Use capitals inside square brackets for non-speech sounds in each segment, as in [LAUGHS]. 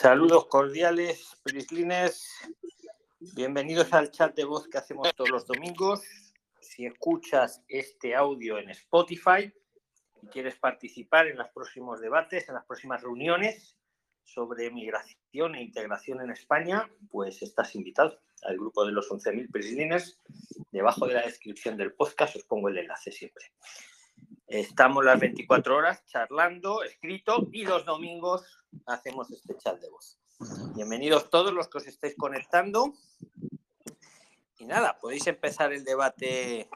Saludos cordiales, Prislines. Bienvenidos al chat de voz que hacemos todos los domingos. Si escuchas este audio en Spotify y quieres participar en los próximos debates, en las próximas reuniones sobre migración e integración en España, pues estás invitado al grupo de los 11.000 Prislines. Debajo de la descripción del podcast os pongo el enlace siempre. Estamos las 24 horas charlando, escrito, y los domingos hacemos este chat de voz. Bienvenidos todos los que os estáis conectando. Y nada, podéis empezar el debate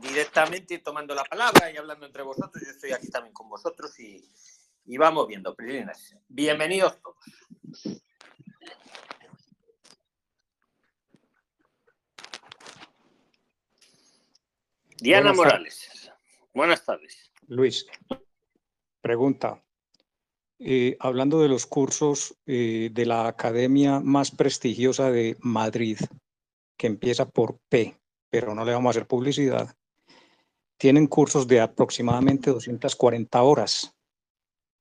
directamente y tomando la palabra y hablando entre vosotros. Yo estoy aquí también con vosotros y, vamos viendo. Prilinas. Bienvenidos todos. Diana Morales. Buenas tardes. Luis, pregunta. Eh, hablando de los cursos eh, de la academia más prestigiosa de Madrid, que empieza por P, pero no le vamos a hacer publicidad, tienen cursos de aproximadamente 240 horas.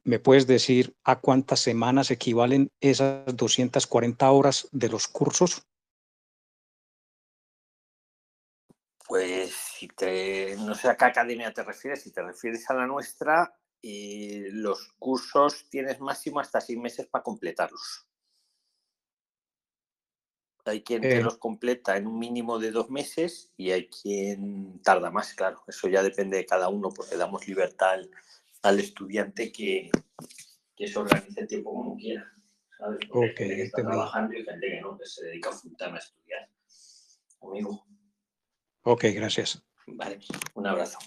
¿Me puedes decir a cuántas semanas equivalen esas 240 horas de los cursos? Te, no sé a qué academia te refieres, si te refieres a la nuestra, eh, los cursos tienes máximo hasta seis meses para completarlos. Hay quien te eh. los completa en un mínimo de dos meses y hay quien tarda más, claro. Eso ya depende de cada uno porque damos libertad al, estudiante que, que, se organice el tiempo como quiera. ¿sabes? que está trabajando y gente que no, que se dedica full a estudiar. Amigo. Ok, gracias. Vale, un abrazo.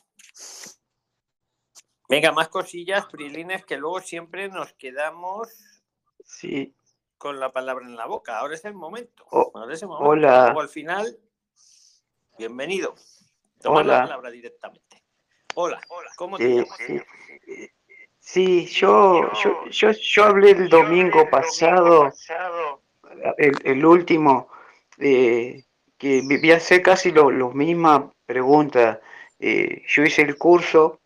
Venga, más cosillas, Prilines, que luego siempre nos quedamos sí. con la palabra en la boca. Ahora es el momento. Ahora es el momento. Hola. Luego al final, bienvenido. Toma la palabra directamente. Hola, hola. ¿Cómo te llamas? Sí. yo, yo, yo, hablé el domingo pasado, el, el último, eh, que voy a hacer casi lo, misma pregunta. Eh, yo hice el curso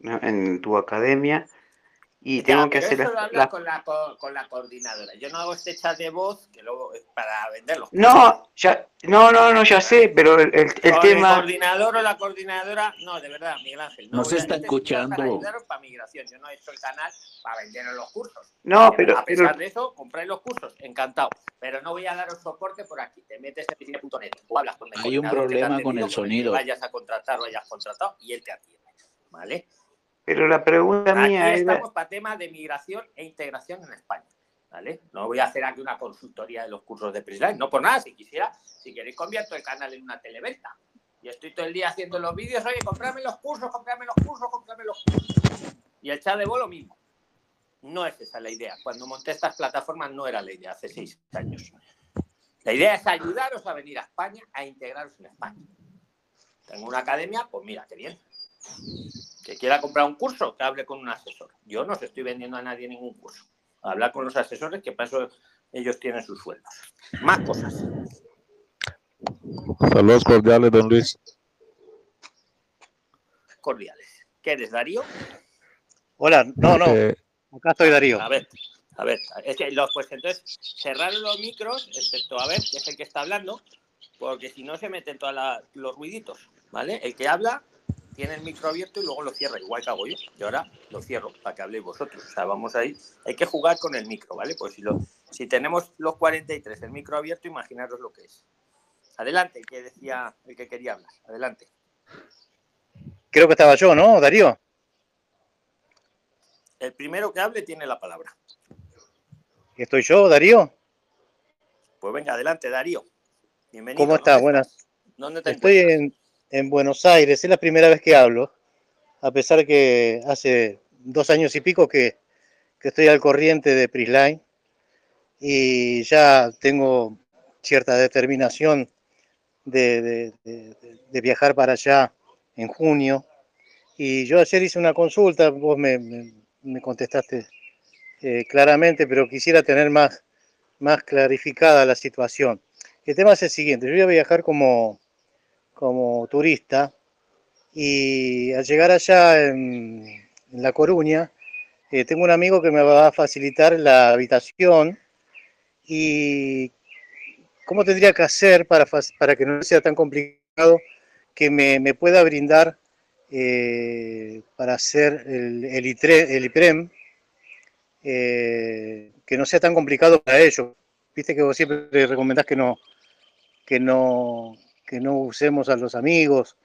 en tu academia y tengo que hacer la, Con, la, con, la, coordinadora. Yo no hago este chat de voz que luego es para venderlo. No, ya, no, no, no, ya sé, pero el, el, tema. El coordinador o la coordinadora, no, de verdad, Miguel Ángel. No, se está escuchando. Para para migración. Yo no he hecho el canal para vender los cursos. No, pero. A pesar de eso, compráis los cursos, encantado. Pero no voy a daros soporte por aquí. Te metes en piscina.net o hablas con el Hay un problema con el sonido. vayas a contratar o hayas contratado y él te atiende. ¿Vale? Pero la pregunta mía es. Estamos para temas de migración e integración en España. ¿Vale? No voy a hacer aquí una consultoría de los cursos de Prisline, no por nada, si quisiera, si queréis convierto el canal en una televenta. Y estoy todo el día haciendo los vídeos, oye, comprarme los cursos, comprarme los cursos, comprarme los cursos. Y el chat de lo mismo. No es esa la idea. Cuando monté estas plataformas no era la idea, hace seis años. La idea es ayudaros a venir a España, a integraros en España. Tengo una academia, pues mira, qué bien que quiera comprar un curso, que hable con un asesor. Yo no se estoy vendiendo a nadie ningún curso. Hablar con los asesores, que para eso ellos tienen sus sueldos. Más cosas. Saludos cordiales, don Luis. Cordiales. ¿Qué eres, Darío? Hola, no, no. Eh, Acá estoy Darío. A ver, a ver. Es que los, pues entonces cerrar los micros, excepto a ver, que es el que está hablando, porque si no se meten todos los ruiditos, ¿vale? El que habla tiene el micro abierto y luego lo cierra, igual que hago yo. Y ahora lo cierro para que habléis vosotros. O sea, vamos ahí. Hay que jugar con el micro, ¿vale? Pues si, lo, si tenemos los 43, el micro abierto, imaginaros lo que es. Adelante, el que decía, el que quería hablar. Adelante. Creo que estaba yo, ¿no, Darío? El primero que hable tiene la palabra. ¿Estoy yo, Darío? Pues venga, adelante, Darío. Bienvenido. ¿Cómo estás? Buenas. ¿Dónde te Estoy en, en Buenos Aires. Es la primera vez que hablo, a pesar que hace dos años y pico que, estoy al corriente de Prisline y ya tengo cierta determinación de, viajar para allá en junio. Y yo ayer hice una consulta, vos me, contestaste eh, claramente, pero quisiera tener más, más clarificada la situación. El tema es el siguiente, yo voy a viajar como, como turista. Y al llegar allá en, La Coruña eh, tengo un amigo que me va a facilitar la habitación. Y ¿cómo tendría que hacer para, para que no sea tan complicado que me, me pueda brindar eh, para hacer el, el, IPREM, eh, que no sea tan complicado para ellos? Viste que vos siempre recomendás que no, que no, que no usemos a los amigos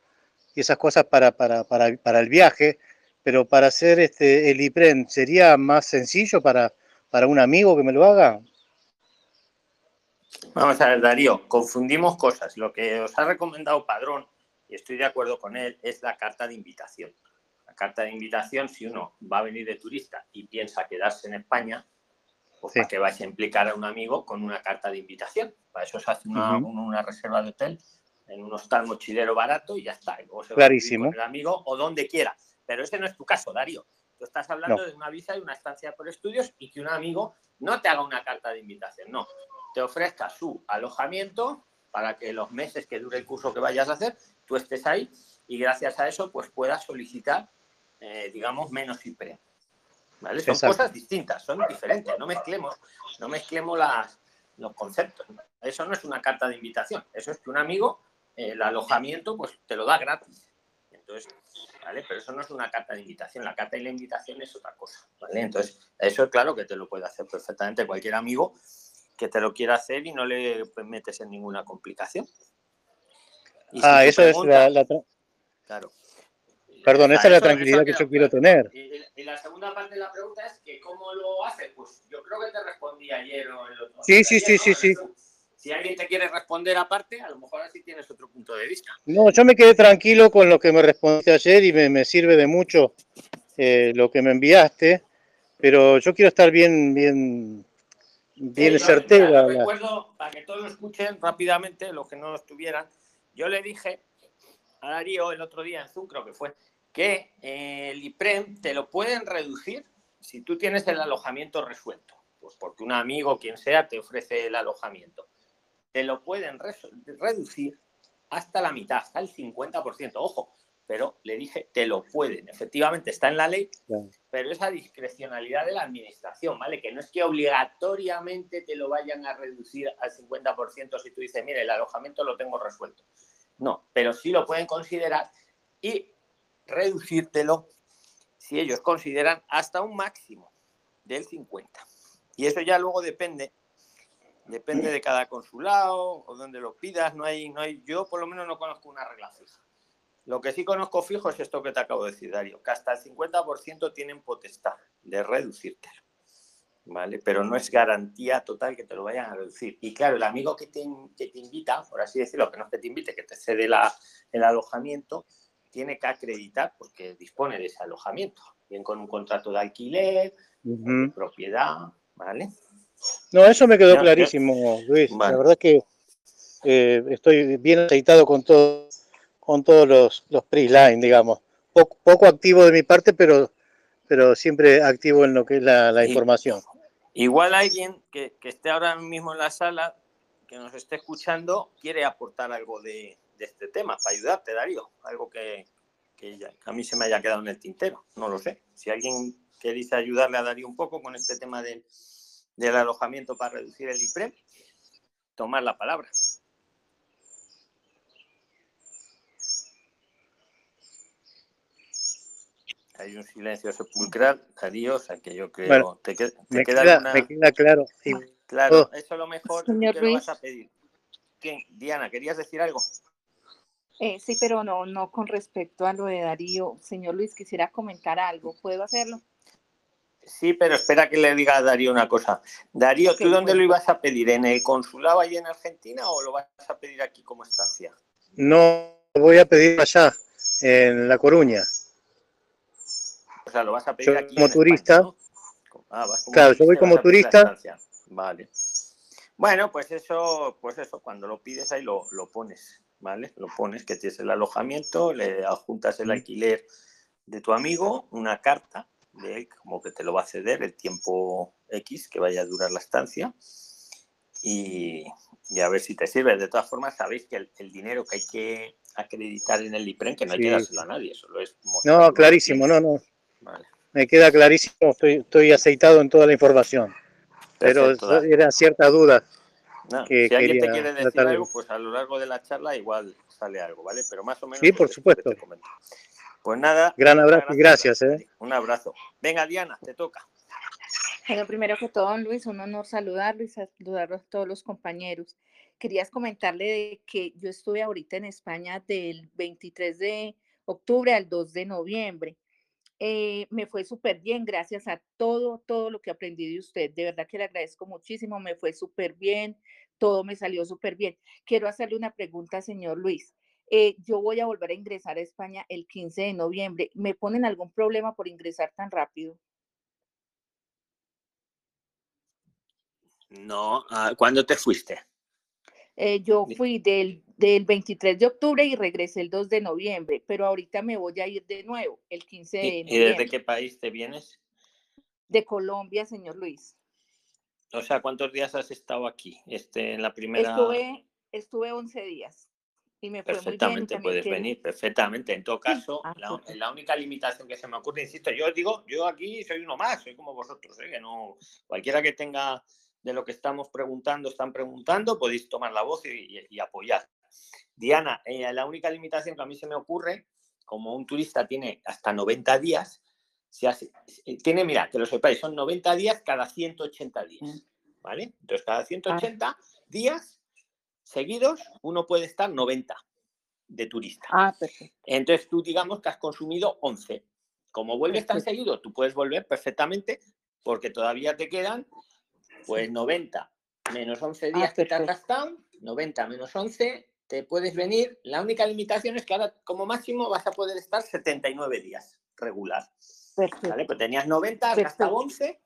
y esas cosas para, para, para, para el viaje, pero para hacer este, el IPREM, ¿sería más sencillo para, para un amigo que me lo haga? Vamos a ver, Darío, confundimos cosas. Lo que os ha recomendado Padrón, y estoy de acuerdo con él, es la carta de invitación. La carta de invitación, si uno va a venir de turista y piensa quedarse en España, pues sí. para que vais a implicar a un amigo con una carta de invitación. Para eso se hace una, uh -huh. una reserva de hotel en un hostal mochilero barato y ya está. Y luego se Clarísimo. Va con el amigo o donde quiera. Pero ese no es tu caso, Darío. Tú estás hablando no. de una visa y una estancia por estudios y que un amigo no te haga una carta de invitación, no. Te ofrezca su alojamiento para que los meses que dure el curso que vayas a hacer, tú estés ahí y gracias a eso pues puedas solicitar, eh, digamos, menos IPRE. ¿Vale? Son Exacto. cosas distintas, son diferentes. No mezclemos, no mezclemos las, los conceptos. Eso no es una carta de invitación. Eso es que un amigo, el alojamiento, pues te lo da gratis. Entonces, ¿vale? Pero eso no es una carta de invitación. La carta de la invitación es otra cosa, ¿vale? Entonces, eso es claro que te lo puede hacer perfectamente cualquier amigo que te lo quiera hacer y no le metes en ninguna complicación. Y ah, si eso es la, la... Claro. Perdón, esa es la tranquilidad que yo quiero tener. Y, y, la segunda parte de la pregunta es que cómo lo haces. Pues yo creo que te respondí ayer o el otro. Sí, sí, sí, sí, sí. Si alguien te quiere responder aparte, a lo mejor así tienes otro punto de vista. No, yo me quedé tranquilo con lo que me respondiste ayer y me, me sirve de mucho eh, lo que me enviaste, pero yo quiero estar bien, bien, bien sí, certera. Yo, recuerdo, para que todos lo escuchen rápidamente, los que no estuvieran, yo le dije a Darío el otro día en Zoom, creo que fue, que eh, el IPREM te lo pueden reducir si tú tienes el alojamiento resuelto. Pues porque un amigo, quien sea, te ofrece el alojamiento. Te lo pueden re reducir hasta la mitad, hasta el 50%. Ojo, pero le dije, te lo pueden. Efectivamente, está en la ley, pero esa discrecionalidad de la administración, ¿vale? Que no es que obligatoriamente te lo vayan a reducir al 50% si tú dices, mire, el alojamiento lo tengo resuelto. No, pero sí lo pueden considerar y reducírtelo si ellos consideran hasta un máximo del 50. Y eso ya luego depende, depende de cada consulado o donde lo pidas. No hay, no hay, yo por lo menos no conozco una regla fija. Lo que sí conozco fijo es esto que te acabo de decir, Darío, que hasta el 50% tienen potestad de reducírtelo. ¿Vale? Pero no es garantía total que te lo vayan a reducir. Y claro, el amigo que te, que te invita, por así decirlo, que no es que te invite, que te cede la, el alojamiento, tiene que acreditar porque dispone de ese alojamiento, bien con un contrato de alquiler, uh -huh. de propiedad, ¿vale? No, eso me quedó clarísimo, Luis. Vale. La verdad es que eh, estoy bien aceitado con todo, con todos los, los pre-line, digamos. Poco, poco, activo de mi parte, pero, pero siempre activo en lo que es la, la información. Igual alguien que, que esté ahora mismo en la sala, que nos esté escuchando, quiere aportar algo de, de este tema para ayudarte, Darío. Algo que, que, ya, que, a mí se me haya quedado en el tintero. No lo sé. Si alguien queréis ayudarle a Darío un poco con este tema del, del alojamiento para reducir el IPREM, tomar la palabra. Hay un silencio sepulcral, Darío, o sea que yo creo... Bueno, te, te me, queda, queda, alguna... me queda claro. Sí. Claro, oh. eso es lo mejor Señor que lo vas a pedir. ¿Quién? Diana, ¿querías decir algo? Eh, sí, pero no, no con respecto a lo de Darío. Señor Luis, quisiera comentar algo. ¿Puedo hacerlo? Sí, pero espera que le diga a Darío una cosa. Darío, ¿tú dónde lo ibas a pedir? ¿En el consulado ahí en Argentina o lo vas a pedir aquí como estancia? No, lo voy a pedir allá, en La Coruña. O sea, lo vas a pedir yo aquí. Como turista. España, ¿no? ah, vas como claro, yo voy como turista. Vale. Bueno, pues eso, pues eso, cuando lo pides ahí lo, lo, pones, ¿vale? Lo pones que tienes el alojamiento, le adjuntas el alquiler de tu amigo, una carta de como que te lo va a ceder el tiempo X que vaya a durar la estancia y, y a ver si te sirve. De todas formas, sabéis que el, el dinero que hay que acreditar en el IPREN, que no hay sí. que dárselo a nadie, solo es... No, clarísimo, no, no. Vale. me queda clarísimo, estoy, estoy aceitado en toda la información. Pero Perfecto, da- era cierta duda. no, que si alguien te quiere decir algo, pues a lo largo de la charla igual sale algo, ¿vale? Pero más o menos. Sí, por supuesto. Pues nada. Gran abrazo y gracias, ¿eh? Un abrazo. Venga, Diana, te toca. Bueno, primero que todo, don Luis, un honor saludarlo y saludar a todos los compañeros. Querías comentarle de que yo estuve ahorita en España del 23 de octubre al 2 de noviembre. Eh, me fue súper bien, gracias a todo, todo lo que aprendí de usted. De verdad que le agradezco muchísimo, me fue súper bien, todo me salió súper bien. Quiero hacerle una pregunta, señor Luis. Eh, yo voy a volver a ingresar a España el 15 de noviembre. ¿Me ponen algún problema por ingresar tan rápido? No, ah, ¿cuándo te fuiste? Eh, yo fui del, del 23 de octubre y regresé el 2 de noviembre, pero ahorita me voy a ir de nuevo, el 15 de ¿Y, y noviembre. desde qué país te vienes? De Colombia, señor Luis. O sea, ¿cuántos días has estado aquí? Este, en la primera. Estuve, estuve 11 días y me fue muy bien. y Perfectamente, puedes que- venir, perfectamente. En todo caso, ah, la, perfecto. la única limitación que se me ocurre, insisto, yo os digo, yo aquí soy uno más, soy como vosotros, ¿eh? que no, cualquiera que tenga de lo que estamos preguntando, están preguntando, podéis tomar la voz y, y- y apoyar. Diana, eh, la única limitación que a mí se me ocurre, como un turista tiene hasta 90 días, se hace, eh, tiene, mira, que lo sepáis, son 90 días cada 180 días, Mm. ¿vale? Entonces, cada 180 días seguidos, uno puede estar 90 de turista. Ah, perfecto. Entonces tú digamos que has consumido 11. Como vuelves tan seguido, tú puedes volver perfectamente porque todavía te quedan pues 90 menos 11 Ah, días que te has gastado, 90 menos 11, te puedes venir. La única limitación es que ahora como máximo vas a poder estar 79 días regular. Perfecto. ¿vale? Pues tenías 90, has gastado Perfecto. 11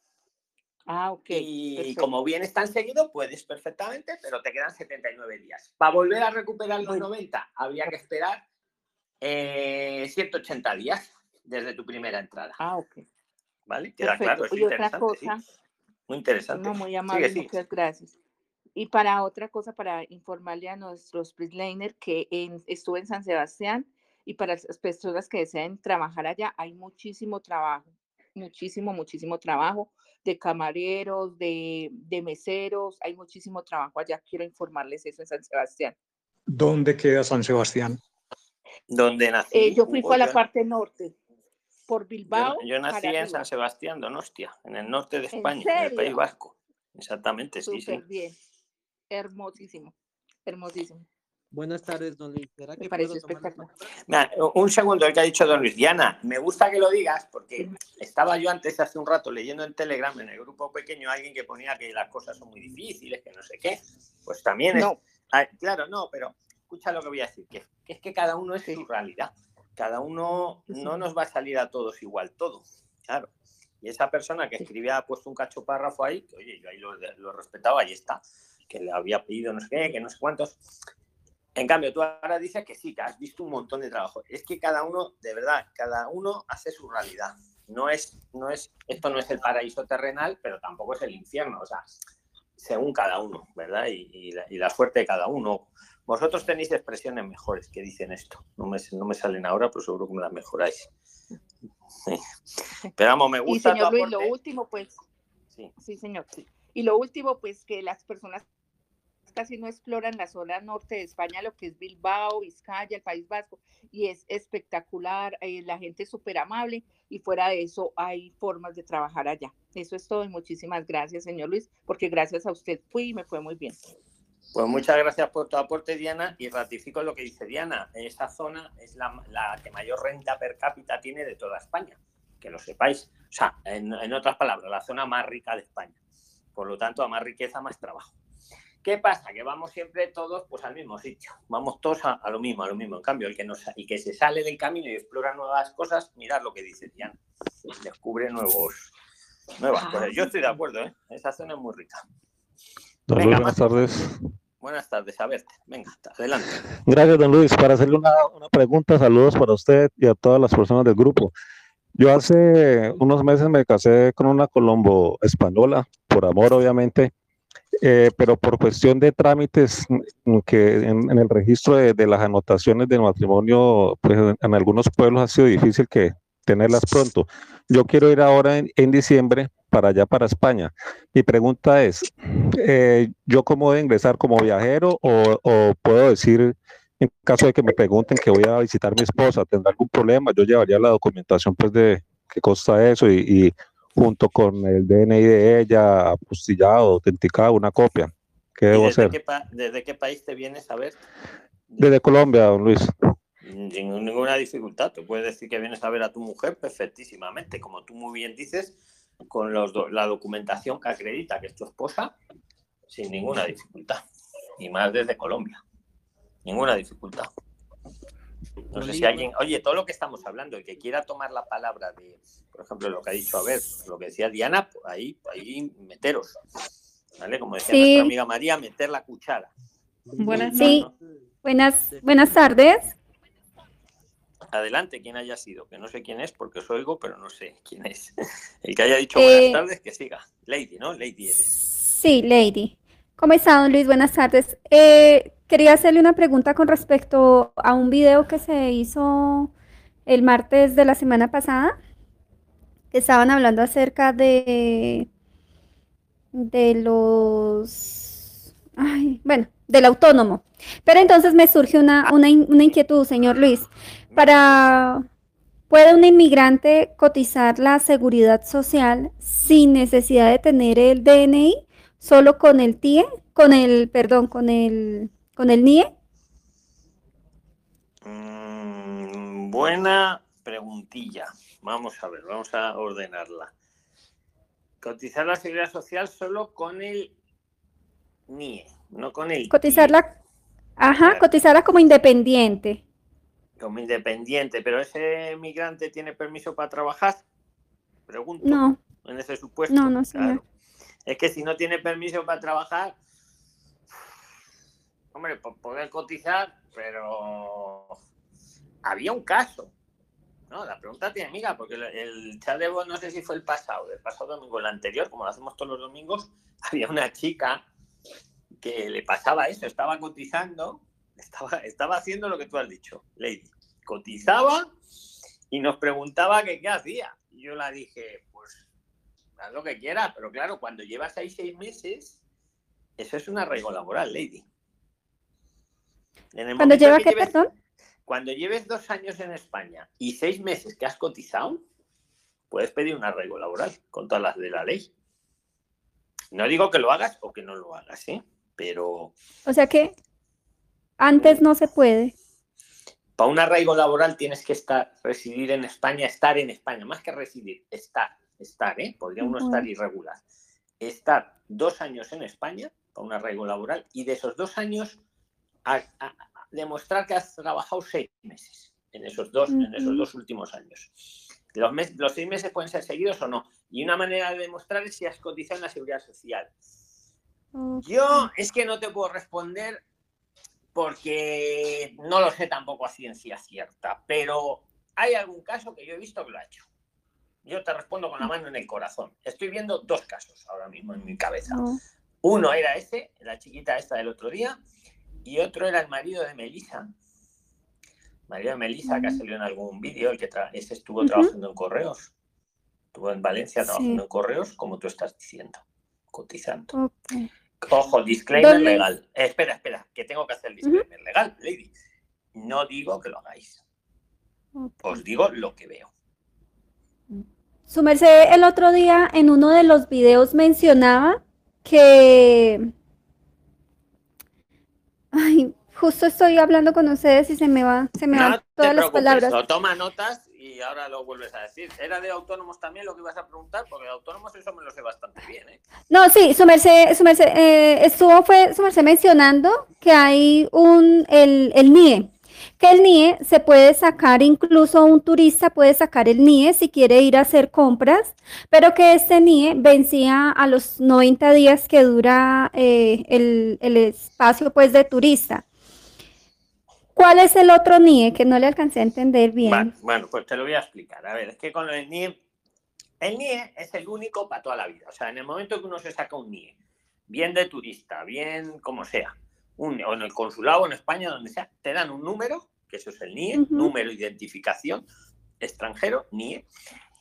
Ah, ok. y perfecto. como vienes tan seguido, puedes perfectamente, pero te quedan 79 días. Para volver a recuperar los Bueno. 90, habría que esperar eh, 180 días desde tu primera entrada. Ah, ok. ¿Vale? Queda Perfecto. claro, es otra interesante. sí. cosa, Muy interesante. no, muy amable, sigue. muchas gracias. Y para otra cosa, para informarle a nuestros Prisliner que en, estuve en San Sebastián y para las personas que deseen trabajar allá, hay muchísimo trabajo, muchísimo, muchísimo trabajo de camareros, de, de meseros, hay muchísimo trabajo allá. Quiero informarles eso en San Sebastián. ¿Dónde queda San Sebastián? Donde nací. Eh, yo fui Hugo, fue a la parte norte, por Bilbao. yo nací para en. San Sebastián, Donostia, en el norte de ¿En España, en el País? Vasco. Exactamente, sí, sí. Bien, hermosísimo, hermosísimo. Buenas tardes, don Luis. ¿Será Me que puedo tomar. Mira, un segundo el que ha dicho Don Luis. Diana, me gusta que lo digas porque estaba yo antes, hace un rato, leyendo en Telegram, en el grupo pequeño, alguien que ponía que las cosas son muy difíciles, que no sé qué. Pues también es. No, Ah, claro, no, pero escucha lo que voy a decir, que, que es que cada uno es Sí. su realidad. Cada uno Sí, no nos va a salir a todos igual todo, claro. Y esa persona que Sí. escribía, ha puesto un cacho párrafo ahí, que oye, yo ahí lo, lo respetaba, ahí está, que le había pedido no sé qué, que no sé cuántos. En cambio, tú ahora dices que sí, que has visto un montón de trabajo. Es que cada uno, de verdad, cada uno hace su realidad. No es, no es, esto no es el paraíso terrenal, pero tampoco es el infierno. O sea, según cada uno, ¿verdad? Y, y la, y la suerte de cada uno. Vosotros tenéis expresiones mejores que dicen esto. No me, no me salen ahora, pero seguro que me las mejoráis. Sí. Pero vamos, me y gusta tu señor Luis, lo último, pues, Sí. sí, señor, sí. Y lo último, pues, que las personas casi no exploran la zona norte de España, lo que es Bilbao, Vizcaya, el País Vasco, y es espectacular, eh, la gente es súper amable, y fuera de eso hay formas de trabajar allá. Eso es todo, y muchísimas gracias, señor Luis, porque gracias a usted fui y me fue muy bien. Pues muchas gracias por tu aporte, Diana, y ratifico lo que dice Diana. Esta zona es la, la que mayor renta per cápita tiene de toda España, que lo sepáis. O sea, en, en otras palabras, la zona más rica de España. Por lo tanto, a más riqueza, más trabajo. ¿Qué pasa? Que vamos siempre todos pues, al mismo sitio. Vamos todos a, a lo mismo, a lo mismo. En cambio, el que, nos, el que se sale del camino y explora nuevas cosas, mirad lo que dice Diana. Descubre nuevos, nuevas Ah, cosas. Yo estoy de acuerdo, ¿eh? Esa zona es muy rica. Don Venga, Luis, buenas más- tardes. Buenas tardes, a verte. Venga, adelante. Gracias, don Luis. Para hacerle una, una pregunta, saludos para usted y a todas las personas del grupo. Yo hace unos meses me casé con una colombo española, por amor, obviamente, eh, pero por cuestión de trámites mm, que en, en el registro de, de las anotaciones del matrimonio, pues en, en algunos pueblos ha sido difícil que, tenerlas pronto. Yo quiero ir ahora en, en diciembre para allá, para España. Mi pregunta es, eh, ¿yo cómo a ingresar como viajero o, o, puedo decir, en caso de que me pregunten que voy a visitar a mi esposa, ¿tendrá algún problema? Yo llevaría la documentación pues de qué consta eso y, y junto con el DNI de ella, apostillado, autenticado, una copia. ¿Qué debo desde hacer? Qué ¿Desde qué país te vienes a ver? Desde Colombia, don Luis. Sin ninguna dificultad. Te puedes decir que vienes a ver a tu mujer perfectísimamente, como tú muy bien dices, con los do la documentación que acredita que es tu esposa, sin ninguna dificultad. Y más desde Colombia. Ninguna dificultad. No sé si alguien, oye, todo lo que estamos hablando, el que quiera tomar la palabra de, por ejemplo, lo que ha dicho, a ver, lo que decía Diana, pues ahí, ahí meteros. ¿Vale? Como decía Sí. nuestra amiga María, meter la cuchara. Buenas Sí, tardes. buenas, buenas tardes. Adelante, quien haya sido, que no sé quién es porque os oigo, pero no sé quién es. El que haya dicho Eh, buenas tardes, que siga. Lady, ¿no? Lady eres. Sí, Lady. ¿Cómo está, don Luis? Buenas tardes. Eh, quería hacerle una pregunta con respecto a un video que se hizo el martes de la semana pasada, que estaban hablando acerca de, de los, ay, bueno, del autónomo. Pero entonces me surge una, una, una inquietud, señor Luis. Para, ¿puede un inmigrante cotizar la seguridad social sin necesidad de tener el DNI, solo con el TIE, con el, perdón, con el, con el NIE? Mm, buena preguntilla. Vamos a ver, vamos a ordenarla. Cotizar la seguridad social solo con el NIE, no con el. Cotizarla, ajá, Claro. cotizarla como independiente. como independiente, pero ese migrante tiene permiso para trabajar? Pregunto. No, En ese supuesto. No, no, señor. Claro. Es que si no tiene permiso para trabajar, hombre, por poder cotizar, pero había un caso. No, la pregunta tiene amiga, porque el, chat de voz no sé si fue el pasado, el pasado domingo, el anterior, como lo hacemos todos los domingos, [LAUGHS] había una chica que le pasaba eso, estaba cotizando, estaba, estaba haciendo lo que tú has dicho, Lady. Cotizaba y nos preguntaba qué hacía. Y yo la dije, pues haz lo que quieras, pero claro, cuando llevas ahí seis meses, eso es un arraigo laboral, Lady. En el cuando lleva que qué, lleves- perdón? cuando lleves dos años en España y seis meses que has cotizado, puedes pedir un arraigo laboral con todas las de la ley. No digo que lo hagas o que no lo hagas, ¿eh? pero O sea que antes no se puede. para un arraigo laboral tienes que estar, residir en España, estar en España, más que residir, estar, estar, ¿eh? Podría uno estar irregular. Estar dos años en España para un arraigo laboral y de esos dos años a- a- demostrar que has trabajado seis meses en esos dos, en esos dos últimos años. Los, mes- los seis meses pueden ser seguidos o no. Y una manera de demostrar es si has cotizado en la seguridad social. Yo es que no te puedo responder porque no lo sé tampoco a ciencia cierta, pero hay algún caso que yo he visto que lo ha hecho. Yo te respondo con la mano en el corazón. Estoy viendo dos casos ahora mismo en mi cabeza. No. Uno era ese, la chiquita esta del otro día, y otro era el marido de Melissa. Marido de Melissa, que ha salido en algún vídeo, el que ese estuvo trabajando en correos. Estuvo en Valencia Sí. trabajando en correos, como tú estás diciendo, cotizando. Ojo, disclaimer legal. Eh, espera, espera, que tengo que hacer el disclaimer legal, lady. No digo que lo hagáis. Os digo lo que veo. Su merced el otro día en uno de los videos mencionaba que... Ay, justo estoy hablando con ustedes y se me va, se me No van te todas las palabras. lo toma notas y ahora lo vuelves a decir. ¿Era de autónomos también lo que ibas a preguntar? Porque de autónomos eso me lo sé bastante bien, ¿eh? No, sí, su merced, su merced, eh, estuvo, fue su merced mencionando que hay un, el, el NIE, que el NIE se puede sacar, incluso un turista puede sacar el NIE si quiere ir a hacer compras, pero que este NIE vencía a los 90 días que dura eh, el, el espacio pues de turista. ¿Cuál es el otro NIE que no le alcancé a entender bien? Vale, bueno, pues te lo voy a explicar. A ver, es que con el NIE, el NIE es el único para toda la vida. O sea, en el momento que uno se saca un NIE, bien de turista, bien como sea, un, o en el consulado, en España, donde sea, te dan un número, que eso es el NIE, número de identificación, extranjero, NIE,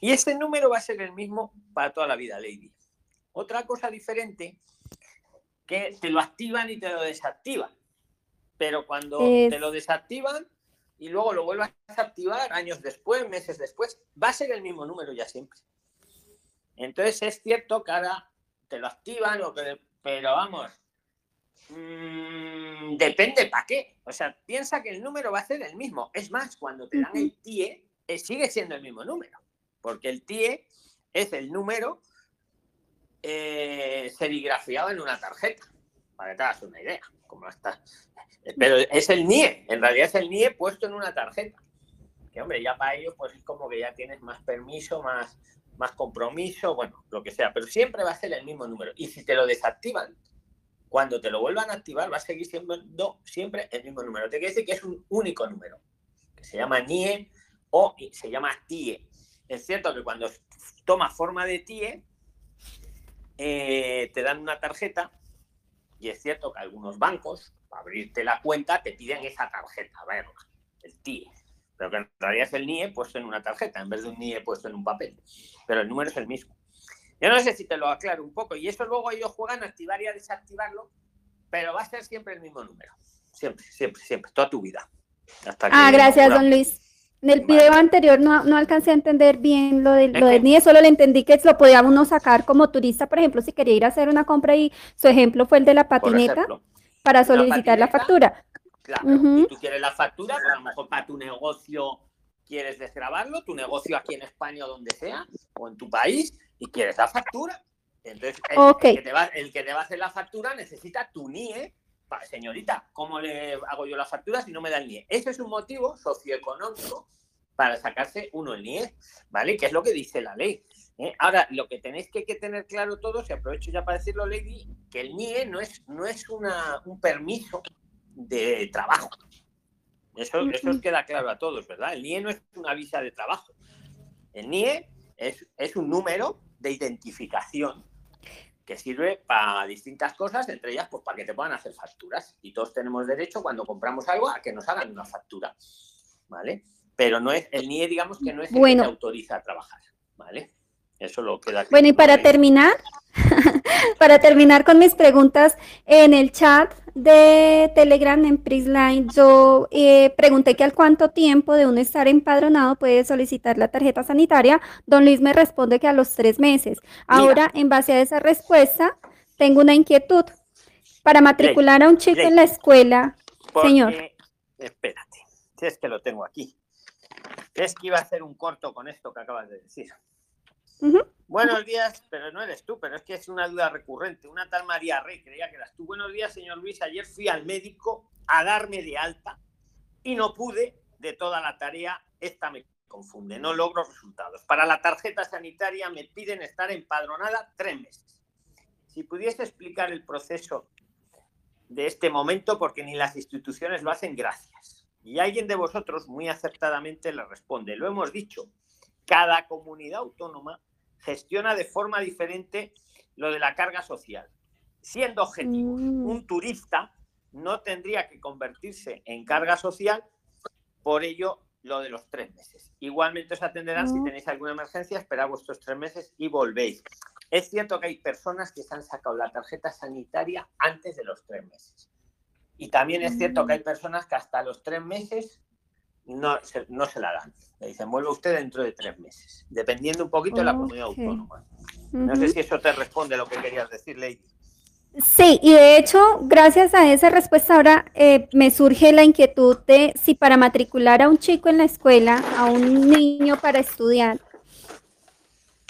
y ese número va a ser el mismo para toda la vida, Lady. Otra cosa diferente, que te lo activan y te lo desactivan. Pero cuando Es- te lo desactivan y luego lo vuelvas a activar años después, meses después, va a ser el mismo número ya siempre. Entonces es cierto que ahora te lo activan, pero vamos, mm, depende para qué. O sea, piensa que el número va a ser el mismo. Es más, cuando te dan el TIE, eh, sigue siendo el mismo número, porque el TIE es el número eh, serigrafiado en una tarjeta, para que te hagas una idea. Cómo está. Pero es el NIE, en realidad es el NIE puesto en una tarjeta. Que hombre, ya para ello, pues es como que ya tienes más permiso, más, más compromiso, bueno, lo que sea, pero siempre va a ser el mismo número. Y si te lo desactivan, cuando te lo vuelvan a activar, va a seguir siendo siempre el mismo número. Te quiere decir que es un único número, que se llama NIE o se llama TIE. Es cierto que cuando toma forma de TIE, eh, te dan una tarjeta y es cierto que algunos bancos, para abrirte la cuenta, te piden esa tarjeta, a verla, el TIE. Pero que en realidad es el NIE puesto en una tarjeta, en vez de un NIE puesto en un papel. Pero el número es el mismo. Yo no sé si te lo aclaro un poco. Y eso luego ellos juegan a activar y a desactivarlo, pero va a ser siempre el mismo número. Siempre, siempre, siempre, toda tu vida. Hasta Ah, gracias, don Luis. En el Vale. video anterior no, no alcancé a entender bien lo del, Es lo del NIE, solo le entendí que lo podía uno sacar como turista, por ejemplo, si quería ir a hacer una compra y su ejemplo fue el de la patineta ejemplo, para solicitar la factura. Claro, Ujú. y tú quieres la factura, pues a lo mejor para tu negocio quieres desgrabarlo, tu negocio aquí en España o donde sea, o en tu país, y quieres la factura. Entonces, el, que, te va, el que te va a hacer la factura necesita tu NIE. Pa- Señorita, ¿cómo le hago yo la factura si no me da el NIE? Ese es un motivo socioeconómico para sacarse uno el NIE, ¿vale? Que es lo que dice la ley. ¿eh? Ahora, lo que tenéis que, que tener claro todos, y aprovecho ya para decirlo, Lady, que el NIE no es, no es una, un permiso de trabajo. Eso, eso os queda claro a todos, ¿verdad? El NIE no es una visa de trabajo. El NIE es, es un número de identificación que sirve para distintas cosas, entre ellas pues para que te puedan hacer facturas. Y todos tenemos derecho cuando compramos algo a que nos hagan una factura, ¿vale? Pero no es el NIE, digamos que no es el Bueno. que te autoriza a trabajar, ¿vale? Eso lo queda Bueno, y para terminar, [LAUGHS] para terminar con mis preguntas, en el chat de Telegram en Prisline, yo eh, pregunté que al cuánto tiempo de uno estar empadronado puede solicitar la tarjeta sanitaria. Don Luis me responde que a los tres meses. Ahora, en base a esa respuesta, tengo una inquietud. Para matricular a un chico en la escuela, Porque- señor. Espérate, si es que lo tengo aquí. Es que iba a hacer un corto con esto que acabas de decir. Buenos días, pero no eres tú, pero es que es una duda recurrente. Una tal María Rey, creía que eras tú. Buenos días, señor Luis. Ayer fui al médico a darme de alta y no pude de toda la tarea. Esta me confunde, no logro resultados. Para la tarjeta sanitaria me piden estar empadronada tres meses. Si pudiese explicar el proceso de este momento, porque ni las instituciones lo hacen, gracias. Y alguien de vosotros muy acertadamente le responde, lo hemos dicho, cada comunidad autónoma gestiona de forma diferente lo de la carga social, siendo objetivo. Mm. Un turista no tendría que convertirse en carga social, por ello lo de los tres meses. Igualmente os atenderán si Mm. tenéis alguna emergencia, esperad vuestros tres meses y volvéis. Es cierto que hay personas que se han sacado la tarjeta sanitaria antes de los tres meses. Y también es cierto que hay personas que hasta los tres meses no se, no se la dan. Le dicen, vuelve usted dentro de tres meses, dependiendo un poquito de la comunidad autónoma. No sé si eso te responde lo que querías decir, Lady. Sí, y de hecho, gracias a esa respuesta ahora eh, me surge la inquietud de si para matricular a un chico en la escuela, a un niño para estudiar,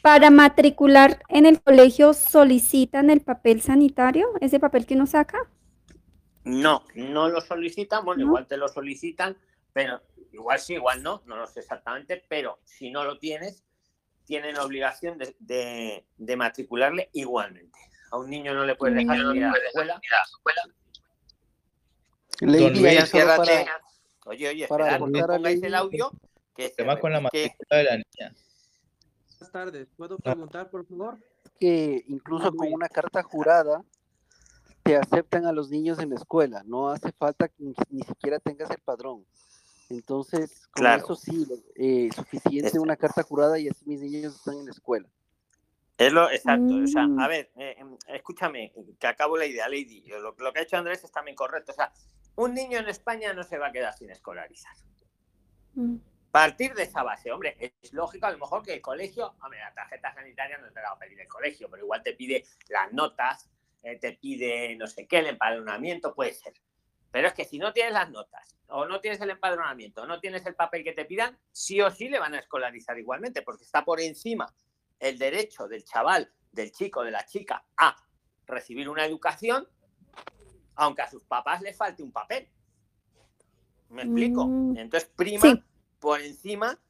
para matricular en el colegio solicitan el papel sanitario, ese papel que uno saca. No, no lo solicitan, bueno, ¿No? igual te lo solicitan, pero igual sí, igual no, no lo sé exactamente, pero si no lo tienes, tienen obligación de, de- de matricularle igualmente. A un niño no le puedes dejar Mm. ir a la escuela. Lady, para- Oye, oye, para esperad, no el audio. Que se tema con la matrícula de la niña. Buenas tardes. ¿Puedo preguntar, por favor? que incluso con una carta jurada te aceptan a los niños en la escuela. No hace falta que ni siquiera tengas el padrón. Entonces, con Claro. eso sí, eh, suficiente Es- una carta jurada y así mis niños están en la escuela. Es lo exacto. O sea, Mm. a ver, eh, em, escúchame, que acabo la idea, Lady. Lo, lo que ha hecho Andrés es también correcto. O sea, un niño en España no se va a quedar sin escolarizar. Mm. Partir de esa base, hombre, es lógico a lo mejor que el colegio, hombre, la tarjeta sanitaria no te la va a pedir el colegio, pero igual te pide las notas, eh, te pide no sé qué, el empadronamiento, puede ser. Pero es que si no tienes las notas, o no tienes el empadronamiento, o no tienes el papel que te pidan, sí o sí le van a escolarizar igualmente, porque está por encima el derecho del chaval, del chico, de la chica a recibir una educación, aunque a sus papás le falte un papel. ¿Me explico? Mm. Entonces, prima Sí. por encima,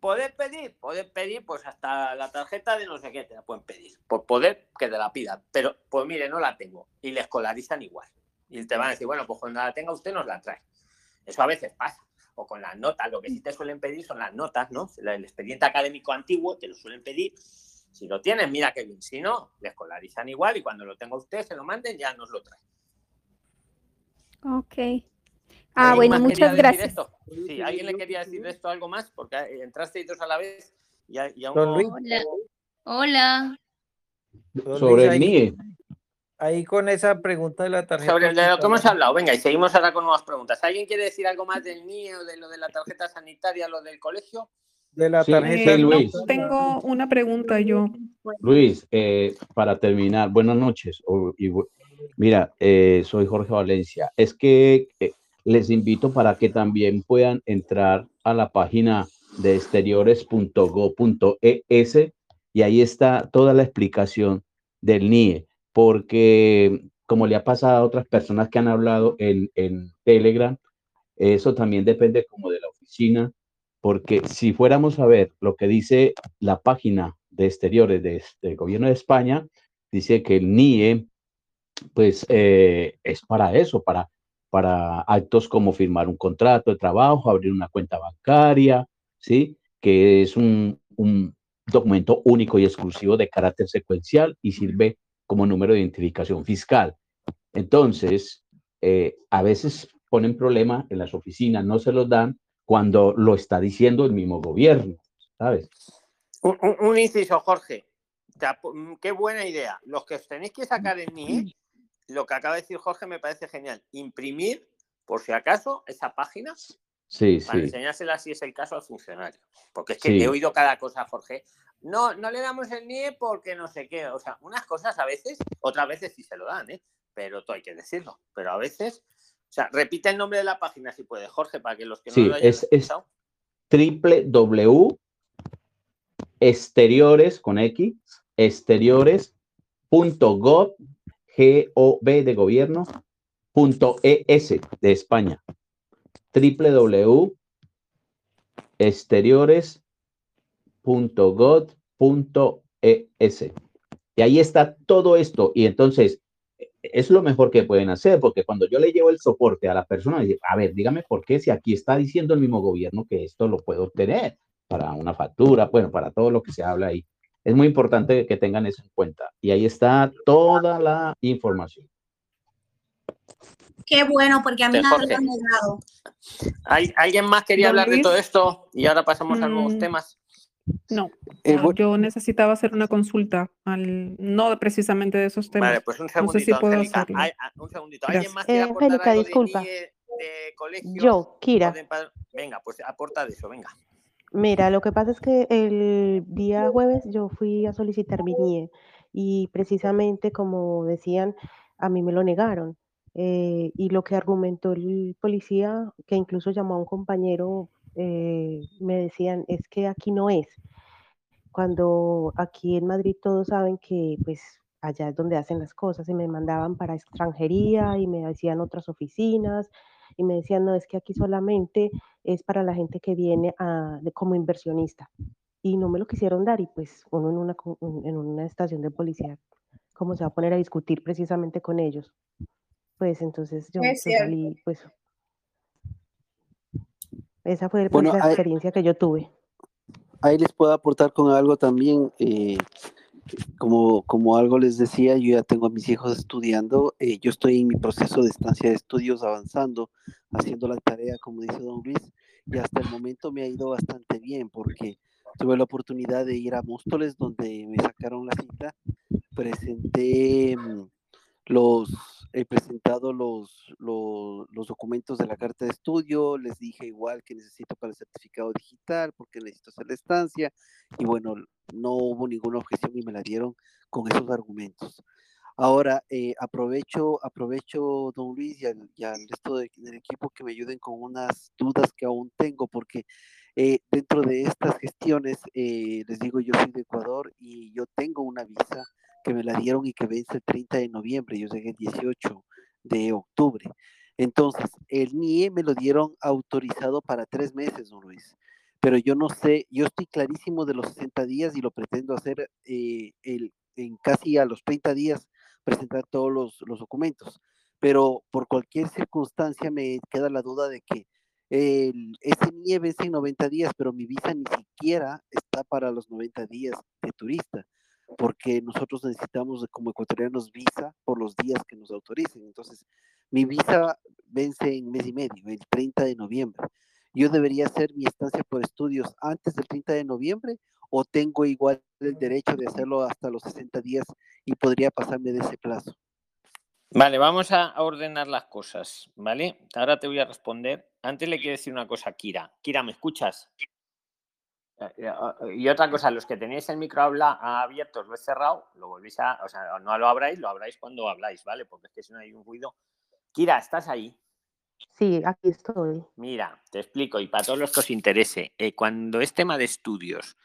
poder pedir, poder pedir, pues hasta la tarjeta de no sé qué te la pueden pedir, por poder que te la pidan. Pero, pues mire, no la tengo. Y le escolarizan igual. Y te van a decir, bueno, pues cuando la tenga usted nos la trae. Eso a veces pasa. O con las notas, lo que sí te suelen pedir son las notas, ¿no? El expediente académico antiguo te lo suelen pedir. Si lo tienes, mira qué bien. Si no, le escolarizan igual y cuando lo tenga usted, se lo manden, ya nos lo trae. Ok. Ah, ¿Alguien bueno, muchas quería decir gracias. esto? Sí, ¿alguien le quería decir de esto algo más? Porque eh, entrasteis dos a la vez y, a- y aún. Hola. Hola. Sobre el. Ahí con esa pregunta de la tarjeta. Sobre lo que hemos hablado, venga, y seguimos ahora con nuevas preguntas. ¿Alguien quiere decir algo más del NIE o de lo de la tarjeta sanitaria, lo del colegio? De la tarjeta. sí, Luis. Tengo una pregunta yo. Luis, eh, para terminar, buenas noches. Y mira, eh, soy Jorge Valencia. Es que eh, les invito para que también puedan entrar a la página de exteriores.go.es y ahí está toda la explicación del NIE, porque como le ha pasado a otras personas que han hablado en, en Telegram, eso también depende como de la oficina, porque si fuéramos a ver lo que dice la página de exteriores de- del gobierno de España, dice que el NIE, pues eh, es para eso, para, para actos como firmar un contrato de trabajo, abrir una cuenta bancaria, ¿sí? Que es un, un documento único y exclusivo de carácter secuencial y sirve como número de identificación fiscal. Entonces, eh, a veces ponen problema en las oficinas, no se los dan cuando lo está diciendo el mismo gobierno, ¿sabes? Un, un- un inciso, Jorge. Mm, Qué buena idea. Los que os tenéis que sacar en NIE, lo que acaba de decir Jorge me parece genial. Imprimir, por si acaso, esa página Sí, para sí. enseñársela si es el caso al funcionario. Porque es que Sí. he oído cada cosa, Jorge. No, no le damos el NIE porque no sé qué. O sea, unas cosas a veces, otras veces sí se lo dan, ¿eh? Pero todo hay que decirlo. Pero a veces, o sea, repite el nombre de la página si puede, Jorge, para que los que no Sí, lo hayan es, es escuchado. www exteriores con X, exteriores.gov, G-O-B de gobierno, punto ES de España. www exteriores.gov.es. Y ahí está todo esto. Y entonces, es lo mejor que pueden hacer, porque cuando yo le llevo el soporte a la persona, dice, a ver, dígame por qué si aquí está diciendo el mismo gobierno que esto lo puedo obtener para una factura, bueno, para todo lo que se habla ahí. Es muy importante que tengan eso en cuenta. Y ahí está toda la información. Qué bueno, porque a mí nada me han negado. ¿Hay- ¿Alguien más quería hablar de todo esto? Y ahora pasamos a nuevos Mm, temas. No, Eh, no, yo necesitaba hacer una consulta, al, no precisamente de esos temas. Vale, pues un No sé si puedo Angélica. hacerlo. Ay, ah, un segundito. ¿Alguien Gracias. más quiere Eh, de disculpa. NIE, de colegio? Yo, Kira. de Venga, pues aporta de eso, venga. Mira, lo que pasa es que el día jueves yo fui a solicitar mi NIE y precisamente como decían, a mí me lo negaron. Eh, y lo que argumentó el policía, que incluso llamó a un compañero, eh, me decían, es que aquí no es. Cuando aquí en Madrid todos saben que pues allá es donde hacen las cosas y me mandaban para extranjería y me decían otras oficinas y me decían, no, es que aquí solamente es para la gente que viene a, de- como inversionista. Y no me lo quisieron dar y pues uno en una, en una estación de policía, ¿cómo se va a poner a discutir precisamente con ellos? Pues entonces yo, Es yo cierto. salí, pues esa fue Bueno, la experiencia que yo tuve. Ahí les puedo aportar con algo también. eh, como, como algo les decía, yo ya tengo a mis hijos estudiando, eh, yo estoy en mi proceso de estancia de estudios avanzando, haciendo la tarea, como dice don Luis, y hasta el momento me ha ido bastante bien porque tuve la oportunidad de ir a Móstoles donde me sacaron la cita, presenté mm, los, he presentado los, los, los documentos de la carta de estudio, les dije igual que necesito para el certificado digital porque necesito hacer la estancia y bueno, no hubo ninguna objeción y me la dieron con esos argumentos. Ahora, eh, aprovecho, aprovecho, don Luis, y al, y al resto de- del equipo que me ayuden con unas dudas que aún tengo, porque eh, dentro de estas gestiones, eh, les digo, yo soy de Ecuador y yo tengo una visa que me la dieron y que vence el 30 de noviembre, yo llegué el 18 de octubre. Entonces, el NIE me lo dieron autorizado para tres meses, don Luis pero yo no sé, yo estoy clarísimo de los 60 días y lo pretendo hacer eh, el, en casi a los 30 días, presentar todos los, los documentos. Pero por cualquier circunstancia me queda la duda de que el, ese NIE vence en 90 días, pero mi visa ni siquiera está para los 90 días de turista, porque nosotros necesitamos como ecuatorianos visa por los días que nos autoricen. Entonces, mi visa vence en mes y medio, el 30 de noviembre yo debería hacer mi estancia por estudios antes del 30 de noviembre o tengo igual el derecho de hacerlo hasta los 60 días y podría pasarme de ese plazo. Vale, vamos a ordenar las cosas, ¿vale? Ahora te voy a responder. Antes le quiero decir una cosa a Kira. Kira, ¿me escuchas? Eh, eh, ah, Y otra cosa, los que tenéis el micro habla abierto, lo he cerrado, lo volvéis a, o sea, no lo abráis, lo abráis cuando habláis, ¿vale? Porque es que si no hay un ruido. Kira, ¿estás ahí? Sí, aquí estoy. Mira, te explico, y para todos los que os interese, eh, cuando es tema de estudios,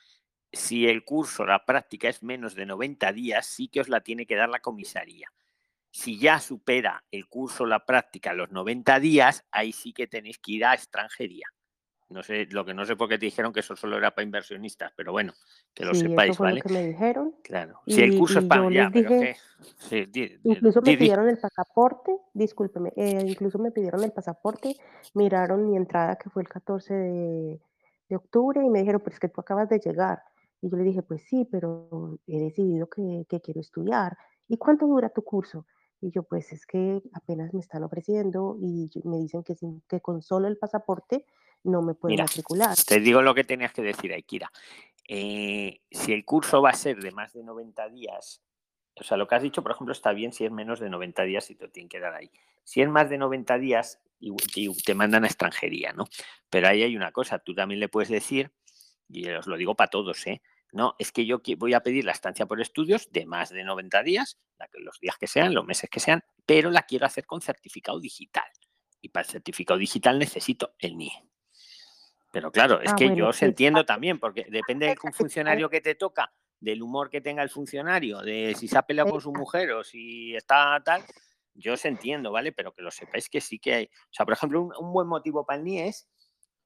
si el curso, la práctica es menos de 90 días, sí que os la tiene que dar la comisaría. Si ya supera el curso, la práctica, los 90 días, ahí sí que tenéis que ir a extranjería. No sé, lo que no sé por qué te dijeron que eso solo era para inversionistas, pero bueno, que lo Sí, eso sepáis, fue ¿vale? lo que me dijeron. Claro. Si el Y, curso es para. Ya, pero dije, que. sí, di- di- incluso me di- di- pidieron el pasaporte, discúlpeme, eh, incluso me pidieron el pasaporte, miraron mi entrada que fue el 14 de, de octubre y me dijeron, pero es que tú acabas de llegar. Y yo le dije, pues sí, pero he decidido que, que quiero estudiar. ¿Y cuánto dura tu curso? Y yo, pues es que apenas me están ofreciendo y me dicen que, sin, que con solo el pasaporte no me puedo Mira, matricular. te digo lo que tenías que decir, Aikira. Eh, si el curso va a ser de más de 90 días, o sea, lo que has dicho, por ejemplo, está bien si es menos de 90 días y te lo tienen que dar ahí. Si es más de 90 días, y- y te mandan a extranjería, ¿no? Pero ahí hay una cosa, tú también le puedes decir, y os lo digo para todos, ¿eh? No, es que yo voy a pedir la estancia por estudios de más de 90 días, los días que sean, los meses que sean, pero la quiero hacer con certificado digital. Y para el certificado digital necesito el NIE. Pero claro, es Ah, que bueno, yo os sí, entiendo también, porque depende del [LAUGHS] funcionario que te toca, del humor que tenga el funcionario, de si se ha peleado con su mujer o si está tal, yo os entiendo, ¿vale? Pero que lo sepáis que sí que hay. O sea, por ejemplo, un, un buen motivo para el NIE es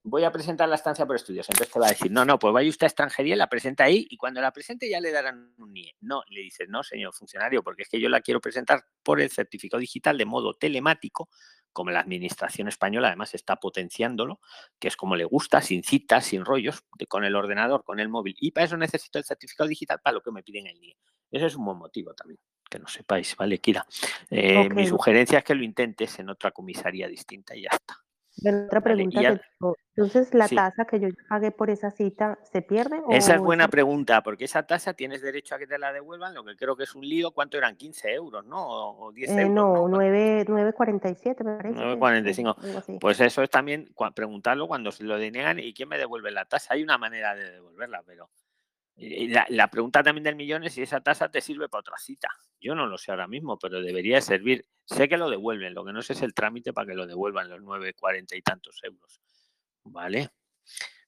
voy a presentar la estancia por estudios. Entonces te va a decir, no, no, pues vaya usted a extranjería, la presenta ahí y cuando la presente ya le darán un NIE. No, le dices, no, señor funcionario, porque es que yo la quiero presentar por el certificado digital de modo telemático, como la administración española además está potenciándolo, que es como le gusta, sin citas, sin rollos, con el ordenador, con el móvil. Y para eso necesito el certificado digital para lo que me piden el NIE. Ese es un buen motivo también, que lo sepáis, ¿vale, Kira? Eh, Mi sugerencia es que lo intentes en otra comisaría distinta y ya está. Bueno, otra pregunta ya- tengo. Entonces, ¿la Sí. tasa que yo pagué por esa cita se pierde Esa es o buena pregunta, porque esa tasa tienes derecho a que te la devuelvan, lo que creo que es un lío. ¿Cuánto eran? 15 euros, ¿no? O o 10 Eh, euros, no, ¿no? 9, 9.47 me parece que es, 9,45. algo así. Pues eso es también preguntarlo cuando se lo deniegan y quién me devuelve la tasa. Hay una manera de devolverla, pero la, pregunta también del millón es si esa tasa te sirve para otra cita. Yo no lo sé ahora mismo, pero debería servir. Sé que lo devuelven, lo que no sé es el trámite para que lo devuelvan los 9,40 y tantos euros. ¿Vale?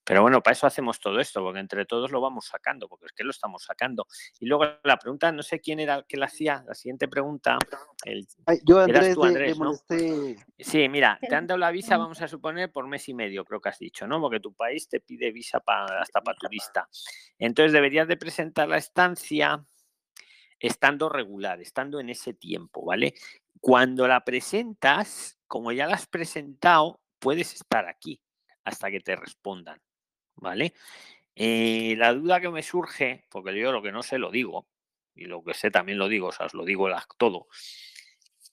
Pero bueno, para eso hacemos todo esto, porque entre todos lo vamos sacando, porque es que lo estamos sacando. Y luego la pregunta, no sé quién era el que la hacía, la siguiente pregunta, el, Ay, yo, eras Andrés, tú, Andrés, ¿no? molesté. Sí, mira, te han dado la visa, vamos a suponer, por mes y medio, creo que has dicho, ¿no? Porque tu país te pide visa pa- hasta para turista. Entonces deberías de presentar la estancia estando regular, estando en ese tiempo, ¿vale? Cuando la presentas, como ya la has presentado, puedes estar aquí hasta que te respondan, ¿vale? Eh, la duda que me surge, porque yo lo que no sé lo digo, y lo que sé también lo digo, o sea, os lo digo todo.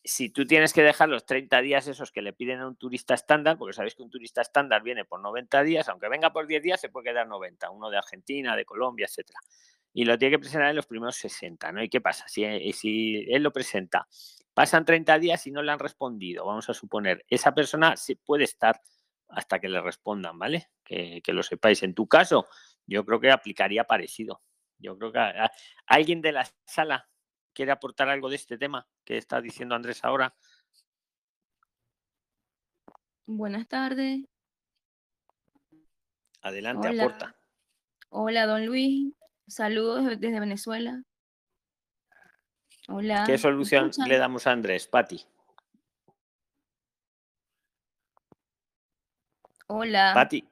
Si tú tienes que dejar los 30 días esos que le piden a un turista estándar, porque sabéis que un turista estándar viene por 90 días, aunque venga por 10 días, se puede quedar 90, uno de Argentina, de Colombia, etcétera. Y lo tiene que presentar en los primeros 60, ¿no? ¿Y qué pasa? Si, eh, si él lo presenta, pasan 30 días y no le han respondido, vamos a suponer, esa persona puede estar hasta que le respondan, ¿vale? Que, que lo sepáis. En tu caso, yo creo que aplicaría parecido. Yo creo que a- a- alguien de la sala quiere aportar algo de este tema que está diciendo Andrés ahora. Buenas tardes. Adelante, Hola. aporta. Hola, don Luis. Saludos de- desde Venezuela. Hola. ¿Qué ¿me solución le damos a Andrés, Pati? Hola. Pati,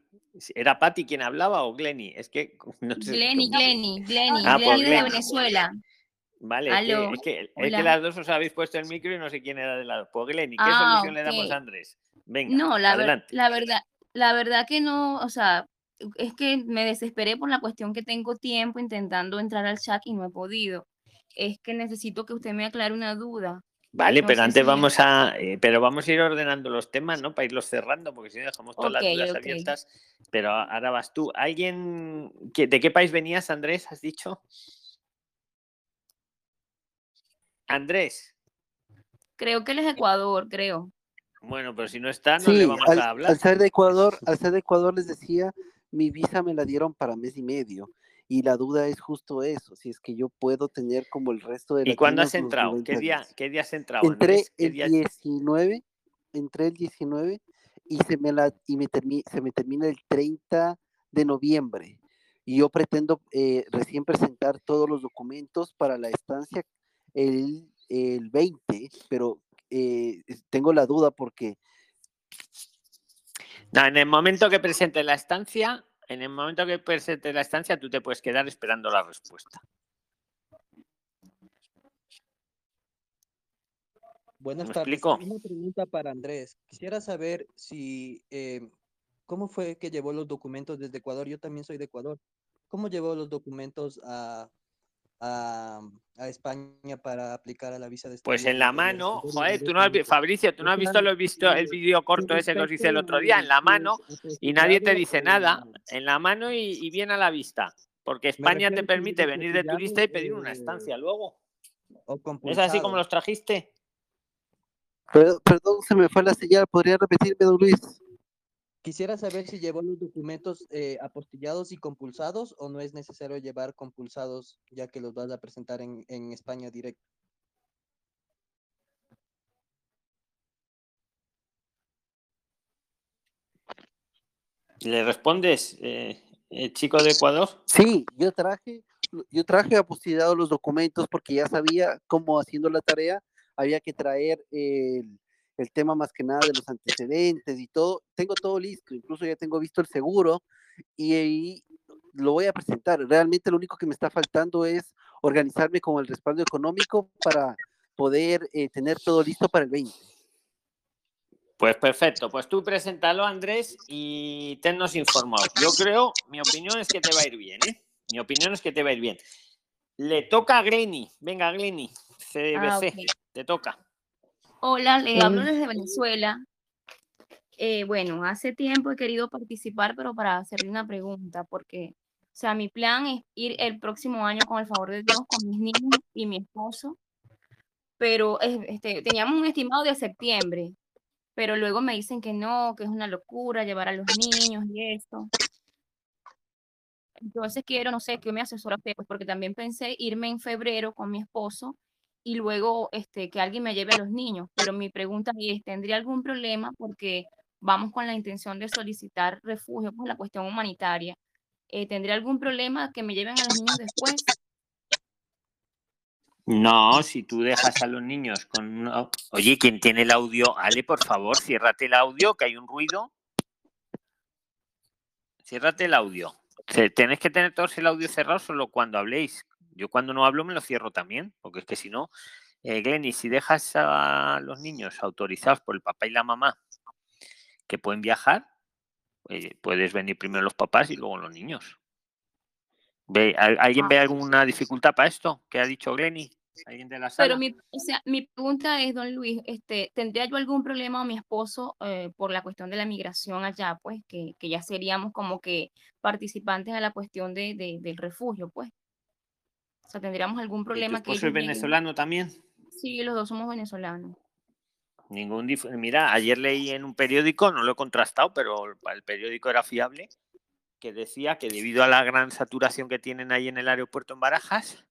¿era Pati quien hablaba o Glenny? Es que [LAUGHS] no sé. Glenny, Glenny, Glenny, Ah, pues Glenny desde Glenny. Venezuela. Vale, es que, es que, es que hola. las dos os habéis puesto el micro y no sé quién era de lado. Pues Glenny, ¿qué Ah, solución le damos a Andrés? Venga, No, la, ver- adelante. la verdad, la verdad que no, o sea, es que me desesperé por la cuestión que tengo tiempo intentando entrar al chat y no he podido. Es que necesito que usted me aclare una duda. Vale, No pero antes si- vamos a, eh, pero vamos a ir ordenando los temas, ¿no? Para irlos cerrando, porque si no dejamos todas las dudas abiertas. Pero ahora vas tú. ¿Alguien que, de qué país venías, Andrés? ¿Has dicho? Andrés. Creo que él es Ecuador, creo. Bueno, pero si no está, no le vamos al, a hablar. al ser de Ecuador, al ser de Ecuador les decía, mi visa me la dieron para mes y medio. Y la duda es justo eso, si es que yo puedo tener como el resto de ¿Y cuándo has entrado? 90 ¿Qué día, qué día has entrado, Entré el día- 19, entré el 19 y se me la y me termi- se me termina el 30 de noviembre. Y yo pretendo eh, recién presentar todos los documentos para la estancia el, el 20, pero eh, tengo la duda porque No, en el momento que presente la estancia, en el momento que presente la estancia, tú te puedes quedar esperando la respuesta. Buenas ¿Me tardes. explico? Una pregunta para Andrés. Quisiera saber si, eh, ¿cómo fue que llevó los documentos desde Ecuador? Yo también soy de Ecuador. ¿Cómo llevó los documentos a, a, a España para aplicar a la visa de Pues en la mano, joder, tú no has Fabricio, tú no has visto lo visto el vídeo corto ese que os hice el otro día, en la mano, y nadie te dice nada, en la mano y, y bien a la vista, porque España te permite venir de turista y pedir una eh, estancia luego. ¿Es así como los trajiste? Per- Perdón, se me fue la señal. ¿Podría repetirme, don Luis? Quisiera saber si llevó los documentos eh, apostillados y compulsados o no es necesario llevar compulsados ya que los vas a presentar en, en España directo. ¿Le respondes, eh, eh, chico de Ecuador? Sí, yo traje, yo traje apostillados los documentos porque ya sabía cómo haciendo la tarea había que traer el, el tema más que nada de los antecedentes y todo. Tengo todo listo, incluso ya tengo visto el seguro y ahí lo voy a presentar. Realmente lo único que me está faltando es organizarme con el respaldo económico para poder eh, tener todo listo para el 20. Pues perfecto, pues tú preséntalo, Andrés, y tennos informados. Yo creo, mi opinión es que te va a ir bien, ¿eh? Mi opinión es que te va a ir bien. Le toca a Glenny. Venga, Glenny, CBC, Ah, ok. te toca. Hola, le hablo desde Venezuela. Eh, bueno, hace tiempo he querido participar, pero para hacerle una pregunta, porque, o sea, mi plan es ir el próximo año con el favor de Dios con mis niños y mi esposo, pero este, teníamos un estimado de septiembre, pero luego me dicen que no, que es una locura llevar a los niños y esto. Entonces quiero, no sé, que me asesora usted, pues porque también pensé irme en febrero con mi esposo y luego este, que alguien me lleve a los niños. Pero mi pregunta es, ¿tendría algún problema? Porque vamos con la intención de solicitar refugio por la cuestión humanitaria. Eh, ¿Tendría algún problema que me lleven a los niños después? No, si tú dejas a los niños con... Oye, ¿quién tiene el audio? Ale, por favor, ciérrate el audio, que hay un ruido. Ciérrate el audio. Tenéis que tener todos el audio cerrado solo cuando habléis. Yo cuando no hablo me lo cierro también, porque es que si no, eh, Glenny, si dejas a los niños autorizados por el papá y la mamá que pueden viajar, eh, puedes venir primero los papás y luego los niños. ¿Ve, al- ¿Alguien Ah. ve alguna dificultad para esto? ¿Qué ha dicho Glenny? ¿Alguien de la sala? Pero mi, o sea, mi pregunta es, don Luis, este, ¿tendría yo algún problema o mi esposo eh, por la cuestión de la migración allá, pues, que, que ya seríamos como que participantes a la cuestión de, de- del refugio, pues? Sea, ¿tendríamos algún ¿Y tu problema que lleguen? venezolano también? Sí, los dos somos venezolanos. Ningún dif- Mira, ayer leí en un periódico, no lo he contrastado, pero el periódico era fiable, que decía que debido a la gran saturación que tienen ahí en el aeropuerto en Barajas,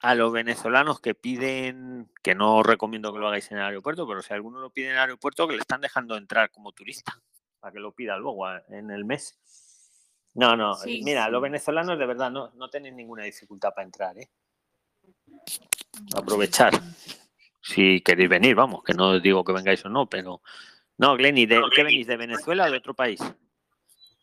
a los venezolanos que piden, que no os recomiendo que lo hagáis en el aeropuerto, pero si alguno lo pide en el aeropuerto, que le están dejando entrar como turista, para que lo pida luego en el mes. No, no, Sí, mira, los venezolanos de verdad no, no tenéis ninguna dificultad para entrar, ¿eh? Aprovechar. Si queréis venir, vamos, que no os digo que vengáis o no, pero... No, Glenny, ¿de qué venís? ¿De Venezuela o de otro país?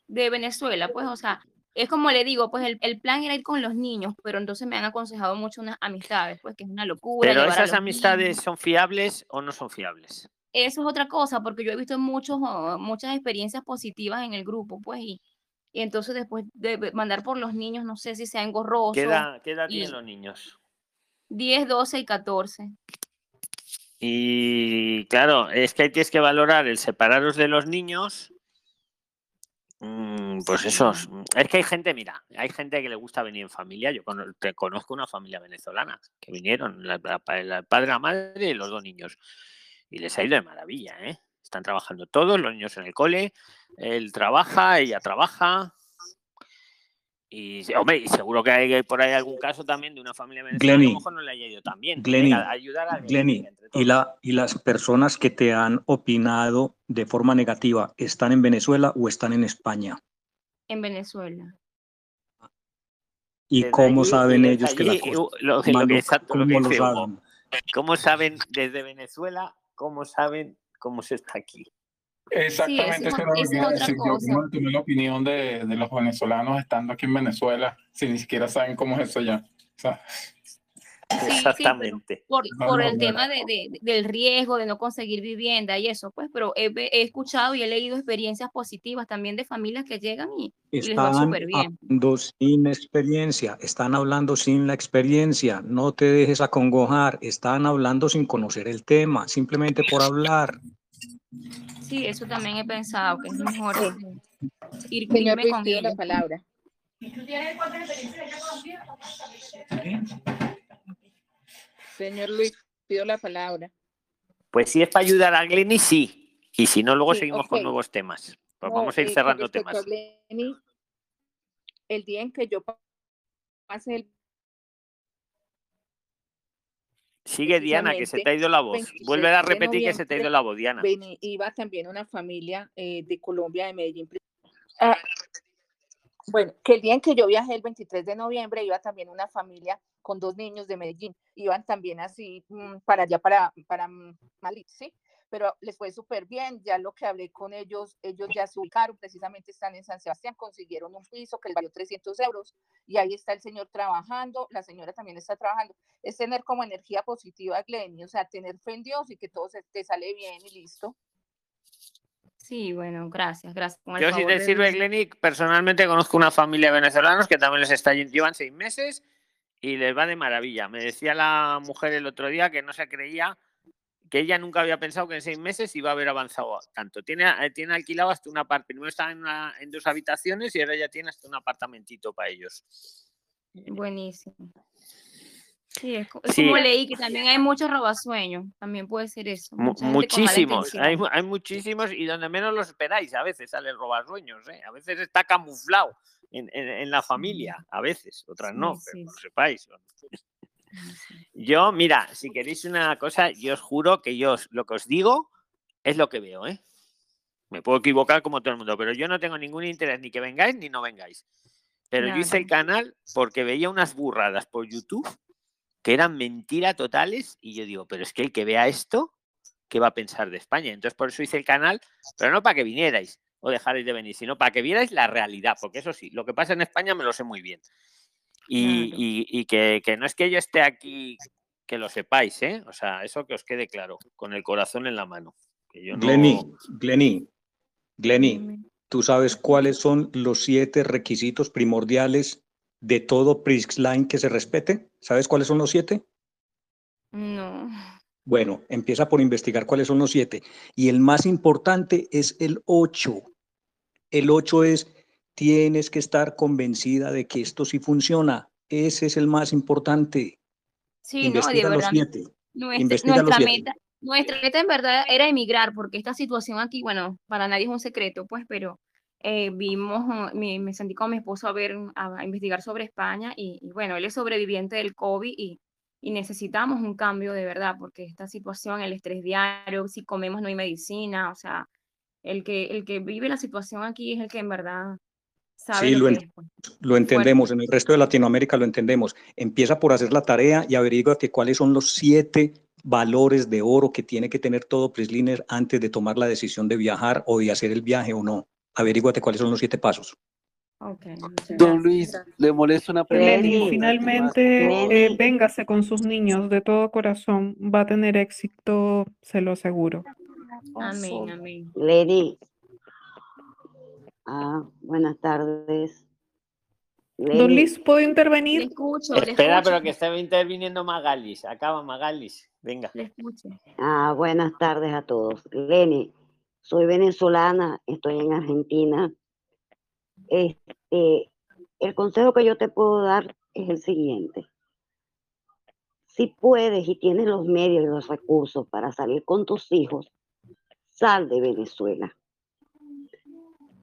De Venezuela, pues, o sea, es como le digo, pues el, el plan era ir con los niños, pero entonces me han aconsejado mucho unas amistades, pues, que es una locura. ¿Pero esas amistades niños. son fiables o no son fiables? Eso es otra cosa, porque yo he visto muchos, muchas experiencias positivas en el grupo, pues, y, y entonces después de mandar por los niños, no sé si sea engorroso. ¿Qué edad, qué edad tienen los niños? 10, 12 y 14. Y claro, es que tienes que valorar el separaros de los niños. Mm, Pues eso, es es que hay gente, mira, hay gente que le gusta venir en familia. Yo conozco una familia venezolana que vinieron, el padre, la madre y los dos niños. Y les ha ido de maravilla, ¿eh? Están trabajando todos, los niños en el cole, él trabaja, ella trabaja. Y, se- hombre, y seguro que hay por ahí algún caso también de una familia venezolana que a Glenny, lo mejor no le haya ido tan bien. Glenny, Venga, ayudar a Glenny, y, la, y las personas que te han opinado de forma negativa, ¿están en Venezuela o están en España? En Venezuela. ¿Y Desde cómo allí- saben desde ellos que la cosa lo, es lo que, lo que ¿Cómo lo dice saben? ¿Cómo saben desde Venezuela? ¿Cómo saben cómo se está aquí? Exactamente, eso es era lo esa que es iba a otra decir yo. cosa. ¿Cómo tomé la opinión de, de los venezolanos estando aquí en Venezuela si ni siquiera saben cómo es eso ya? O sea, Sí, sí, pero Exactamente. por, no, por no, el no. tema de, de- del riesgo de no conseguir vivienda y eso, pues, pero he, escuchado y he leído experiencias positivas también de familias que llegan y, y les va Están súper bien. hablando sin experiencia, están hablando sin la experiencia, no te dejes acongojar, están hablando sin conocer el tema, simplemente por hablar. Sí, eso también he pensado, que es mejor Sí. ir, Señor irme Luis, con pido la ellos. palabra. Señor Luis, pido la palabra. Pues si es para ayudar a Glenny, sí. Y si no, luego Sí, seguimos con nuevos temas. Pues No, vamos a ir eh, cerrando temas. Glenny, el día en que yo pa- pasé el Sigue Diana, que se te ha ido la voz. 23 Vuelve a repetir que se te ha ido la voz, Diana. iba también una familia eh, de Colombia, de Medellín. Ah, bueno, que el día en que yo viajé, el 23 de noviembre, iba también una familia con dos niños de Medellín. Iban también así mm, para allá, para, para mm, Malí, ¿sí? Pero les fue súper bien. Ya lo que hablé con ellos, ellos ya se ubicaron, precisamente están en San Sebastián, consiguieron un piso que les valió 300 euros y ahí está el señor trabajando, la señora también está trabajando. Es tener como energía positiva, Glenny, o sea, tener fe en Dios y que todo se te sale bien y listo. Sí, bueno, gracias, gracias. Con Yo, si te de sirve. Glenny, personalmente conozco una familia de venezolanos que también les está, lle- llevan seis meses y les va de maravilla. Me decía la mujer el otro día que no se creía que ella nunca había pensado que en seis meses iba a haber avanzado tanto. Tiene, eh, tiene alquilado hasta una parte. Primero en, una- en dos habitaciones y ahora ya tiene hasta un apartamentito para ellos. Buenísimo. Sí, es, co- es Sí. como leí que también hay muchos robasueños, también puede ser eso. Muchísimos, hay, mu- hay muchísimos y donde menos los esperáis, a veces sale el robasueños, ¿eh? a veces está camuflado en, en- en la familia, a veces, otras no, Sí, pero lo sepáis. Yo, mira, si queréis una cosa, yo os juro que yo os- lo que os digo es lo que veo, ¿eh? Me puedo equivocar como todo el mundo, pero yo no tengo ningún interés ni que vengáis ni no vengáis. Pero yo hice el canal porque veía unas burradas por YouTube que eran mentiras totales y yo digo, pero es que el que vea esto, ¿qué va a pensar de España? Entonces por eso hice el canal, pero no para que vinierais o dejarais de venir, sino para que vierais la realidad, porque eso sí, lo que pasa en España me lo sé muy bien. Y, Claro. y- y que, que no es que yo esté aquí, que lo sepáis, ¿eh? O sea, eso que os quede claro, con el corazón en la mano. Que yo no- Glenny, Glenny, Glenny, Dime. ¿tú sabes cuáles son los siete requisitos primordiales de todo PRISLine que se respete? ¿Sabes cuáles son los siete? No. Bueno, empieza por investigar cuáles son los siete. Y el más importante es el ocho. El ocho es, tienes que estar convencida de que esto sí funciona. Ese es el más importante. Sí, no, de los verdad. siete. Nuestra, los meta, nuestra meta en verdad era emigrar, porque esta situación aquí, bueno, para nadie es un secreto, pues, pero eh, vimos, uh, me, me sentí con mi esposo a ver, a, a investigar sobre España y, y bueno, él es sobreviviente del COVID y, y necesitamos un cambio de verdad, porque esta situación, el estrés diario, si comemos no hay medicina, o sea, el que, el que vive la situación aquí es el que en verdad sabe Sí, lo en- es. pues. lo entendemos, en el resto de Latinoamérica lo entendemos. Empieza por hacer la tarea y averíguate cuáles son los siete valores de oro que tiene que tener todo Prisliner antes de tomar la decisión de viajar o de hacer el viaje o no. Averíguate cuáles son los siete pasos. Ok, muchas Don gracias. Luis, le molesta una pregunta. Lenny, finalmente, eh, véngase con sus niños de todo corazón. Va a tener éxito, se lo aseguro. Amén, amén. Lenny. Ah, buenas tardes. Don Luis, ¿puedo Le intervenir? escucho, le Espera, escucho, pero que estaba interviniendo Magalis. Acaba Magalis. Venga. le escucho. ah, buenas tardes a todos. Lenny, soy venezolana, estoy en Argentina. Este, el consejo que yo te puedo dar es el siguiente. Si puedes y tienes los medios y los recursos para salir con tus hijos, sal de Venezuela.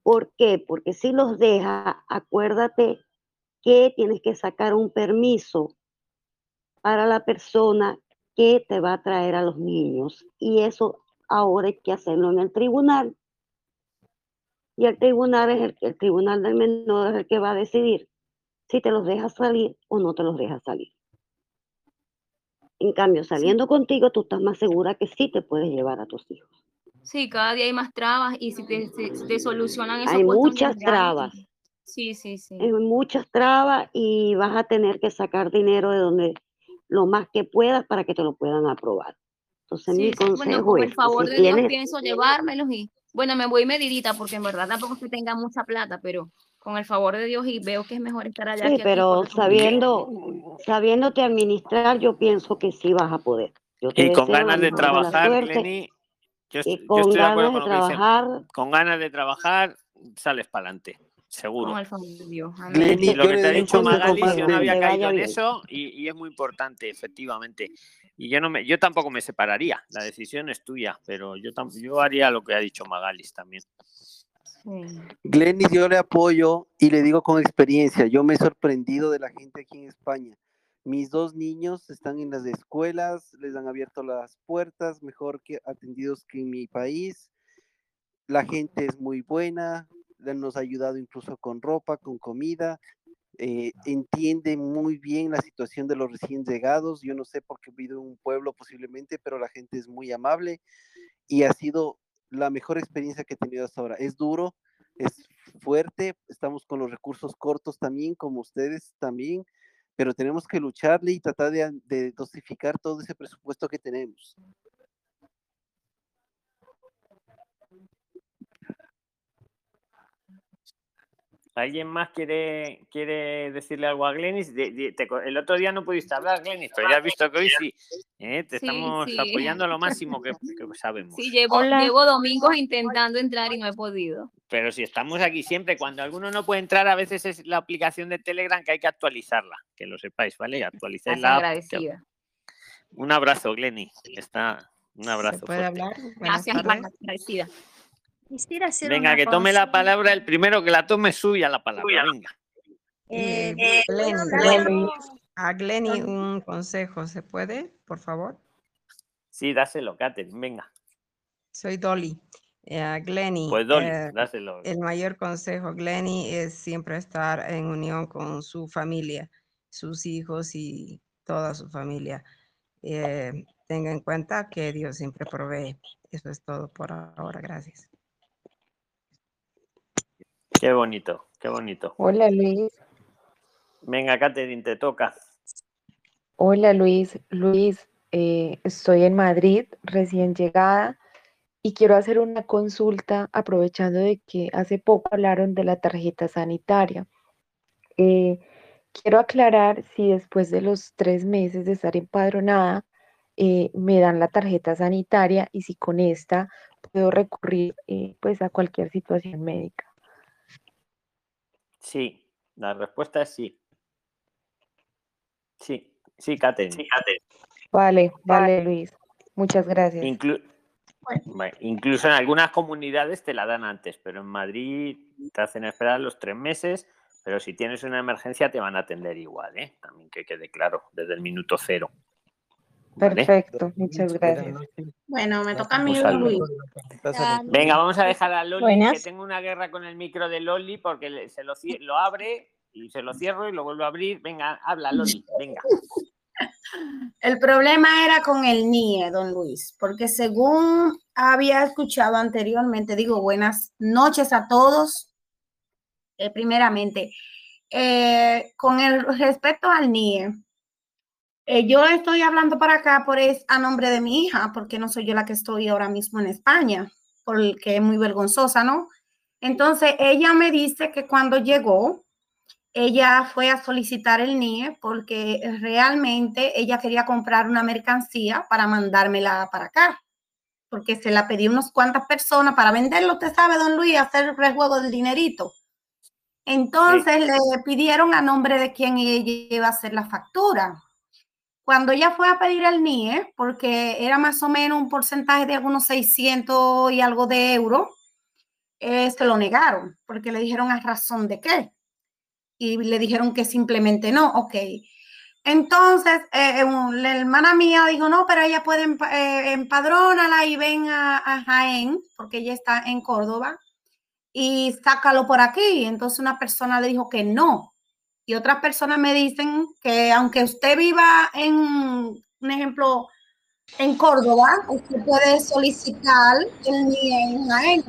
¿Por qué? Porque si los dejas, acuérdate que tienes que sacar un permiso para la persona que te va a traer a los niños. Y eso ahora hay que hacerlo en el tribunal. Y el tribunal es el, el tribunal del menor es el que va a decidir si te los deja salir o no te los deja salir. En cambio, saliendo contigo, tú estás más segura que sí te puedes llevar a tus hijos. Sí, cada día hay más trabas y si te, te solucionan esa Hay muchas trabas. Sí, sí, sí. hay muchas trabas y vas a tener que sacar dinero de donde lo más que puedas para que te lo puedan aprobar. Entonces mi Sí, bueno, consejo con es el que favor si de Dios tienes, pienso llevármelos y bueno, me voy medidita porque en verdad tampoco es que tenga mucha plata, pero con el favor de Dios y veo que es mejor estar allá sí, que aquí pero por eso sabiendo, sabiéndote administrar, yo pienso que sí vas a poder. Yo te Y con ganas de de trabajar, suerte Lenny, yo, y yo con estoy de acuerdo ganas con de lo que dice. trabajar, Con ganas de trabajar, sales para adelante. con Seguro. el favor de Dios. Lenny, lo yo que te ha dicho Magali, yo no había caído en bien. eso y, y es muy importante, efectivamente. Y yo no me, yo tampoco me separaría. La decisión es tuya, pero yo tam- yo haría lo que ha dicho Magalis también. Sí. Glenny, yo le apoyo y le digo con experiencia, yo me he sorprendido de la gente aquí en España. Mis dos niños están en las escuelas, les han abierto las puertas, mejor que atendidos que en mi país. La gente es muy buena, nos ha ayudado incluso con ropa, con comida. Eh, entiende muy bien la situación de los recién llegados. Yo no sé por qué vivo en un pueblo posiblemente, pero la gente es muy amable y ha sido la mejor experiencia que he tenido hasta ahora. Es duro, es fuerte, estamos con los recursos cortos también, como ustedes también, pero tenemos que lucharle y tratar de, de dosificar todo ese presupuesto que tenemos. ¿Alguien más quiere, quiere decirle algo a Glenis? De- de- te co- el otro día no pudiste hablar, Glenis, pero ya has visto que hoy sí. ¿eh? Te Sí, estamos sí. apoyando lo máximo que, que sabemos. Sí, llevo, llevo domingos intentando entrar y no he podido. Pero si estamos aquí siempre, cuando alguno no puede entrar, a veces es la aplicación de Telegram que hay que actualizarla, que lo sepáis, ¿vale? Actualicéis la agradecida. Un abrazo, Glenny. Está un abrazo. puede hablar? Gracias, agradecida. Quisiera hacer Venga, que tome la palabra el primero, que la tome suya la palabra. Venga. Eh, Eh, Glenny, ¿puedo hablar Glenny, con- a Glenny un consejo, ¿se puede, por favor? Sí, dáselo, Catherine. Venga. Soy Dolly. Eh, a Glenny, Pues Dolly, eh, dáselo. el mayor consejo, Glenny, es siempre estar en unión con su familia, sus hijos y toda su familia. Eh, tenga en cuenta que Dios siempre provee. Eso es todo por ahora. Gracias. Qué bonito, qué bonito. Hola Luis, Venga, Catherine, te toca. hola Luis, Luis, eh, estoy en Madrid, recién llegada, y quiero hacer una consulta aprovechando de que hace poco hablaron de la tarjeta sanitaria. Eh, quiero aclarar si después de los tres meses de estar empadronada eh, me dan la tarjeta sanitaria y si con esta puedo recurrir pues a cualquier situación médica. Sí, la respuesta es sí. Sí, sí, Catherine. Vale, vale, Luis. Muchas gracias. Inclu- Bueno, incluso en algunas comunidades te la dan antes, pero en Madrid te hacen esperar los tres meses, pero si tienes una emergencia te van a atender igual, ¿eh? También que quede claro, desde el minuto cero. ¿Vale? Perfecto, muchas gracias. Bueno, me toca a mí. Luis. Venga, vamos a dejar a Loli, Buenas. que tengo una guerra con el micro de Loli porque se lo, lo abre y se lo cierro y lo vuelvo a abrir. Venga, habla Loli, venga. [LAUGHS] El problema era con el NIE, don Luis, porque según había escuchado anteriormente, digo buenas noches a todos, eh, primeramente, eh, con el respecto al NIE, eh, yo estoy hablando para acá por es a nombre de mi hija, porque no soy yo la que estoy ahora mismo en España, porque es muy vergonzosa, ¿no? Entonces, ella me dice que cuando llegó, ella fue a solicitar el NIE porque realmente ella quería comprar una mercancía para mandármela para acá, porque se la pedí unas cuantas personas para venderlo, usted sabe, don Luis, hacer el rejuego del dinerito. Entonces le pidieron a nombre de quién ella iba a hacer la factura. Cuando ella fue a pedir el NIE, porque era más o menos un porcentaje de algunos 600 y algo de euros, eh, se lo negaron, porque le dijeron a razón de qué y le dijeron que simplemente no, ok. Entonces, eh, un- la hermana mía dijo, no, pero ella puede empa- eh, empadrónala y ven a, a Jaén, porque ella está en Córdoba, y sácalo por aquí. Entonces una persona le dijo que no. Y otras personas me dicen que aunque usted viva en, un ejemplo, en Córdoba, usted puede solicitar el NIE en Jaén.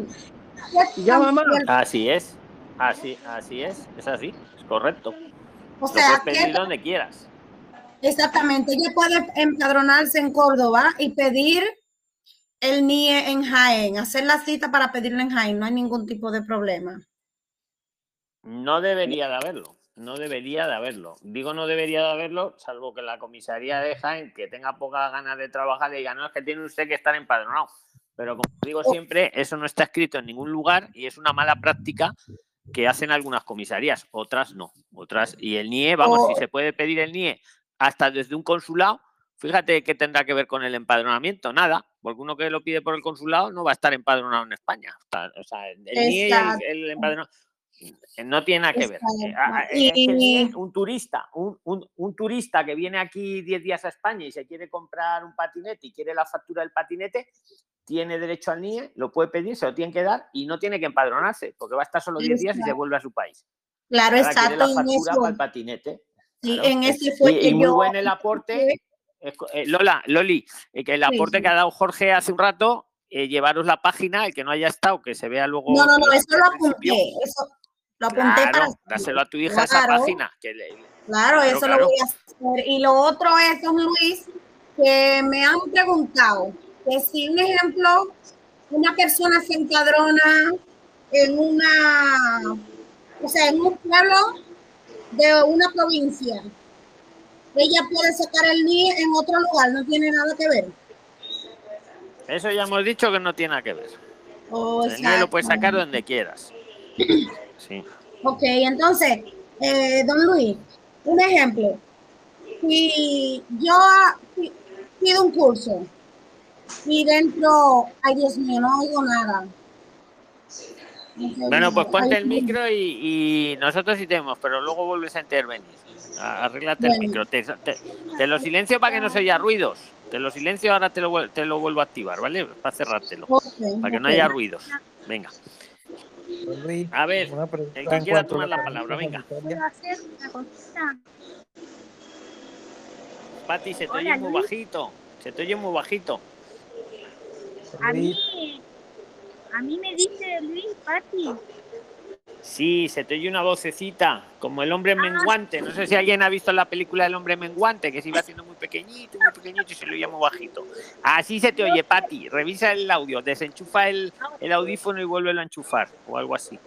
Ya, mamá. Así es, así, así es, es así, es correcto. O Lo sea, puedes pedir que- donde quieras. Exactamente, ella puede empadronarse en Córdoba y pedir el NIE en Jaén, hacer la cita para pedirlo en Jaén, no hay ningún tipo de problema. No debería de haberlo, no debería de haberlo. Digo no debería de haberlo, salvo que la comisaría de Jaén, que tenga pocas ganas de trabajar, le diga, no, es que tiene usted que estar empadronado. Pero como digo siempre, eso no está escrito en ningún lugar y es una mala práctica que hacen algunas comisarías, otras no, otras. Y el NIE, vamos, si se puede pedir el NIE hasta desde un consulado, fíjate qué tendrá que ver con el empadronamiento, nada, porque uno que lo pide por el consulado no va a estar empadronado en España. O sea, el NIE y el, el empadronamiento no tiene nada que ver. Eh, ah, es que Y- un turista, un, un- un turista que viene aquí 10 días a España y se quiere comprar un patinete y quiere la factura del patinete, tiene derecho al NIE, lo puede pedir, se lo tiene que dar y no tiene que empadronarse, porque va a estar solo 10 días y se vuelve a su país. Claro, Ahora exacto, la factura para el patinete. Sí, Claro, en es- ese fue y, que y muy yo buen el [LAUGHS] aporte. eh, eh, Lola, Loli, eh, que el aporte sí. que ha dado Jorge hace un rato, eh, llevaros la página, el que no haya estado, que se vea luego. No, no, no, eso lo apunté, eso lo apunté para Claro, dáselo a tu hija esa Claro. página. Que le- Claro, Claro, eso lo voy a hacer. Y lo otro es, don Luis, que me han preguntado que si, un ejemplo, una persona se empadrona en una, o sea, en un pueblo de una provincia, ella puede sacar el NIE en otro lugar, no tiene nada que ver. Eso ya hemos dicho que no tiene nada que ver. Oh, El NIE lo puedes sacar donde quieras. [CLEARS THROAT] Sí. Ok, entonces, eh, don Luis, un ejemplo. Si yo pi- pido un curso y dentro, ay Dios mío, no oigo nada. Bueno, pues ponte el micro y, y nosotros sí tenemos, pero luego vuelves a intervenir. Arréglate el micro. Te, te- te lo silencio para que no se oiga ruidos. Te lo silencio, ahora te lo, te lo vuelvo a activar, ¿vale? Para cerrártelo. Para que no haya ruidos. Venga. A ver, Una el que quiera tomar la la palabra, venga. Pati, se te Hola, oye muy Luis. bajito. Se te oye muy bajito. A mí, a mí me dice Luis, Pati. Sí, se te oye una vocecita, como el hombre menguante. No sé si alguien ha visto la película del hombre menguante, que se iba haciendo muy pequeñito, muy pequeñito y se lo muy bajito. Así se te oye, Pati. Revisa el audio, desenchufa el, el audífono y vuélvelo a enchufar, o algo así.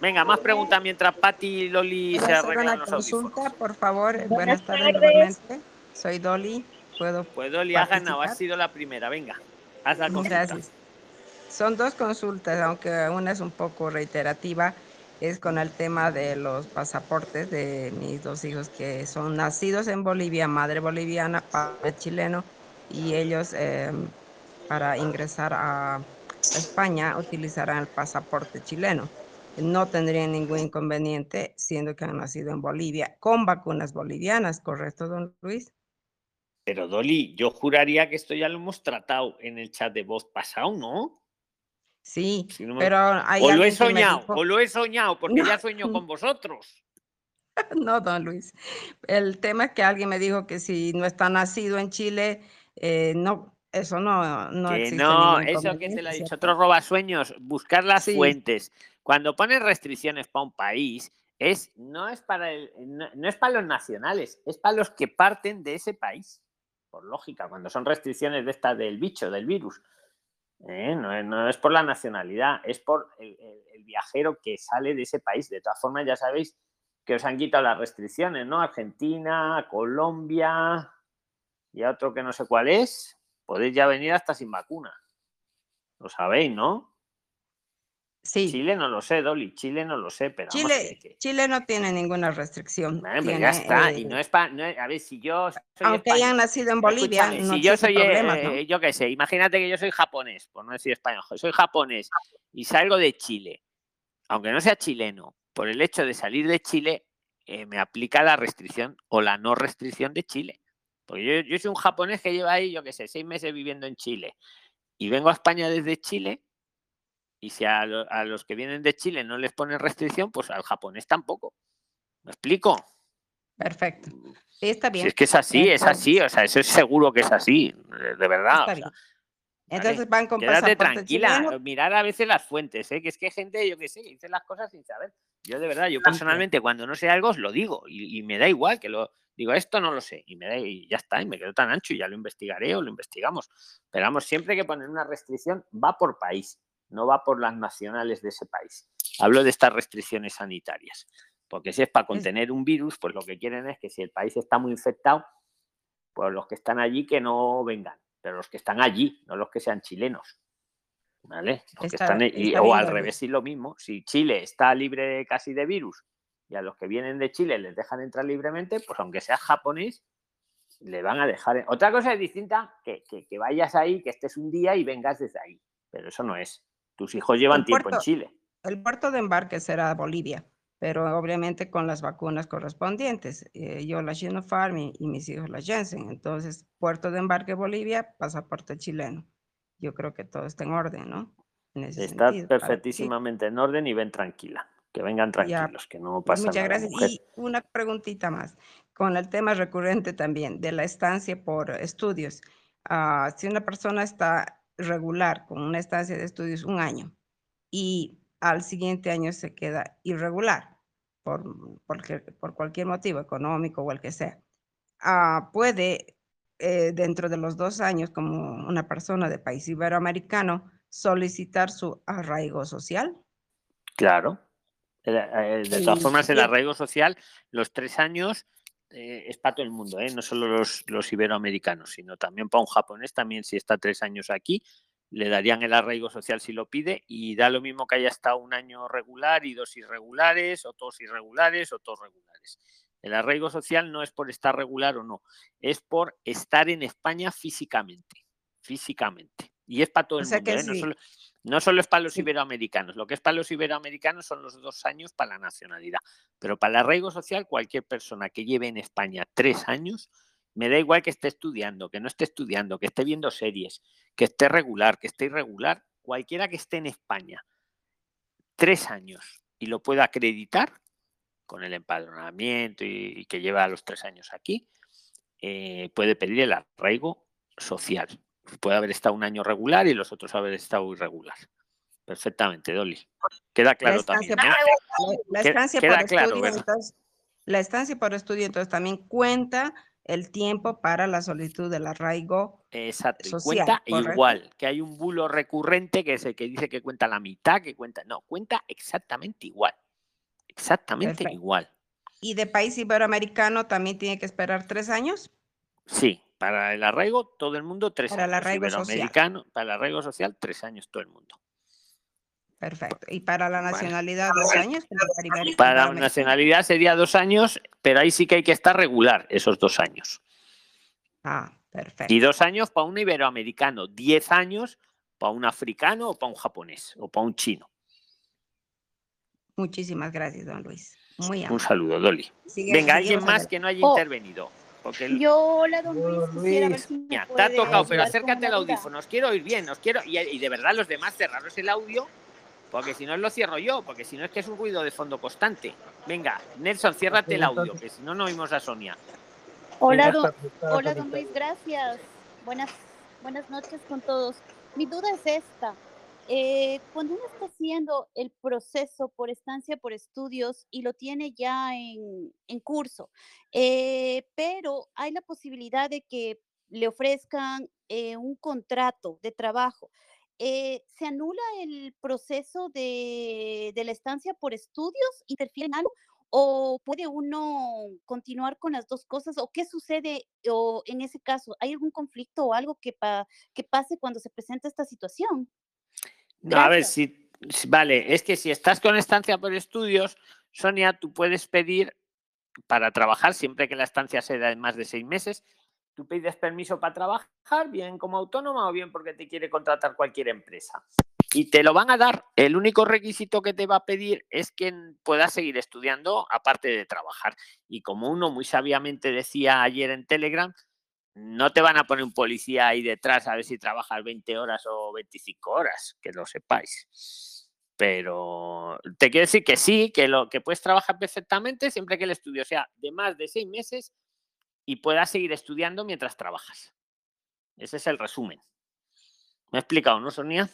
Venga, más preguntas mientras Pati y Loli ¿Puedo se arreglan una los consulta, audífonos. por favor? Buenas, Buenas tardes nuevamente. Soy Dolly. ¿Puedo Pues Loli, has ganado, has sido la primera. Venga, haz la consulta. Gracias. Son dos consultas, aunque una es un poco reiterativa, es con el tema de los pasaportes de mis dos hijos que son nacidos en Bolivia, madre boliviana, padre chileno, y ellos eh, para ingresar a España utilizarán el pasaporte chileno. No tendrían ningún inconveniente siendo que han nacido en Bolivia con vacunas bolivianas, ¿correcto, don Luis? Pero Dolly, yo juraría que esto ya lo hemos tratado en el chat de voz pasado, ¿no? Sí, Si no me- pero hay o lo he soñado, dijo- o lo he soñado, [LAUGHS] porque No. ya sueño con vosotros. [LAUGHS] No, don Luis. El tema es que alguien me dijo que si no está nacido en Chile, eh, no, eso no, no que existe no, eso que inconveniente, lo ha dicho otro robasueños, buscar las Sí. fuentes. Cuando pones restricciones para un país, es, no, es para el- no, no es para los nacionales, es para los que parten de ese país. Por lógica, cuando son restricciones de estas del bicho, del virus. ¿Eh? No, es, por la nacionalidad, es por el, el- viajero que sale de ese país. De todas formas, ya sabéis que os han quitado las restricciones, ¿no? Argentina, Colombia y otro que no sé cuál es, podéis ya venir hasta sin vacuna. Lo sabéis, ¿no? Sí. Chile no lo sé, Dolly, Chile no lo sé, pero Chile, que- que- Chile no tiene ninguna restricción. Bueno, pero tiene, ya está, y eh, no es para, a ver, si yo soy aunque hayan nacido en Bolivia, no si yo soy, problemas, ¿no? eh, yo qué sé, imagínate que yo soy japonés, por no decir español, soy japonés y salgo de Chile, aunque no sea chileno, por el hecho de salir de Chile, eh, me aplica la restricción o la no restricción de Chile. Porque yo, yo soy un japonés que lleva ahí, yo qué sé, seis meses viviendo en Chile y vengo a España desde Chile y si a, lo- a los que vienen de Chile no les ponen restricción, pues al japonés tampoco. ¿Me explico? Perfecto. Sí, está bien. Si es que es así, es así, o sea, eso es seguro que es así, de verdad. Está o bien. sea, Entonces van con Quédate tranquila, chileno. mirar a veces las fuentes, ¿eh? que es que hay gente, yo que sé, dice las cosas sin saber. Yo de verdad, yo personalmente cuando no sé algo os lo digo y, y me da igual que lo digo, esto no lo sé y me da y ya está, y me quedo tan ancho y ya lo investigaré o lo investigamos. Pero vamos, siempre que poner una restricción va por país, no va por las nacionales de ese país. Hablo de estas restricciones sanitarias, porque si es para contener un virus, pues lo que quieren es que si el país está muy infectado, pues los que están allí que no vengan, pero los que están allí, no los que sean chilenos. ¿Vale? Los que Está- están, y- está o al revés, sí lo mismo. Si Chile está libre casi de virus y a los que vienen de Chile les dejan entrar libremente, pues aunque seas japonés, le van a dejar. Otra cosa es distinta que, que- que vayas ahí, que estés un día y vengas desde ahí. Pero eso no es. Tus hijos llevan El tiempo en puerto- Chile. El puerto de embarque será Bolivia, pero obviamente con las vacunas correspondientes. Eh, yo la Sinopharm y, y mis hijos la Janssen. Entonces, puerto de embarque Bolivia, pasaporte chileno. Yo creo que todo está en orden, ¿no? En ese Está sentido, perfectísimamente en orden y ven tranquila. Que vengan Ya, tranquilos, que no Pues pasa muchas nada. gracias. mujer. Y una preguntita más, con el tema recurrente también de la estancia por estudios. Ah, si una persona está regular con una estancia de estudios un año y al siguiente año se queda irregular por, por cualquier motivo económico o el que sea, ah, puede eh, dentro de los dos años como una persona de país iberoamericano solicitar su arraigo social. Claro. El- el- de todas formas, el arraigo social, los tres años eh, es para todo el mundo, ¿eh? no solo los, los iberoamericanos, sino también para un japonés, también si está tres años aquí, le darían el arraigo social si lo pide y da lo mismo que haya estado un año regular y dos irregulares, o todos irregulares, o todos regulares. El arraigo social no es por estar regular o no, es por estar en España físicamente, físicamente. Y es para todo O el mundo, ¿eh? no, solo, no solo es para los iberoamericanos, lo que es para los iberoamericanos son los dos años para la nacionalidad, pero para el arraigo social cualquier persona que lleve en España tres años, me da igual que esté estudiando, que no esté estudiando, que esté viendo series, que esté regular, que esté irregular, cualquiera que esté en España tres años y lo pueda acreditar con el empadronamiento y, y que lleva los tres años aquí, eh, puede pedir el arraigo social. Puede haber estado un año regular y los otros haber estado irregular. Perfectamente, Dolly. Queda claro la estancia, también. ¿no? la- estancia queda por claro, estudio, entonces, la estancia por estudio, entonces también cuenta el tiempo para la solicitud del arraigo Exacto, y social, cuenta ¿correcto? igual, que hay un bulo recurrente que es el que dice que cuenta la mitad, que cuenta, no, cuenta exactamente igual. Exactamente Perfecto. igual. ¿Y de país iberoamericano también tiene que esperar tres años? Sí, para el arraigo todo el mundo tres Para el años. arraigo social. Para el arraigo social tres años todo el mundo. Perfecto. ¿Y para la Vale. nacionalidad dos años? Para la nacionalidad sería dos años, pero ahí sí que hay que estar regular esos dos años. Ah, perfecto. Y dos años para un iberoamericano, diez años para un africano o para un japonés o para un chino. Muchísimas gracias, don Luis. Muy Un saludo, Dolly. Sigue- Venga, alguien más que no haya Oh, intervenido. Porque el- Yo, hola, don Luis, quisiera ver si me te ha tocado, pero acércate al audífono. Os quiero oír bien, os quiero. Y, y de verdad, los demás, cerraros el audio, porque si no lo cierro yo, porque si no es que es un ruido de fondo constante. Venga, Nelson, ciérrate el audio, que si no, no oímos a Sonia. Hola, don, hola, don. Luis, gracias. Buenas, buenas noches con todos. Mi duda es esta. Eh, cuando uno está haciendo el proceso por estancia, por estudios y lo tiene ya en, en curso, eh, pero hay la posibilidad de que le ofrezcan eh, un contrato de trabajo, eh, ¿se anula el proceso de, de la estancia por estudios? ¿Interfiere en algo? ¿O puede uno continuar con las dos cosas? ¿O qué sucede o en ese caso? ¿Hay algún conflicto o algo que, pa- que pase cuando se presenta esta situación? No, a ver, si, vale, es que si estás con estancia por estudios, Sonia, tú puedes pedir para trabajar, siempre que la estancia sea de más de seis meses, tú pides permiso para trabajar, bien como autónoma o bien porque te quiere contratar cualquier empresa. Y te lo van a dar. El único requisito que te va a pedir es que puedas seguir estudiando aparte de trabajar. Y como uno muy sabiamente decía ayer en Telegram, no te van a poner un policía ahí detrás a ver si trabajas 20 horas o 25 horas, que lo sepáis. Pero te quiero decir que sí, que lo que puedes trabajar perfectamente siempre que el estudio sea de más de seis meses y puedas seguir estudiando mientras trabajas. Ese es el resumen. ¿Me he explicado, no, Sonia?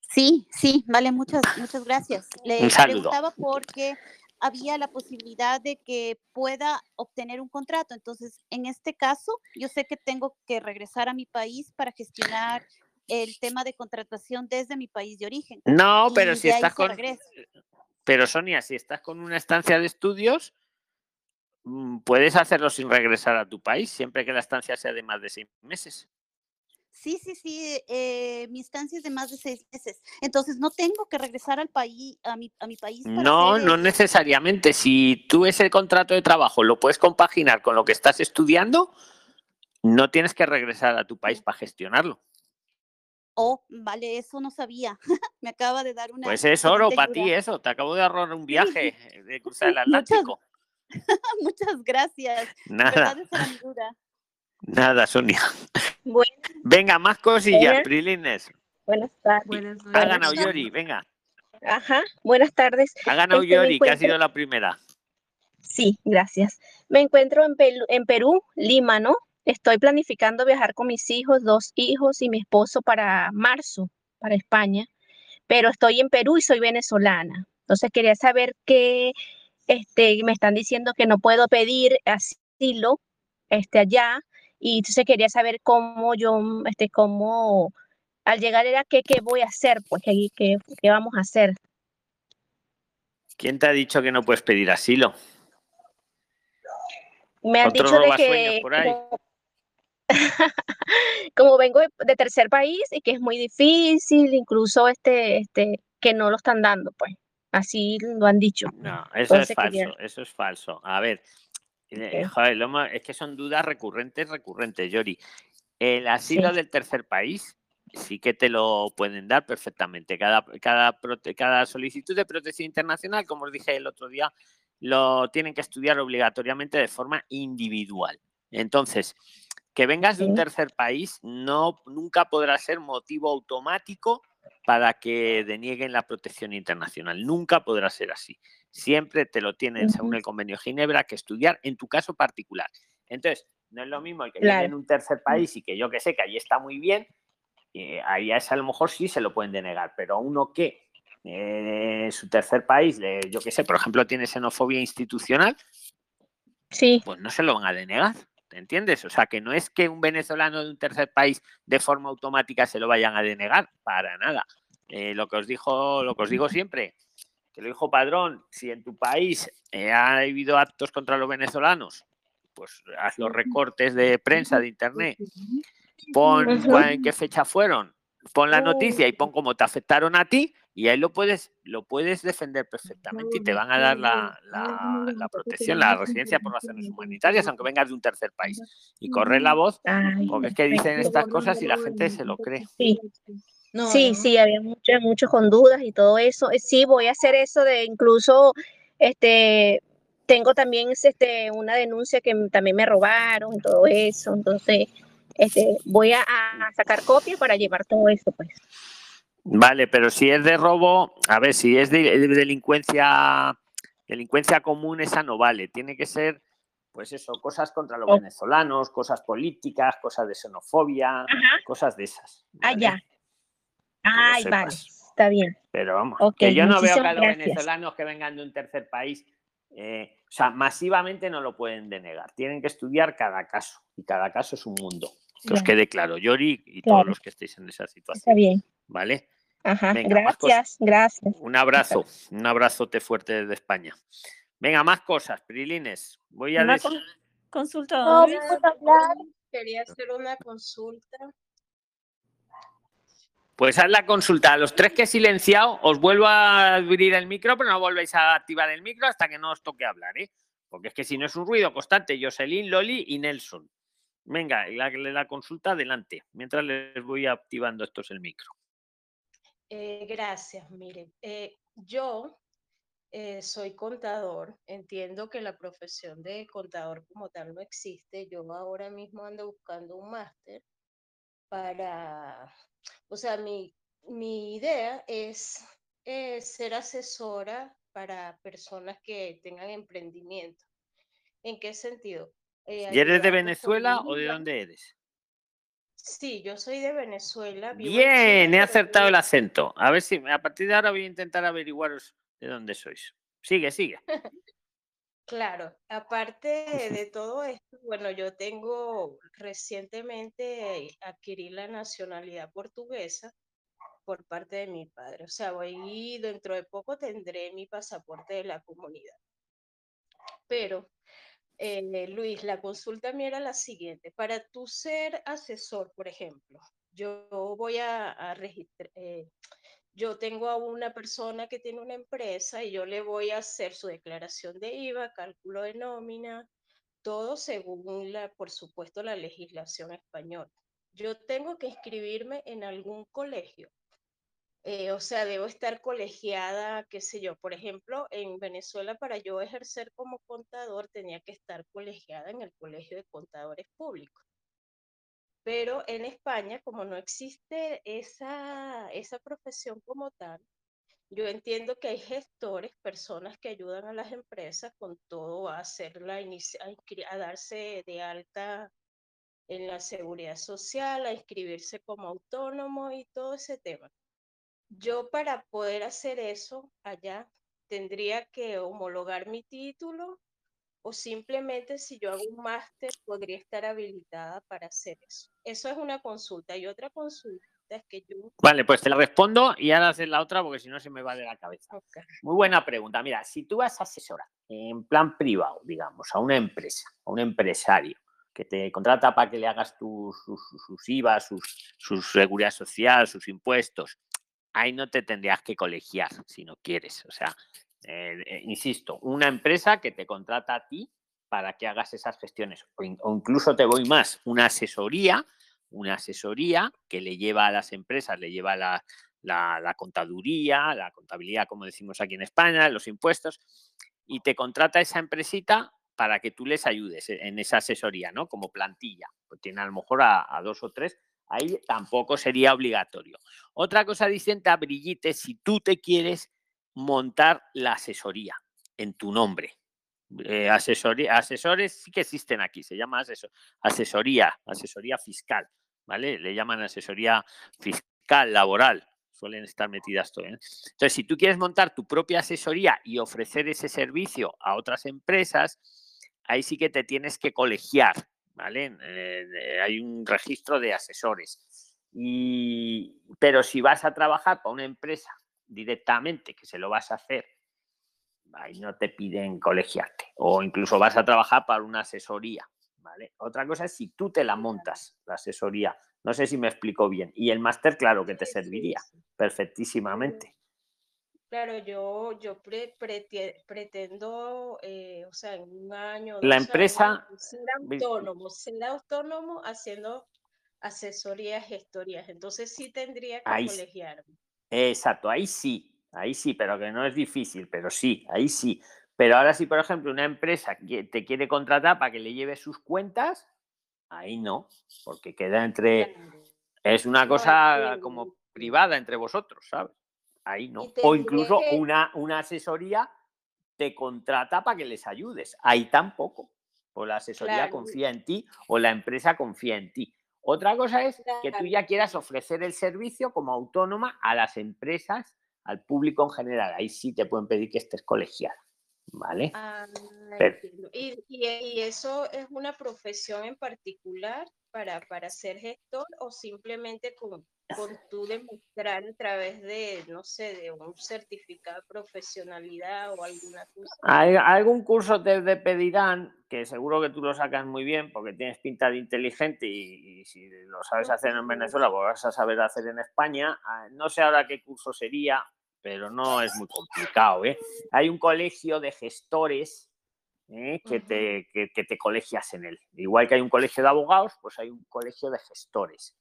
Sí, sí, vale, muchas, muchas gracias. Le Un saludo. preguntaba porque había la posibilidad de que pueda obtener un contrato. Entonces, en este caso, yo sé que tengo que regresar a mi país para gestionar el tema de contratación desde mi país de origen. No, pero Y si estás con. regresa. Pero Sonia, si estás con una estancia de estudios, mm, puedes hacerlo sin regresar a tu país, siempre que la estancia sea de más de seis meses. Sí, sí, sí, eh, mi estancia es de más de seis meses. Entonces, no tengo que regresar al país, a mi, a mi país para No, hacer no necesariamente. Si tú ese contrato de trabajo lo puedes compaginar con lo que estás estudiando, no tienes que regresar a tu país para gestionarlo. Oh, vale, eso no sabía. [LAUGHS] Me acaba de dar una Pues es oro para ti eso. Te acabo de ahorrar un viaje de [LAUGHS] cruzar el Atlántico. [LAUGHS] Muchas gracias. Nada. esa era mi duda. Nada, Sonia. Bueno, Venga, más cosillas. Prilines. buenas tardes. Ha ganado Yori, venga. Ajá, buenas tardes. Ha ganado Este, que ha sido la primera. Sí, gracias. Me encuentro en, en Perú, Lima, ¿no? Estoy planificando viajar con mis hijos, dos hijos y mi esposo para marzo, para España, pero estoy en Perú y soy venezolana. Entonces quería saber qué, este, me están diciendo que no puedo pedir asilo, este, allá, y entonces quería saber cómo yo, mm, este, cómo, al llegar era qué, qué voy a hacer, pues, qué, qué, qué vamos a hacer. ¿Quién te ha dicho que no puedes pedir asilo? Me han dicho de que como, [LAUGHS] como vengo de, de tercer país y que es muy difícil, incluso este, este, que no lo están dando, pues. Así lo han dicho. No, eso es quería- falso, eso es falso. A ver, eh, joder, es que son dudas recurrentes, recurrentes, Yori. El asilo Sí. del tercer país sí que te lo pueden dar perfectamente. Cada, cada, cada solicitud de protección internacional, como os dije el otro día, lo tienen que estudiar obligatoriamente de forma individual. Entonces, que vengas de un tercer país no nunca podrá ser motivo automático para que denieguen la protección internacional. Nunca podrá ser así. Siempre te lo tienen, según el convenio de Ginebra, que estudiar en tu caso particular. Entonces, no es lo mismo el que Claro. viene en un tercer país y que yo que sé que allí está muy bien, eh, ahí a ese a lo mejor sí se lo pueden denegar, pero a uno que eh, su tercer país, yo que sé, por ejemplo, tiene xenofobia institucional, Sí. pues no se lo van a denegar. ¿Te entiendes? O sea, que no es que un venezolano de un tercer país de forma automática se lo vayan a denegar, para nada. Eh, lo que os dijo, lo que os digo siempre, que lo dijo Padrón, si en tu país eh, ha habido actos contra los venezolanos, pues haz los recortes de prensa de internet, pon cuál- en qué fecha fueron, pon la noticia y pon cómo te afectaron a ti y ahí lo puedes, lo puedes defender perfectamente y te van a dar la, la- la protección, la residencia por razones humanitarias, aunque vengas de un tercer país. Y correr la voz, porque es que dicen estas cosas y la gente se lo cree. Sí. Sí, sí, había muchos, muchos con dudas y todo eso. Eh, Sí, voy a hacer eso de incluso, este, tengo también este, una denuncia que también me robaron y todo eso. Entonces, este, voy a, a sacar copia para llevar todo eso, pues. Vale, pero si es de robo, a ver, si es de, de delincuencia, delincuencia común, esa no vale. Tiene que ser, pues eso, cosas contra los Oh. venezolanos, cosas políticas, cosas de xenofobia, cosas de esas. Ah, ya. Ay, vale, está bien. Pero vamos, que yo no veo que a los gracias. venezolanos que vengan de un tercer país, eh, o sea, masivamente no lo pueden denegar. Tienen que estudiar cada caso y cada caso es un mundo. Que os quede claro, Yori y todos los que estéis en esa situación. Está bien. ¿Vale? Ajá, Venga, gracias, gracias. Un abrazo, un abrazote fuerte desde España. Venga, más cosas, Prilines. Voy a des- con- consulta, No, hablar. Quería hacer una consulta. Pues haz la consulta. A los tres que he silenciado, os vuelvo a abrir el micro, pero no volvéis a activar el micro hasta que no os toque hablar, ¿eh? Porque es que si no es un ruido constante, Jocelyn, Loli y Nelson. Venga, la, la consulta adelante, mientras les voy activando estos el micro. Eh, gracias, mire. eh, yo eh, soy contador. Entiendo que la profesión de contador como tal no existe. Yo ahora mismo ando buscando un máster para, o sea, mi, mi idea es eh, ser asesora para personas que tengan emprendimiento. ¿En qué sentido? Eh, ¿Y eres de Venezuela o de dónde eres? Sí, yo soy de Venezuela. Bien, Chile, he acertado el acento. A ver si a partir de ahora voy a intentar averiguaros de dónde sois. Sigue, sigue. [LAUGHS] Claro, aparte de todo esto, bueno, yo tengo recientemente adquirí la nacionalidad portuguesa por parte de mi padre. O sea, voy dentro de poco tendré mi pasaporte de la comunidad. Pero, eh, Luis, la consulta mía era la siguiente. Para tú ser asesor, por ejemplo, yo voy a, registrar, yo tengo a una persona que tiene una empresa y yo le voy a hacer su declaración de IVA, cálculo de nómina, todo según la, por supuesto, la legislación española. Yo tengo que inscribirme en algún colegio. Eh, o sea, debo estar colegiada, qué sé yo. Por ejemplo, en Venezuela, para yo ejercer como contador, tenía que estar colegiada en el Colegio de Contadores Públicos. Pero en España, como no existe esa, esa profesión como tal, yo entiendo que hay gestores, personas que ayudan a las empresas con todo a hacer la inici- a, a darse de alta en la seguridad social, a inscribirse como autónomo y todo ese tema. Yo para poder hacer eso allá tendría que homologar mi título o simplemente si yo hago un máster podría estar habilitada para hacer eso. Eso es una consulta. Y otra consulta es que yo... Vale, pues te la respondo y ahora haces la otra porque si no se me va de la cabeza. Muy buena pregunta. Mira, si tú vas a asesorar en plan privado, digamos, a una empresa, a un empresario que te contrata para que le hagas tus, sus, sus IVA, sus, su seguridad social, sus impuestos, ahí no te tendrías que colegiar si no quieres. O sea, eh, eh, insisto, una empresa que te contrata a ti para que hagas esas gestiones. O, in- o incluso te voy más, una asesoría, una asesoría que le lleva a las empresas, le lleva la, la, contaduría, la contabilidad, como decimos aquí en España, los impuestos, y te contrata esa empresita para que tú les ayudes e- en esa asesoría, ¿no? Como plantilla. Pues tiene a lo mejor a, a dos o tres, ahí tampoco sería obligatorio. Otra cosa distinta, Brigitte, si tú te quieres montar la asesoría en tu nombre. Eh, asesoría, asesores sí que existen aquí, se llama asesor- asesoría, asesoría fiscal, ¿vale? Le llaman asesoría fiscal, laboral, suelen estar metidas todo. ¿eh? Entonces, si tú quieres montar tu propia asesoría y ofrecer ese servicio a otras empresas, ahí sí que te tienes que colegiar, ¿vale? Eh, hay un registro de asesores. Y, pero si vas a trabajar para una empresa directamente, que se lo vas a hacer ahí no te piden colegiarte. O incluso vas a trabajar para una asesoría, ¿vale? Otra cosa es si tú te la montas, la asesoría. No sé si me explico bien. Y el máster, claro que te serviría perfectísimamente. Claro, yo, yo pre- pretendo, eh, o sea, en un año, La empresa, años, ser autónomo, ser autónomo haciendo asesorías, gestorías. Entonces sí tendría que ahí, colegiarme. Exacto, ahí sí, ahí sí, pero que no es difícil, pero sí, ahí sí. Pero ahora si, por ejemplo, una empresa que te quiere contratar para que le lleve sus cuentas, ahí no, porque queda entre, es una cosa como privada entre vosotros, ¿sabes? Ahí no. O incluso una, una asesoría te contrata para que les ayudes. Ahí tampoco. O la asesoría claro, confía en ti o la empresa confía en ti. Otra cosa es que tú ya quieras ofrecer el servicio como autónoma a las empresas, al público en general. Ahí sí te pueden pedir que estés colegiada. ¿Vale? Ah, Pero-. ¿Y, y, y eso es una profesión en particular para, para ser gestor o simplemente con, con tú demostrar a través de, no sé, de un certificado de profesionalidad o alguna cosa? Hay- algún curso te, te pedirán, que seguro que tú lo sacas muy bien porque tienes pinta de inteligente y, y si lo sabes hacer en Venezuela, pues vas a saber hacer en España. Ah, No sé ahora qué curso sería, pero no es muy complicado. ¿eh? Hay un colegio de gestores ¿eh? que, te, que, que te colegias en él. Igual que hay un colegio de abogados, pues hay un colegio de gestores.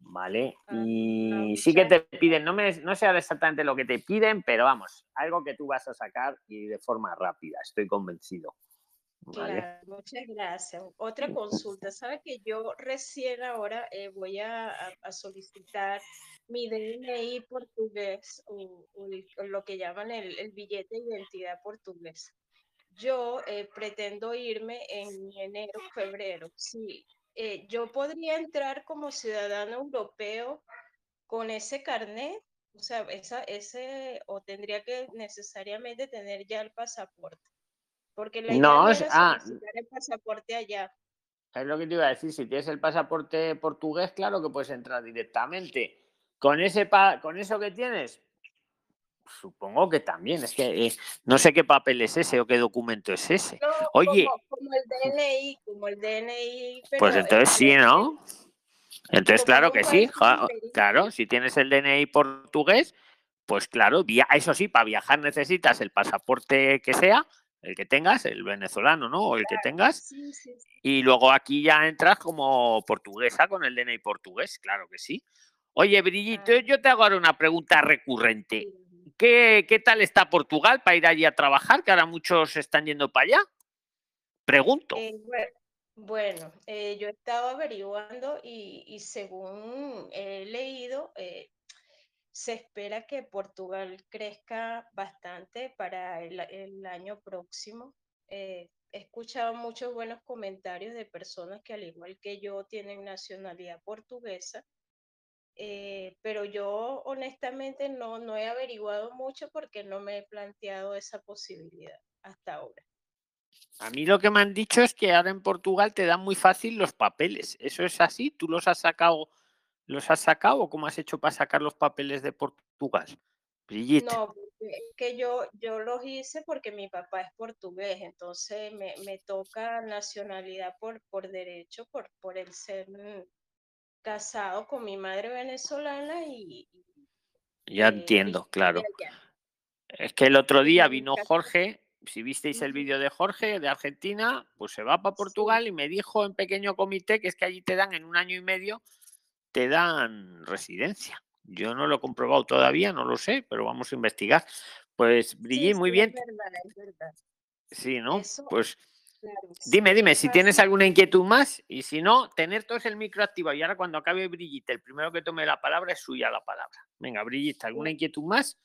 ¿Vale? Y sí que te piden, no, me, no sé exactamente lo que te piden, pero vamos, algo que tú vas a sacar y de forma rápida, estoy convencido. ¿Vale? Claro, muchas gracias. Otra consulta, [LAUGHS] ¿sabe que yo recién ahora eh, voy a, a- solicitar mi DNI portugués o, o lo que llaman el, el billete de identidad portugués? Yo eh, pretendo irme en enero, febrero. Sí, eh, yo podría entrar como ciudadano europeo con ese carnet, o sea, esa, ese, o tendría que necesariamente tener ya el pasaporte. Porque la idea No, no es- ah, el pasaporte allá. es lo que te iba a decir, si tienes el pasaporte portugués, claro que puedes entrar directamente. Con, ese pa- con eso que tienes, supongo que también, es que eh, no sé qué papel es ese o qué documento es ese. No, Oye, como, como el DNI, como el DNI, Pues entonces sí, ¿no? Entonces, claro que sí. Claro, si tienes el DNI portugués, pues claro, eso sí, para viajar necesitas el pasaporte que sea, el que tengas, el venezolano, ¿no? O el que tengas. sí, sí, sí. Y luego aquí ya entras como portuguesa con el DNI portugués, claro que sí. Oye, Brillito, yo te hago ahora una pregunta recurrente. ¿Qué, qué tal está Portugal para ir allí a trabajar? Que ahora muchos están yendo para allá. Pregunto. Eh, bue- bueno, eh, yo he estado averiguando y, según he leído, eh, se espera que Portugal crezca bastante para el, el año próximo. Eh, he escuchado muchos buenos comentarios de personas que al igual que yo tienen nacionalidad portuguesa, eh, pero yo honestamente no, no he averiguado mucho porque no me he planteado esa posibilidad hasta ahora. A mí lo que me han dicho es que ahora en Portugal te dan muy fácil los papeles. ¿Eso es así? ¿Tú los has sacado, los has sacado o cómo has hecho para sacar los papeles de Portugal? Brigitte. No, que yo, yo los hice porque mi papá es portugués, entonces me, me toca nacionalidad por, por derecho, por, por el ser casado con mi madre venezolana y, y, Ya eh, entiendo, claro. allá. Es que el otro día vino Jorge, si visteis el vídeo de Jorge de Argentina, pues se va para Portugal y me dijo en pequeño comité que es que allí te dan en un año y medio, te dan residencia. Yo no lo he comprobado todavía, no lo sé, pero vamos a investigar. Pues Sí, Brigitte, muy sí, bien. es verdad, es verdad. Sí, ¿no? Eso, Pues dime, dime, si tienes alguna inquietud más y si no, tener todos el micro activado. Y ahora cuando acabe Brigitte, el primero que tome la palabra es suya la palabra. Venga, Brigitte, ¿alguna Sí. inquietud más?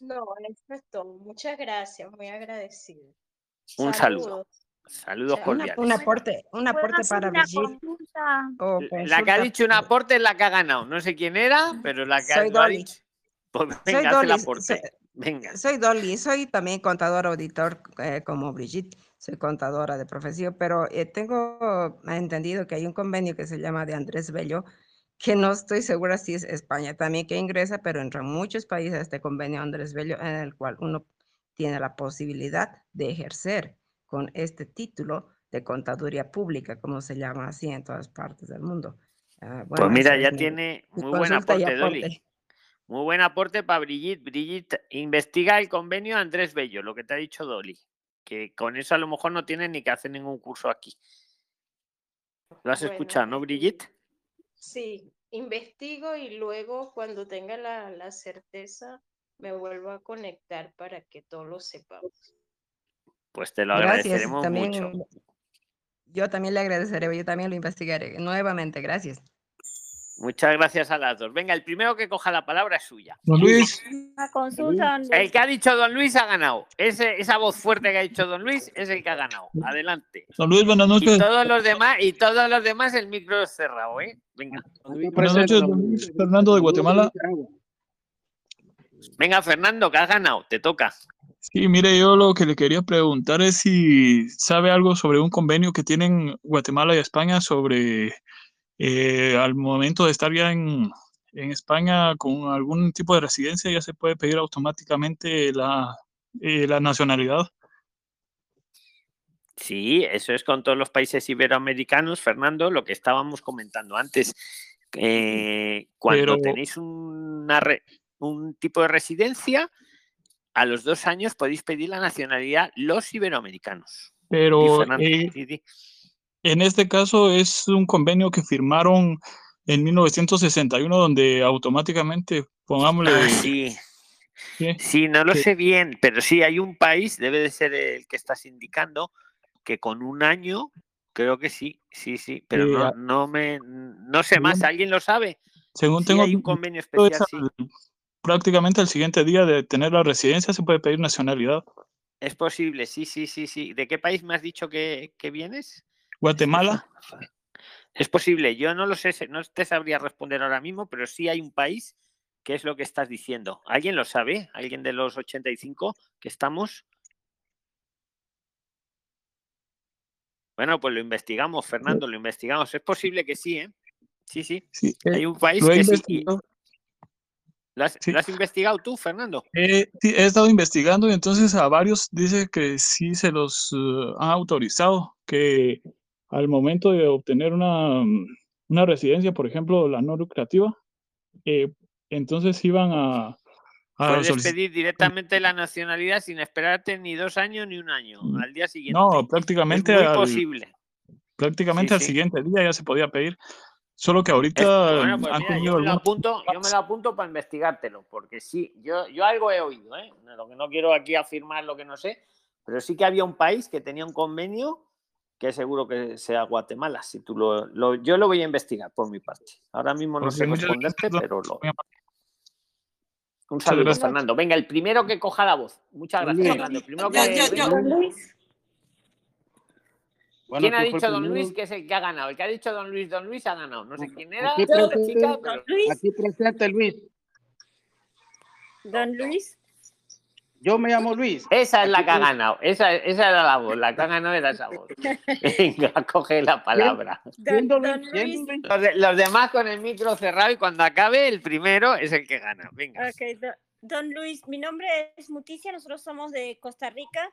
No, eso es todo. Muchas gracias, muy agradecida. Un saludo. Saludos. Una- cordiales. un aporte, un ¿Puedo aporte para Brigitte. consulta? La que ha dicho un aporte es la que ha ganado. No sé quién era, pero la que ha- Soy lo ha Dolly. dicho. Pues Soy venga, haz el Dolly. aporte. Soy, Venga. soy Dolly. Soy también contador auditor eh, como Brigitte. Soy contadora de profesión, pero eh, tengo entendido que hay un convenio que se llama de Andrés Bello, que no estoy segura si es España también que ingresa, pero entra en muchos países este convenio Andrés Bello, en el cual uno tiene la posibilidad de ejercer con este título de contaduría pública, como se llama así en todas partes del mundo. Ah, Pues mira, ya mi- tiene muy buen aporte, Dolly. Muy buen aporte para Brigitte. Brigitte, investiga el convenio Andrés Bello, lo que te ha dicho Dolly. Que con eso a lo mejor no tienen ni que hacer ningún curso aquí. ¿Lo has Bueno, escuchado, no, Brigitte? Sí, investigo y luego cuando tenga la, la certeza me vuelvo a conectar para que todos lo sepamos. Pues te lo Gracias. agradeceremos También, mucho. yo también le agradeceré, yo también lo investigaré nuevamente. Gracias. Muchas gracias a las dos. Venga, el primero que coja la palabra es suya. Don Luis, Una consulta, don El que ha dicho Don Luis ha ganado. Ese, esa voz fuerte que ha dicho Don Luis es el que ha ganado. Adelante. Don Luis, buenas Y noches. todos los demás, y todos los demás el micro es cerrado, ¿eh? Venga. Buenas noches, don Luis. Fernando de Guatemala. Venga, Fernando, que has ganado, te toca. Sí, mire, yo lo que le quería preguntar es si sabe algo sobre un convenio que tienen Guatemala y España sobre eh, al momento de estar ya en, en España con algún tipo de residencia, ya se puede pedir automáticamente la, eh, la nacionalidad. Sí, eso es con todos los países iberoamericanos, Fernando, lo que estábamos comentando antes. Eh, cuando Pero- tenéis una re- un tipo de residencia, a los dos años podéis pedir la nacionalidad los iberoamericanos. Pero eh. En este caso es un convenio que firmaron en 1961 donde automáticamente, pongámosle, Ah, sí. ¿sí? Sí, no lo sé bien, pero sí hay un país, debe de ser el que estás indicando, que con un año, creo que sí, sí, sí, pero no, no me, no sé más, ¿alguien lo sabe? según Sí, tengo hay un convenio especial, al- prácticamente al siguiente día de tener la residencia se puede pedir nacionalidad. Es posible, sí, sí, sí, sí. ¿De qué país me has dicho que, que vienes? Guatemala, Es posible, yo no lo sé, no te sabría responder ahora mismo, pero sí hay un país que es lo que estás diciendo. ¿Alguien lo sabe? ¿Alguien de los 85 que estamos? Bueno, pues lo investigamos, Fernando, lo investigamos. Es posible que sí, ¿eh? Sí, sí. sí, eh, Hay un país lo he que sí. ¿Lo has, Sí. lo has investigado tú, Fernando? He estado investigando y entonces a varios dice que sí se los eh, han autorizado, que al momento de obtener una, mm, una residencia, por ejemplo, la no lucrativa, eh, entonces iban a, a Puedes pedir directamente la nacionalidad sin esperarte ni dos años ni un año. Al día siguiente. No, Es prácticamente muy al, posible. prácticamente Sí, al sí. siguiente día ya se podía pedir, solo que Es- ahorita bueno, pues han mira, yo me lo apunto, yo me lo apunto para investigártelo, porque sí, yo, yo algo he oído, ¿eh? Lo que no quiero aquí afirmar lo que no sé, pero sí que había un país que tenía un convenio que seguro que sea Guatemala. Si tú lo, lo- yo lo voy a investigar por mi parte. Ahora mismo no Pues sé responderte, gracias, pero lo. Un saludo, gracias. Fernando. Venga, el primero que coja la voz. Muchas gracias. Fernando. El primero Yo- que. yo- yo- venga. Don Luis. Bueno, ¿Quién ha ¿quién fue el dicho Don? Luis que es el que ha ganado? El que ha dicho Don Luis, Don Luis ha ganado. No sé quién era Aquí presente, chica, pero. aquí presente Luis. Don Luis. Yo me llamo Luis. Esa es la que ha ganado. Esa, esa era la voz. La que ha ganado era esa voz. [LAUGHS] Venga, coge la palabra. Don, Luis, Luis. Don Luis. Los, de- los demás con el micro cerrado y cuando acabe el primero es el que gana. Venga. Don Luis, mi nombre es Muticia, nosotros somos de Costa Rica.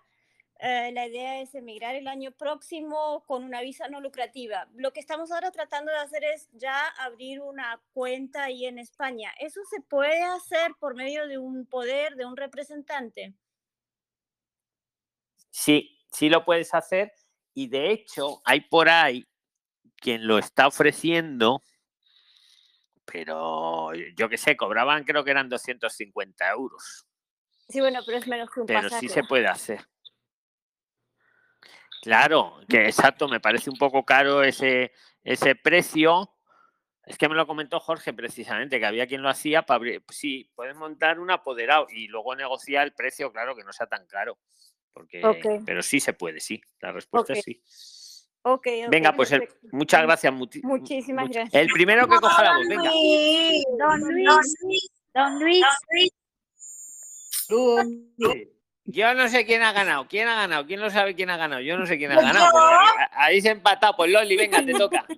Eh, la idea es emigrar el año próximo con una visa no lucrativa. Lo que estamos ahora tratando de hacer es ya abrir una cuenta ahí en España. ¿Eso se puede hacer por medio de un poder, de un representante? Sí, sí lo puedes hacer. Y de hecho, hay por ahí quien lo está ofreciendo, pero yo qué sé, cobraban, creo que eran 250 euros. Sí, bueno, pero es menos que un Pero pasaje. sí se puede hacer. Claro, que exacto, me parece un poco caro ese, ese precio. Es que me lo comentó Jorge precisamente, que había quien lo hacía para abrir. Sí, puedes montar un apoderado y luego negociar el precio, claro, que no sea tan caro. Porque, Ok. Pero sí se puede, sí. La respuesta es sí. Ok, ok, Venga, pues el- muchas gracias. muti- Muchísimas much- gracias. El primero que coja la voz, venga. Don Luis, don Luis. Yo no sé quién ha ganado. ¿Quién ha ganado? ¿Quién lo sabe quién ha ganado? Yo no sé quién ha ganado. pero ahí- se ha empatado. Pues Loli, venga, te toca. [LAUGHS]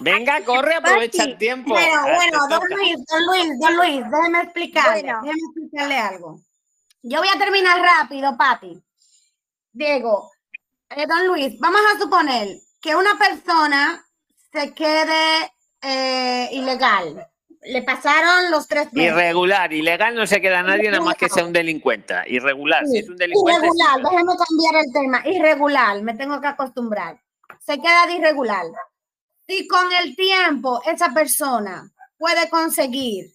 Venga, corre, aprovecha el tiempo. Bueno, Ah, bueno, don. Luis, don Luis, don Luis, déjeme explicarle, Bueno. déjeme explicarle algo. Yo voy a terminar rápido, Pati. Diego, eh, don Luis, vamos a suponer que una persona se quede eh, ilegal. Le pasaron los tres meses. Irregular, ilegal no se queda nadie nada más que sea un delincuente. Irregular, si es un delincuente. Irregular, déjeme cambiar el tema. Irregular, me tengo que acostumbrar. Se queda de irregular. Si con el tiempo esa persona puede conseguir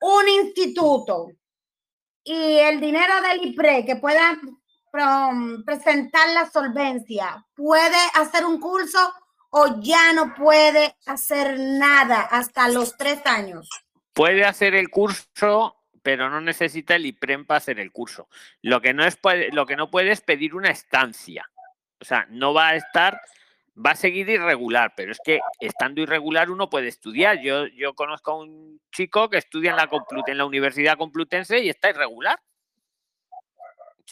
un instituto y el dinero del IPRE que pueda prom- presentar la solvencia, puede hacer un curso o ya no puede hacer nada hasta los tres años. Puede hacer el curso, pero no necesita el IPREM para hacer el curso. Lo que no es lo que no puede es pedir una estancia. O sea, no va a estar, va a seguir irregular, pero es que estando irregular uno puede estudiar. Yo, yo conozco a un chico que estudia en la, Complut- en la Universidad Complutense y está irregular.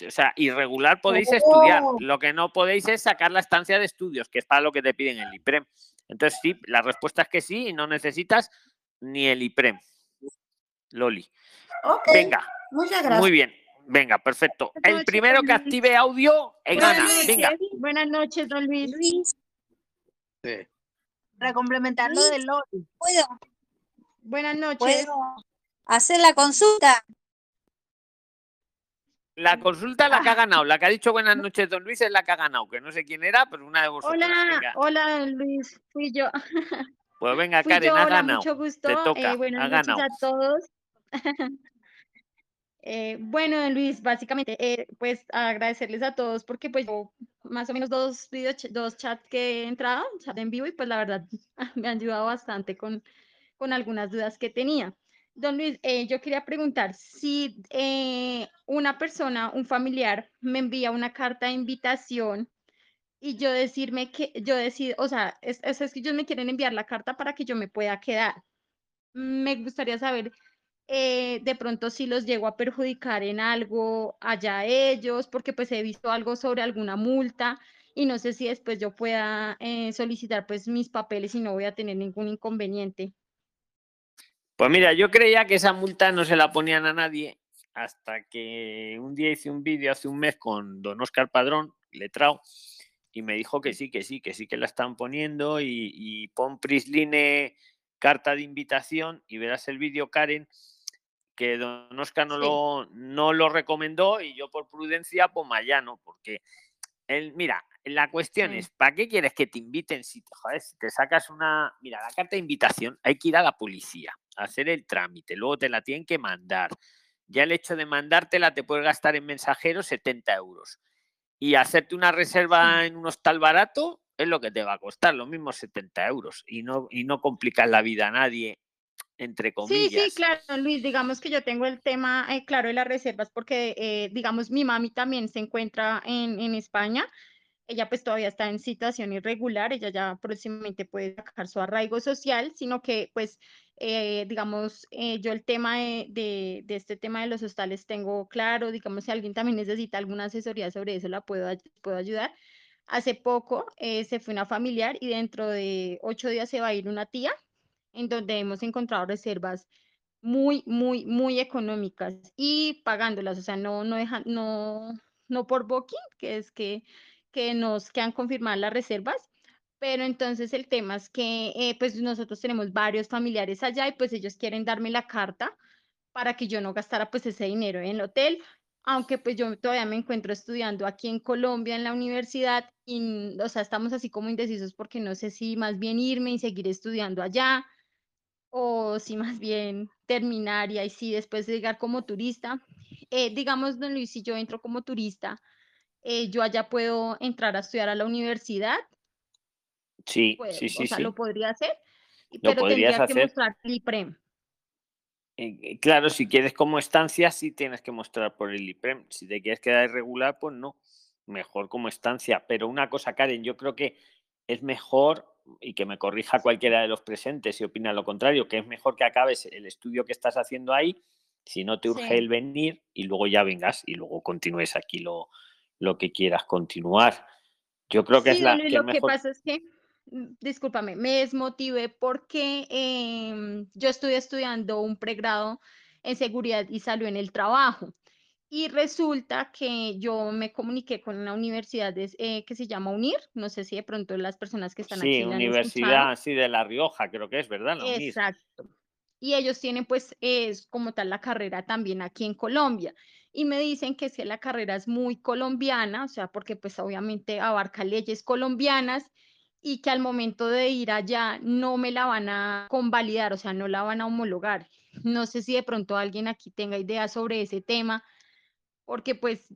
O sea, irregular podéis estudiar. Oh. Lo que no podéis es sacar la estancia de estudios, que es para lo que te piden el IPREM. Entonces, sí, la respuesta es que sí, y no necesitas ni el IPREM. Loli. Ok, Venga, muchas gracias. muy bien. Venga, perfecto. El primero que active audio, eh, Buenas gana. Venga. Buenas noches, don Luis. Sí. Para complementar lo de Loli. ¿Puedo, Buenas noches. puedo hacer la consulta? La consulta la que ha ganado, la que ha dicho buenas noches, don Luis, es la que ha ganado, que no sé quién era, pero una de vosotros. Hola, Venga. hola, Luis. Fui yo. [LAUGHS] Pues venga, Fui Karen, yo, ha hola, ganado. mucho gusto. Te eh, toca, buenas ha noches ganado. a todos. [LAUGHS] Eh, bueno, Luis, básicamente, eh, pues agradecerles a todos porque pues yo más o menos dos video, dos chats que he entrado, chat en vivo y pues la verdad [LAUGHS] me han ayudado bastante con, con algunas dudas que tenía. Don Luis, eh, yo quería preguntar si eh, una persona, un familiar, me envía una carta de invitación y yo decirme que yo decido, o sea, es, es, que ellos me quieren enviar la carta para que yo me pueda quedar. Me gustaría saber eh, de pronto si los llego a perjudicar en algo allá ellos, porque pues he visto algo sobre alguna multa y no sé si después yo pueda eh, solicitar pues mis papeles y no voy a tener ningún inconveniente. Pues mira, yo creía que esa multa no se la ponían a nadie hasta que un día hice un vídeo hace un mes con don Oscar Padrón, letrao, y me dijo que sí, que sí, que sí que la están poniendo y, y pon Prisline carta de invitación y verás el vídeo, Karen, que don Oscar no, Sí. lo, no lo recomendó y yo por prudencia, pues Mayano, porque el, mira, la cuestión Sí. es, ¿para qué quieres que te inviten si te, joder, si te sacas una... Mira, la carta de invitación hay que ir a la policía, hacer el trámite, luego te la tienen que mandar. Ya el hecho de mandártela te puede gastar en mensajeros 70 euros. Y hacerte una reserva en un hostal barato es lo que te va a costar, los mismos 70 euros. Y no, y no complicas la vida a nadie, entre Sí, comillas. sí, claro, Luis, digamos que yo tengo el tema eh, claro de las reservas porque, eh, digamos, mi mami también se encuentra en, en España. Ella pues todavía está en situación irregular, ella ya próximamente puede sacar su arraigo social, sino que pues, eh, digamos, eh, yo el tema de, de, de este tema de los hostales tengo claro, digamos, si alguien también necesita alguna asesoría sobre eso, la puedo, puedo ayudar. Hace poco eh, se fue una familiar y dentro de ocho días se va a ir una tía en donde hemos encontrado reservas muy, muy, muy económicas y pagándolas, o sea, no, no, dejan, no, no por booking, que es que, que nos quedan confirmadas las reservas, pero entonces el tema es que eh, pues nosotros tenemos varios familiares allá y pues ellos quieren darme la carta para que yo no gastara pues ese dinero en el hotel, aunque pues yo todavía me encuentro estudiando aquí en Colombia en la universidad y, mm, o sea, estamos así como indecisos porque no sé si más bien irme y seguir estudiando allá o si más bien terminar y ahí sí después de llegar como turista. Eh, digamos, don Luis, si yo entro como turista, eh, yo allá puedo entrar a estudiar a la universidad, Sí, pues, sí, sí, o sea, sí. lo podría hacer, pero podrías tendría que hacer. mostrar el IPREM. Eh, eh, Claro, si quieres como estancia, sí tienes que mostrar por el IPREM. Si te quieres quedar irregular, pues no. Mejor como estancia. Pero una cosa, Karen, yo creo que es mejor, y que me corrija cualquiera de los presentes si opina lo contrario, que es mejor que acabes el estudio que estás haciendo ahí, si no te urge Sí. el venir, y luego ya vengas y luego continúes aquí lo, lo que quieras continuar. Yo creo que Sí, es la que es lo que pasa es que discúlpame, me desmotivé porque em, yo estoy estudiando un pregrado en seguridad y salud en el trabajo. Y resulta que yo me comuniqué con una universidad de- eh, que se llama UNIR, no sé si de pronto las personas que están Sí, aquí han escuchado. Universidad, sí, de La Rioja, creo que es, ¿verdad? La UNIR. Exacto. Y ellos tienen pues es como tal la carrera también aquí en Colombia. Y me dicen que si la carrera es muy colombiana, o sea, porque pues obviamente abarca leyes colombianas y que al momento de ir allá no me la van a convalidar, o sea, no la van a homologar. No sé si de pronto alguien aquí tenga idea sobre ese tema, porque pues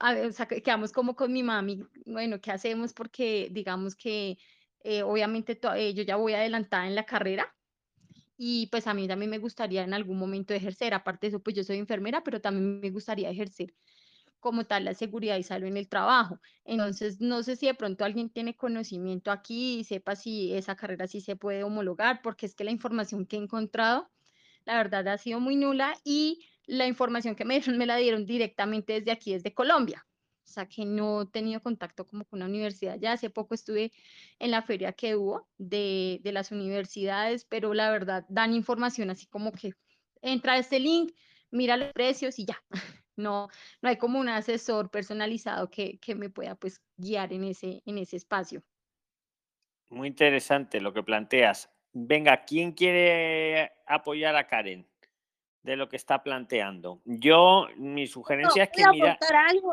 a o sea, que- quedamos como con mi mami, bueno, ¿qué hacemos? Porque digamos que eh, obviamente eh, yo ya voy adelantada en la carrera y pues a mí también me gustaría en algún momento ejercer, aparte de eso, pues yo soy enfermera, pero también me gustaría ejercer como tal la seguridad y salud en el trabajo. Entonces, no sé si de pronto alguien tiene conocimiento aquí y sepa si esa carrera sí se puede homologar, porque es que la información que he encontrado, la verdad, ha sido muy nula y la información que me dieron me la dieron directamente desde aquí, desde Colombia. O sea, que no he tenido contacto como con una universidad. Ya hace poco estuve en la feria que hubo de, de las universidades, pero la verdad dan información así como que entra este link, mira los precios y ya. No, no hay como un asesor personalizado que, que me pueda pues guiar en ese, en ese espacio. Muy interesante lo que planteas. Venga, ¿quién quiere apoyar a Karen de lo que está planteando? Yo, mi sugerencia es que ¿Puedo mira, aportar algo?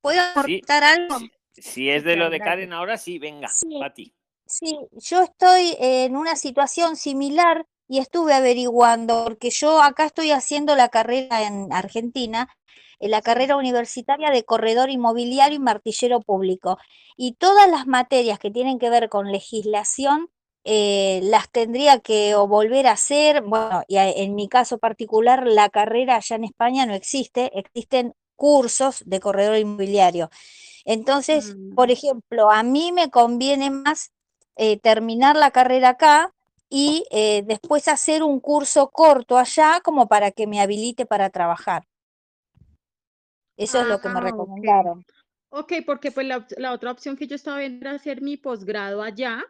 ¿Puedo sí, aportar algo? si es de lo de. Karen ahora, sí, venga, Sí. Pati. Sí, yo estoy en una situación similar y estuve averiguando, porque yo acá estoy haciendo la carrera en Argentina, en la carrera universitaria de corredor inmobiliario y martillero público. Y todas las materias que tienen que ver con legislación, eh, las tendría que o volver a hacer, bueno, y en mi caso particular, la carrera allá en España no existe, existen cursos de corredor inmobiliario. Entonces, por ejemplo, a mí me conviene más eh, terminar la carrera acá y eh, después hacer un curso corto allá como para que me habilite para trabajar. Eso es lo que me Ah, ok. recomendaron. Ok, porque pues la, la otra opción que yo estaba viendo era hacer mi posgrado allá,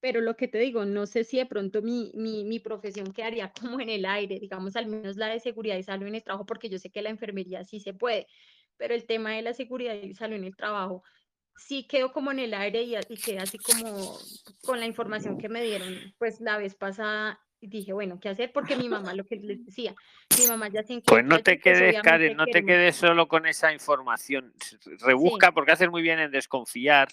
pero lo que te digo, no sé si de pronto mi, mi, mi profesión quedaría [LAUGHS] como en el aire, digamos, al menos la de seguridad y salud en el trabajo, porque yo sé que la enfermería sí se puede, pero el tema de la seguridad y salud en el trabajo sí quedó como en el aire y, y quedé así como con la información que me dieron, pues la vez pasada. y Dije, bueno, ¿qué hacer? Porque mi mamá, lo que les decía, mi mamá ya se Pues no te pues quedes, Karen, no te quedes solo con esa información. S- Sí, Rebusca porque haces muy bien en desconfiar.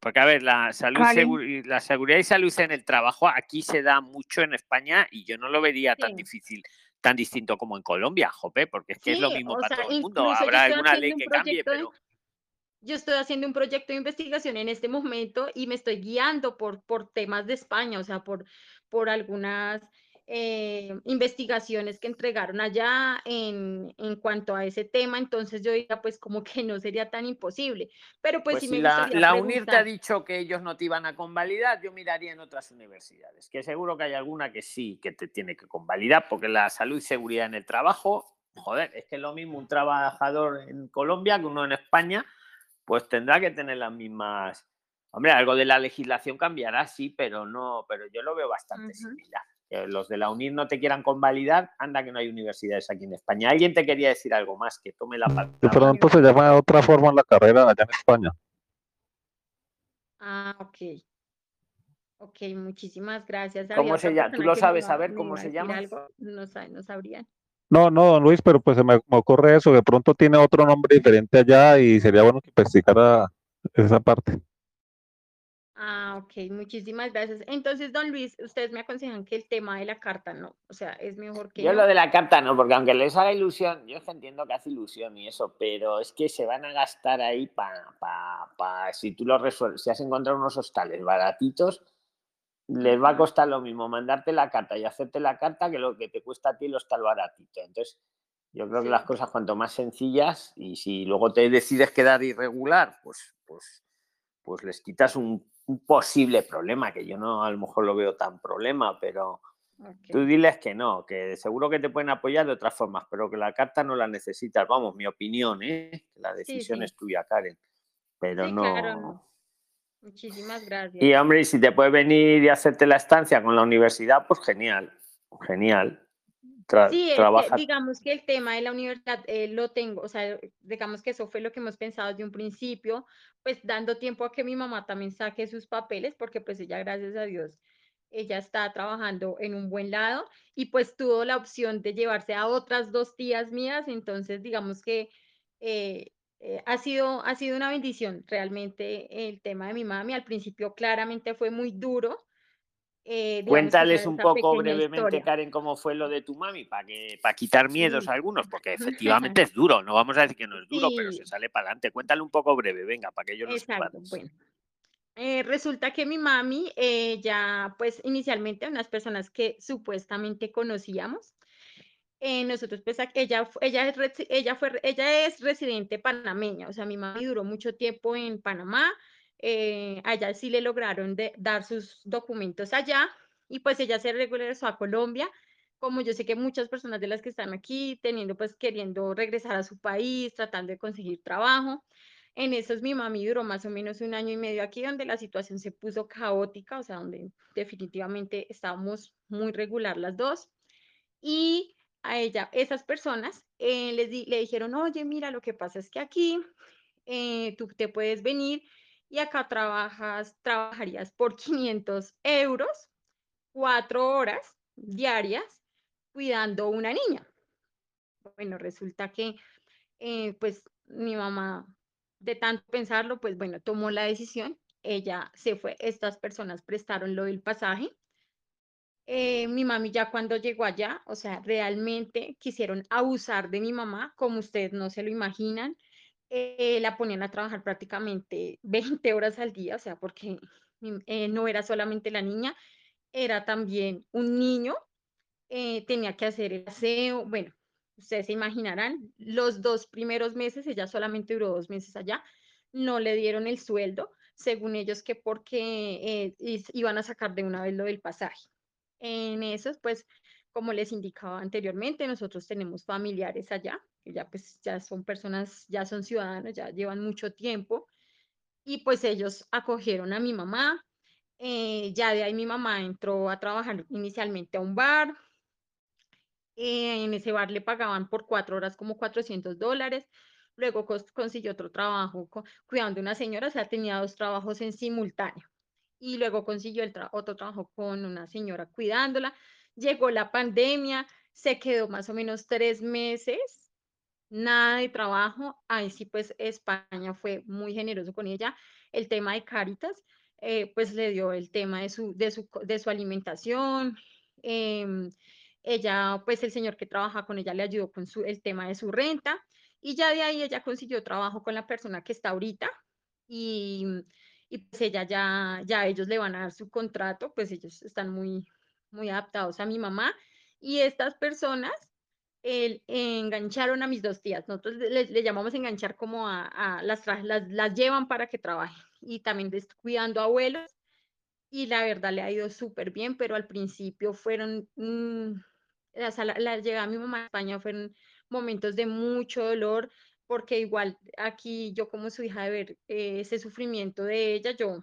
Porque, a ver, la, salud Karen. segu- y la seguridad y salud en el trabajo aquí se da mucho en España y yo no lo vería tan sí. difícil, tan distinto como en Colombia, jope, porque es que es lo Sí, mismo para sea, todo el mundo. Habrá alguna ley que cambie, de, pero yo estoy haciendo un proyecto de investigación en este momento y me estoy guiando por, por temas de España, o sea, por, por algunas eh, investigaciones que entregaron allá en, en cuanto a ese tema, entonces yo diría pues como que no sería tan imposible, pero pues Pues sí si me la, la UNIR te ha dicho que ellos no te iban a convalidar, yo miraría en otras universidades, que seguro que hay alguna que sí, que te tiene que convalidar, porque la salud y seguridad en el trabajo, joder, es que es lo mismo un trabajador en Colombia que uno en España, pues tendrá que tener las mismas... Hombre, algo de la legislación cambiará, sí, pero no, pero yo lo veo bastante similar. Que los de la UNIR no te quieran convalidar, anda que no hay universidades aquí en España. Alguien te quería decir algo más, que tome la De palabra. pronto se llama de otra forma la carrera allá en España. Ah, ok. Ok, muchísimas gracias. ¿Cómo se llama? ¿Tú lo sabes saber me cómo a se llama? algo, no, no sabrían. No, no, don Luis, pero pues se me, me ocurre eso. De pronto tiene otro nombre diferente allá y sería bueno que investigara esa parte. Ah, ok, muchísimas gracias. Entonces, don Luis, ustedes me aconsejan que el tema de la carta no, o sea, es mejor que Yo no. lo de la carta no, porque aunque les haga ilusión, yo es que entiendo que hace ilusión y eso, pero es que se van a gastar ahí para, pa, pa- si tú lo resuelves, si has encontrado unos hostales baratitos, les va a costar lo mismo mandarte la carta y hacerte la carta que lo que te cuesta a ti el hostal baratito. Entonces, yo creo que las Sí, cosas cuanto más sencillas y si luego te decides quedar irregular, pues, pues, pues les quitas un, un posible problema, que yo no a lo mejor lo veo tan problema, pero tú ok. diles que no, que seguro que te pueden apoyar de otras formas, pero que la carta no la necesitas. Vamos, mi opinión, ¿eh? La Sí, decisión sí, es tuya, Karen. Pero sí, claro, no. no. Muchísimas gracias. Y hombre, y si te puedes venir y hacerte la estancia con la universidad, pues genial, genial. Tra- Sí, trabaja- digamos que el tema de la universidad eh, lo tengo, o sea, digamos que eso fue lo que hemos pensado desde un principio, pues dando tiempo a que mi mamá también saque sus papeles, porque pues ella, gracias a Dios, ella está trabajando en un buen lado y pues tuvo la opción de llevarse a otras dos tías mías, entonces digamos que eh, eh, ha sido, ha sido una bendición realmente el tema de mi mami. Al principio claramente fue muy duro. eh, Cuéntales un poco brevemente, historia. Karen, cómo fue lo de tu mami, para que para quitar miedos Sí. a algunos, [LAUGHS] porque efectivamente es duro, no vamos a decir que no es duro, pero Sí. se sale para adelante. Cuéntale un poco breve, venga, para que ellos lo bueno. Eh, resulta que mi mami, eh, ya pues inicialmente unas personas que supuestamente conocíamos, eh, nosotros pues ella, ella, es, ella, fue, ella es residente panameña, o sea, mi mami duró mucho tiempo en Panamá, eh, allá sí le lograron dar sus documentos allá y pues ella se regresó a Colombia, como yo sé que muchas personas de las que están aquí teniendo pues queriendo regresar a su país, tratando de conseguir trabajo. En esos mi mami duró más o menos un año y medio aquí, donde la situación se puso caótica, o sea, donde definitivamente estábamos muy regular las dos. Y a ella, esas personas eh, les di- le dijeron, oye, mira, lo que pasa es que aquí eh, tú te puedes venir y acá trabajas, trabajarías por [LAUGHS] 500 euros, cuatro horas diarias, cuidando una niña. Bueno, resulta que eh, pues mi mamá, de tanto pensarlo, pues bueno, tomó la decisión, ella se fue, estas personas prestaron lo del pasaje. Eh, mi mami ya cuando llegó allá, o sea, realmente quisieron abusar de mi mamá, como ustedes no se lo imaginan. Eh, la ponían a trabajar prácticamente [LAUGHS] 20 horas al día, o sea, porque eh, no era solamente la niña, era también un niño eh, tenía que hacer el aseo, bueno, ustedes se imaginarán, los dos primeros meses, ella solamente duró dos meses allá, no le dieron el sueldo, según ellos que porque iban a sacar de una vez lo del pasaje. En esos, pues, como les indicaba anteriormente, nosotros tenemos familiares allá, que ya pues ya son personas, ya son ciudadanos, ya llevan mucho tiempo, y pues ellos acogieron a mi mamá, eh, ya de ahí mi mamá entró a trabajar inicialmente a un bar, eh, en ese bar le pagaban por cuatro horas como 400 dólares. Luego cons- consiguió otro trabajo cuidando a una señora, o sea, tenía dos trabajos en simultáneo. Y luego consiguió el tra- otro trabajo con una señora cuidándola. Llegó la pandemia, se quedó más o menos tres meses, nada de trabajo. Ahí sí, pues España fue muy generoso con ella. El tema de Cáritas, eh, pues le dio el tema de su, de su, de su alimentación. em, ella, pues el señor que trabaja con ella le ayudó con su, el tema de su renta. Y ya de ahí ella consiguió trabajo con la persona que está ahorita. Y, y pues ella ya, ya ellos le van a dar su contrato, pues ellos están muy, muy adaptados a mi mamá. Y estas personas el- engancharon a mis dos tías. Nosotros le, le- llamamos enganchar como a, a las, las, las llevan para que trabajen y también cuidando abuelos. Y la verdad le ha ido súper bien, pero al principio fueron, mm, la, sala- la llegada de mi mamá a España fueron momentos de mucho dolor, porque igual aquí yo como su hija de ver eh, ese sufrimiento de ella, yo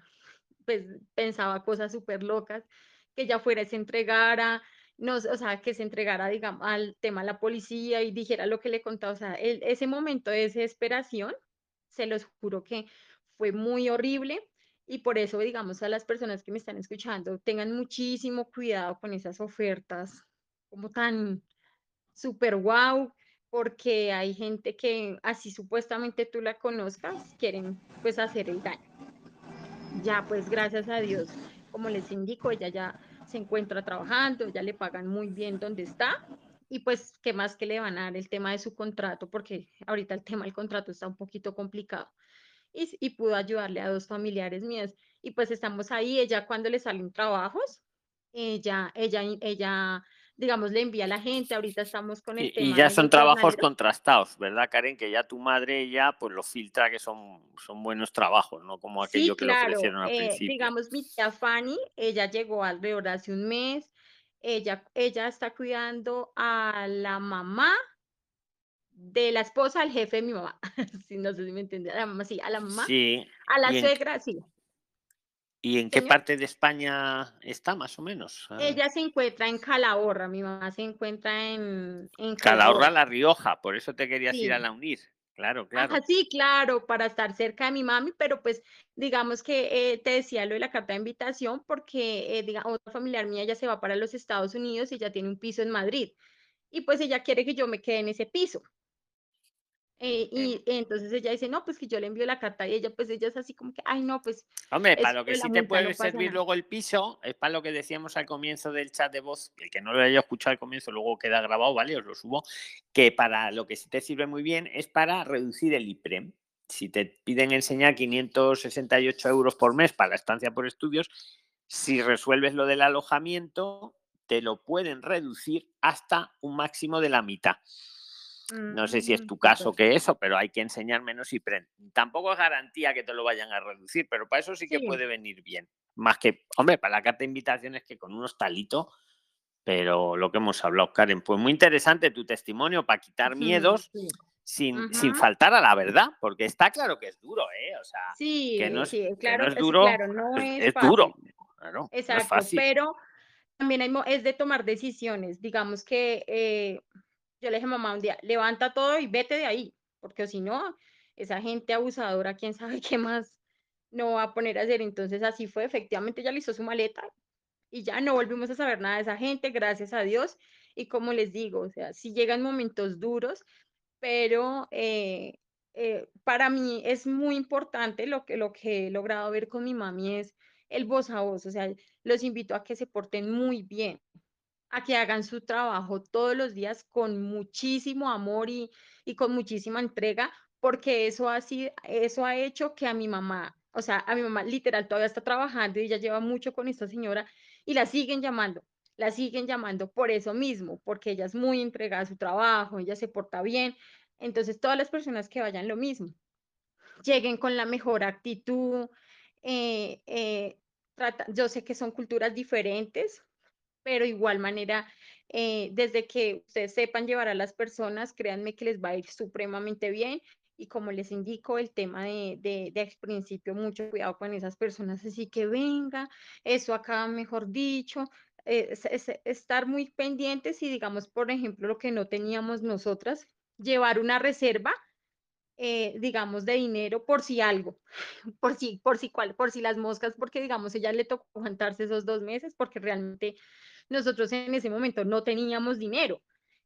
pues pensaba cosas súper locas, que ella fuera y se entregara, no, o sea, que se entregara, digamos, al tema de la policía y dijera lo que le contaba, o sea, el- ese momento de desesperación, se los juro que fue muy horrible y por eso, digamos, a las personas que me están escuchando, tengan muchísimo cuidado con esas ofertas como tan súper guau, porque hay gente que así supuestamente tú la conozcas, quieren pues hacer el daño. Ya, pues gracias a Dios, como les indico, ella ya se encuentra trabajando, ya le pagan muy bien donde está y pues qué más que le van a dar el tema de su contrato, porque ahorita el tema del contrato está un poquito complicado. Y, y pudo ayudarle a dos familiares mías y pues estamos ahí, ella cuando le salen trabajos, ella, ella, ella, digamos, le envía a la gente, ahorita estamos con el Y, ya son trabajos contrastados, ¿verdad, Karen? Que ya tu madre ya pues lo filtra que son, son buenos trabajos, no como Sí, aquello que le ofrecieron al eh, principio. digamos, mi tía Fanny, ella llegó alrededor de hace un mes. Ella, ella está cuidando a la mamá de la esposa del jefe de mi mamá. [LAUGHS] Sí, no sé si me entiende. A la mamá, sí, a la mamá. Sí, A la y en, suegra, sí. ¿Y en qué parte de España está más o menos? Ah, Ella se encuentra en Calahorra, mi mamá se encuentra en, en Calahorra, Calahorra. La Rioja, por eso te querías ir a la UNIR. Claro, claro. Ajá, sí, claro, para estar cerca de mi mami, pero pues digamos que eh, te decía lo de la carta de invitación porque eh, diga, otra familiar mía ya se va para los Estados Unidos y ya tiene un piso en Madrid y pues ella quiere que yo me quede en ese piso. Eh, y entonces ella dice, no, pues que yo le envío la carta y ella pues ella es así como que, ay, no, pues Hombre, para lo que sí te puede no servir luego el piso, es para lo que decíamos al comienzo del chat de voz, el que no lo haya escuchado al comienzo, luego queda grabado, ¿vale? Os lo subo, que para lo que sí te sirve muy bien es para reducir el IPREM. Si te piden enseñar 568 euros por mes para la estancia por estudios, si resuelves lo del alojamiento, te lo pueden reducir hasta un máximo de la mitad. No sé si es Mm, tu caso que eso, pero hay que enseñar menos y Tampoco es garantía que te lo vayan a reducir, pero para eso sí que Sí. puede venir bien. Más que, hombre, para la carta de invitaciones que con unos talitos, pero lo que hemos hablado, Karen, pues muy interesante tu testimonio para quitar miedos sí. sin, sin faltar a la verdad, porque está claro que es duro, ¿eh? O sea, Sí, que no es, que claro, no es duro, claro, no es, es es duro, claro, no es Exacto, fácil. pero también hay, es de tomar decisiones. Digamos que eh, yo le dije mamá un día, levanta todo y vete de ahí, porque si no, esa gente abusadora, quién sabe [LAUGHS] qué más no va a poner a hacer. Entonces así fue, efectivamente ella le hizo su maleta y ya no volvimos a saber nada de esa gente, gracias a Dios. Y como les digo, o sea, si llegan momentos duros, pero eh, eh, para mí es muy importante lo que, lo que he logrado ver con mi mami es el voz a voz, o sea, los invito a que se porten muy bien, a que hagan su trabajo todos los días con muchísimo amor y, y con muchísima entrega, porque eso ha sido, eso ha hecho que a mi mamá, o sea, a mi mamá literal todavía está trabajando y ella lleva mucho con esta señora y la siguen llamando, la siguen llamando por eso mismo, porque ella es muy entregada a su trabajo, ella se porta bien. Entonces, todas las personas que vayan lo mismo, lleguen con la mejor actitud. eh, eh, trata- yo sé que son culturas diferentes, pero igual manera, eh, desde que ustedes sepan llevar a las personas, créanme que les va a ir supremamente bien. Y como les indico, el tema de, de, de al principio, mucho cuidado con esas personas, así que venga, eso acá, mejor dicho, eh, es- es- estar muy pendientes y digamos, por ejemplo, lo que no teníamos nosotras, llevar una reserva eh, digamos, de dinero por si algo, [LAUGHS] por si, por si cual, por si las moscas, porque digamos, ella le tocó aguantarse esos dos meses, porque realmente nosotros en ese momento no teníamos dinero.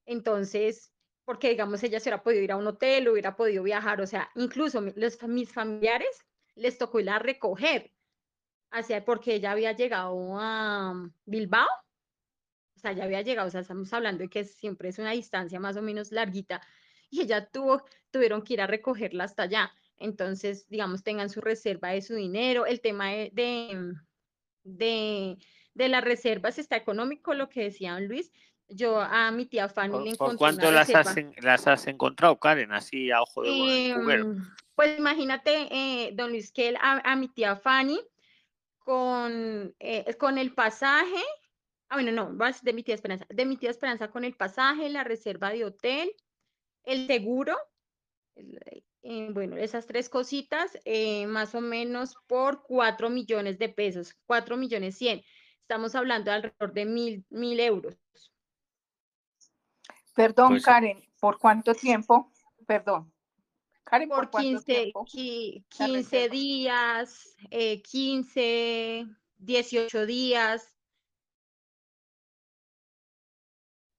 Entonces, porque digamos, ella se hubiera podido ir a un hotel, hubiera podido viajar, o sea, incluso los, mis familiares les tocó ir a recoger, hacia, porque ella había llegado a Bilbao, o sea, ya había llegado, o sea, estamos hablando de que siempre es una distancia más o menos larguita, y ella tuvo, tuvieron que ir a recogerla hasta allá. Entonces, digamos, tengan su reserva de su dinero. El tema de, de, de, de las reservas está económico, lo que decía don Luis. Yo a mi tía Fanny ¿Por, le por encontré una cuánto las has, reserva. en- las has encontrado, Karen? Así a ojo de. Em, pues imagínate, eh, don Luis, que él a, a mi tía Fanny con, eh, con el pasaje, ah, bueno, no, vas de mi tía Esperanza, de mi tía Esperanza con el pasaje, la reserva de hotel, el seguro, eh, bueno, esas tres cositas, eh, más o menos por cuatro millones de pesos, cuatro millones cien. Estamos hablando de alrededor de mil, mil euros. Perdón, Pues- Karen, ¿por cuánto tiempo? Perdón. Karen, ¿por, Por cuánto 15, tiempo? qui- la 15 reserva? días, eh, 15, 18 días.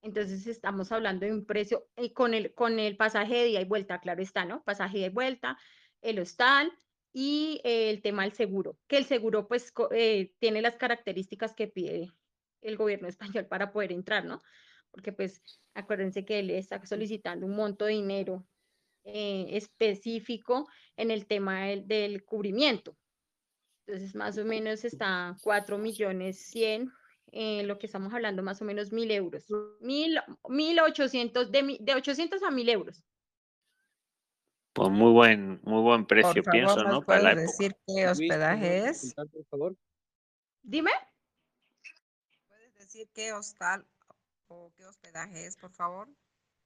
Entonces estamos hablando de un precio eh, con el, con el pasaje de ida y vuelta, claro está, ¿no? Pasaje de ida y vuelta, el hostal y eh, el tema del seguro, que el seguro pues eh, tiene las características que pide el gobierno español para poder entrar, ¿no? Porque pues acuérdense que él está solicitando un monto de dinero eh, específico en el tema del, del cubrimiento. Entonces, más o menos está 4 millones 100, eh, lo que estamos hablando, más o menos mil euros. Mil, mil ochocientos, de, mi- de 800 a mil euros. Pues muy buen, muy buen Por precio, favor, pienso, ¿nos ¿no? Para la puedes época. decir qué hospedaje es? Por favor. Dime. ¿Puedes decir qué hostal o qué hospedaje es, por favor?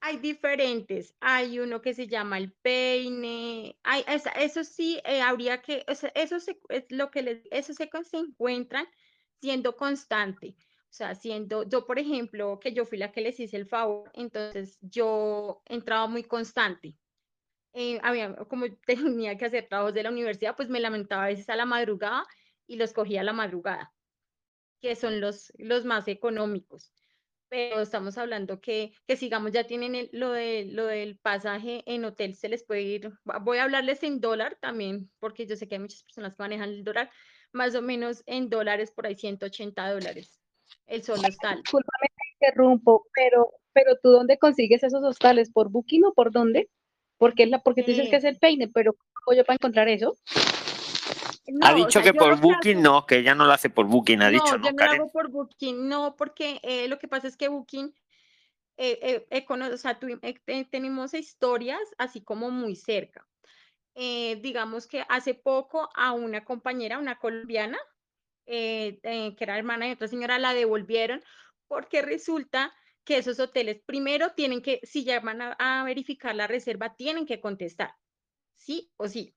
Hay diferentes. Hay uno que se llama el peine. Hay, esa- eso sí, eh, habría que, o sea, eso se, es lo que les, eso se, se encuentran siendo constante. O sea, siendo, yo por ejemplo, que yo fui la que les hice el favor, entonces yo entraba muy constante. Eh, había, como [LAUGHS] tenía que hacer trabajos de la universidad, pues me lamentaba a veces a la madrugada y los cogía a la madrugada, que son los, los más económicos pero estamos hablando que, que sigamos, ya tienen lo, de, lo del pasaje en hotel, se les puede ir, voy a hablarles en dólar también, porque yo sé que hay muchas personas que manejan el dólar, más o menos en dólares, por ahí 180 dólares, el solo hostal. Discúlpame, te interrumpo, pero, pero tú dónde consigues esos hostales? ¿Por Booking o por dónde? Porque es la, porque tú dices que Eh, es el peine, pero ¿cómo yo para encontrar eso? Ha no, o dicho sea, que por Booking hago, no, que ella no lo hace por Booking, ha no, dicho, yo ¿no, no lo Karen? hago por Booking, no, porque eh, lo que pasa es que Booking eh, eh, he cono- o sea, tuvi- eh, te- tenemos historias así como muy cerca. Eh, digamos que hace poco a una compañera, una colombiana, eh, eh, que era hermana de otra señora, la devolvieron porque resulta que esos hoteles, primero tienen que, si llaman a, a verificar la reserva, tienen que contestar, sí o sí.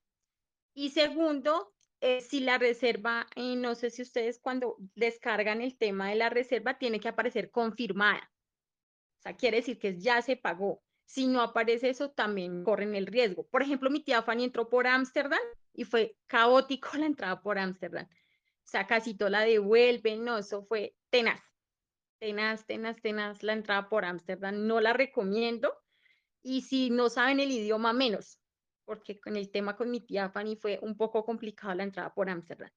Y segundo, eh, si la reserva, eh, no sé si ustedes cuando descargan el tema de la reserva, tiene que aparecer confirmada. O sea, quiere decir que ya se pagó. Si no aparece eso, también corren el riesgo. Por ejemplo, mi tía Fanny entró por Ámsterdam y fue caótico [LAUGHS] la entrada por Ámsterdam. O sea, casi todo la devuelven. No, eso fue tenaz. Tenaz, tenaz, tenaz la entrada por Ámsterdam. No la recomiendo. Y si no saben el idioma, menos. Porque con el tema con mi tía Fanny fue un poco complicado la entrada por Ámsterdam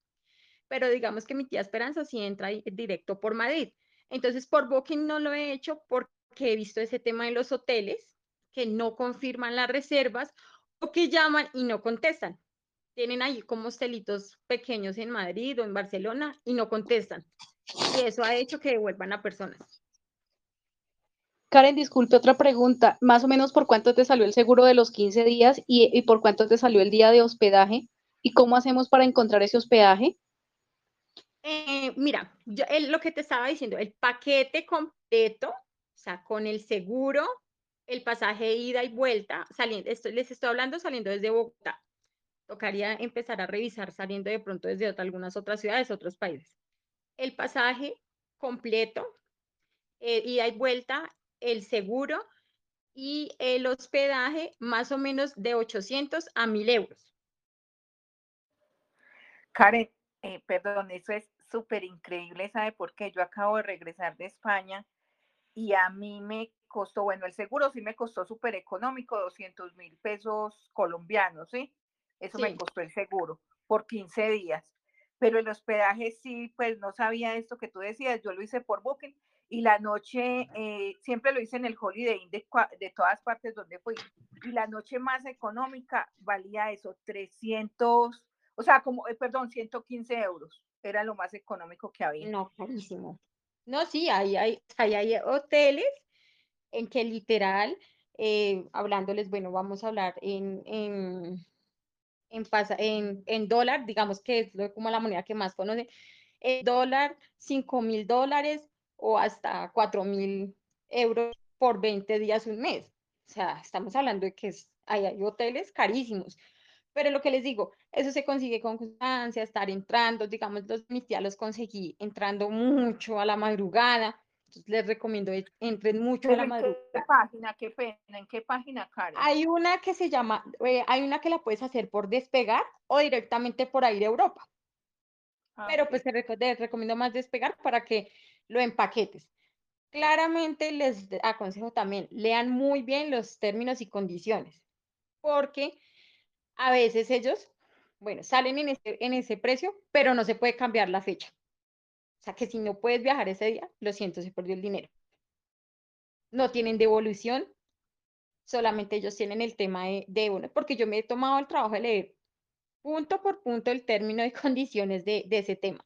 pero digamos que mi tía Esperanza sí entra di- directo por Madrid. Entonces, por Booking no lo he hecho porque he visto ese tema de los hoteles que no confirman las reservas o que llaman y no contestan. Tienen ahí como hostelitos pequeños en Madrid o en Barcelona y no contestan. Y eso ha hecho que devuelvan a personas. Karen, disculpe, otra pregunta. Más o menos por cuánto te salió el seguro de los 15 días y, y por cuánto te salió el día de hospedaje y cómo hacemos para encontrar ese hospedaje. Eh, mira, yo- el- lo que te estaba diciendo, el paquete completo, o sea, con el seguro, el pasaje de ida y vuelta, saliendo, esto, les estoy hablando saliendo desde Bogotá. Tocaría empezar a revisar saliendo de pronto desde otra- algunas otras ciudades, otros países. El pasaje completo, eh, ida vuelta, el seguro y el hospedaje más o menos de 800 a 1000 euros. Karen, eh, perdón, eso es súper increíble, ¿sabe por qué? Yo acabo de regresar de España y a mí me costó, bueno, el seguro sí me costó súper económico, 200 mil pesos colombianos, ¿sí? Eso me costó el seguro por 15 días. Pero el hospedaje sí, pues no sabía esto que tú decías, yo lo hice por Booking y la noche, eh, siempre lo hice en el Holiday Inn de, todas partes donde fui. Y la noche más económica valía eso, 300, o sea, como, eh, perdón, 115 euros. Era lo más económico que había. No, carísimo. No, sí, hay, hay, hay, hay hoteles en que literal, eh, hablándoles, bueno, vamos a hablar en, en, en, pasa- en, en dólar, digamos que es como la moneda que más conoce, el dólar, 5 mil dólares o hasta 4 mil euros por 20 días, un mes. O sea, estamos hablando de que hay, hay hoteles carísimos. Pero lo que les digo, eso se consigue con constancia, estar entrando, digamos, los, mi tía los conseguí entrando mucho a la madrugada. Entonces les recomiendo que entren mucho a la ¿en qué madrugada. página? Qué pena, ¿en qué página, Karen? Hay una que se llama, eh, hay una que la puedes hacer por despegar o directamente por aire Europa. Ah, Pero pues te, te recomiendo más despegar para que lo empaquetes. Claramente les aconsejo también, lean muy bien los términos y condiciones, porque a veces ellos, bueno, salen en ese, en ese precio, pero no se puede cambiar la fecha. O sea que si no puedes viajar ese día, lo siento, se perdió el dinero. No tienen devolución, solamente ellos tienen el tema de, de bono, porque yo me he tomado el trabajo de leer punto por punto el término y [LAUGHS] condiciones de, de ese tema.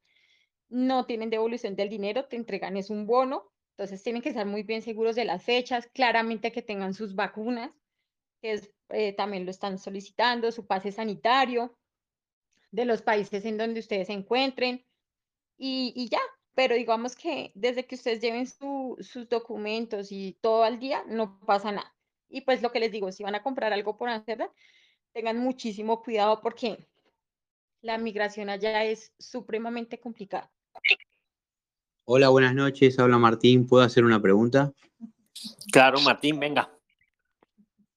No tienen devolución del dinero, te entregan es un bono, entonces tienen que estar muy bien seguros de las fechas, claramente que tengan sus vacunas, que es, eh, también lo están solicitando, su pase sanitario, de los países en donde ustedes se encuentren y, y ya. Pero digamos que desde que ustedes lleven su- sus documentos y todo al día, no pasa nada. Y pues lo que les digo, si van a comprar algo por Amsterdam, tengan muchísimo cuidado porque la migración allá es supremamente complicada. Hola, buenas noches. Habla Martín. ¿Puedo hacer una pregunta? Claro, Martín, venga.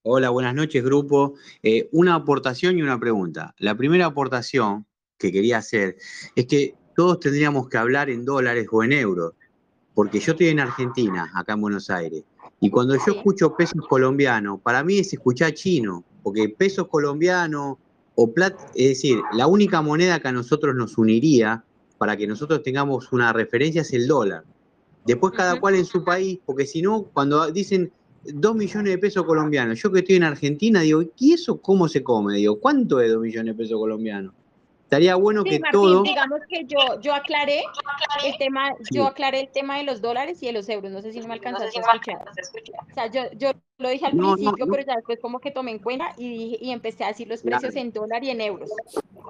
Hola, buenas noches, grupo. Eh, una aportación y una pregunta. La primera aportación que quería hacer es que todos tendríamos que hablar en dólares o en euros, porque yo estoy en Argentina, acá en Buenos Aires, y cuando yo escucho pesos colombianos, para mí es escuchar chino, porque pesos colombianos o plata, es decir, la única moneda que a nosotros nos uniría para que nosotros tengamos una referencia es el dólar. Después cada cual en su país, porque si no, cuando dicen dos millones de pesos colombianos, yo que estoy en Argentina, digo, ¿y eso cómo se come? Digo, ¿cuánto es dos millones de pesos colombianos? Estaría bueno Sí, que Martín, todo... digamos que yo, yo aclaré el tema, yo aclaré el tema de los dólares y de los euros. No sé si no me alcanzaste a escuchar. O sea, yo, yo lo dije al No, no, principio, no. pero ya después como que tomé en cuenta y, dije- y empecé a decir los Claro. precios en dólar y en euros.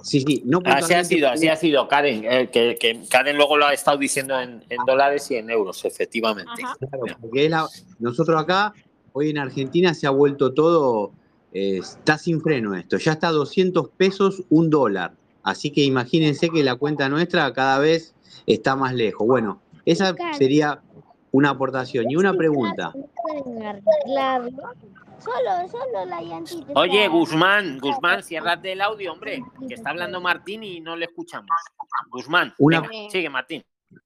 Sí, sí, no Así ha puntualmente sido, así ha sido, Karen. eh, que, que Karen luego lo ha estado diciendo en, en dólares y en euros, efectivamente. Claro, porque la- nosotros acá, hoy en Argentina se ha vuelto todo, eh, está sin freno esto, ya está a 200 pesos un dólar, así que imagínense que la cuenta nuestra cada vez está más lejos. Bueno, esa sería una aportación y una pregunta. pueden arreglarlo. Solo, solo la llantita. Oye, Guzmán, Guzmán, ciérrate el audio, hombre, que está hablando Martín y no le escuchamos. Guzmán, Una- venga, sigue, Martín.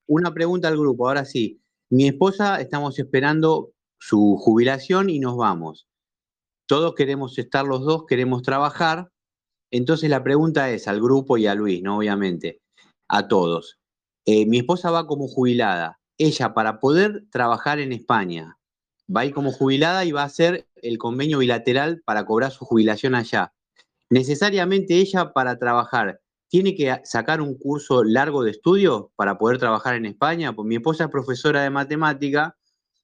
Una pregunta al grupo, ahora sí. Mi esposa, estamos esperando su jubilación y nos vamos. Todos queremos estar los dos, queremos trabajar. Entonces la pregunta es al grupo y a Luis, ¿no? Obviamente, a todos. Eh, mi esposa va como jubilada. Ella, para poder trabajar en España, va a ir como jubilada y va a hacer el convenio bilateral para cobrar su jubilación allá. Necesariamente ella, para trabajar, tiene que sacar un curso largo de estudio para poder trabajar en España. Pues mi esposa es profesora de matemática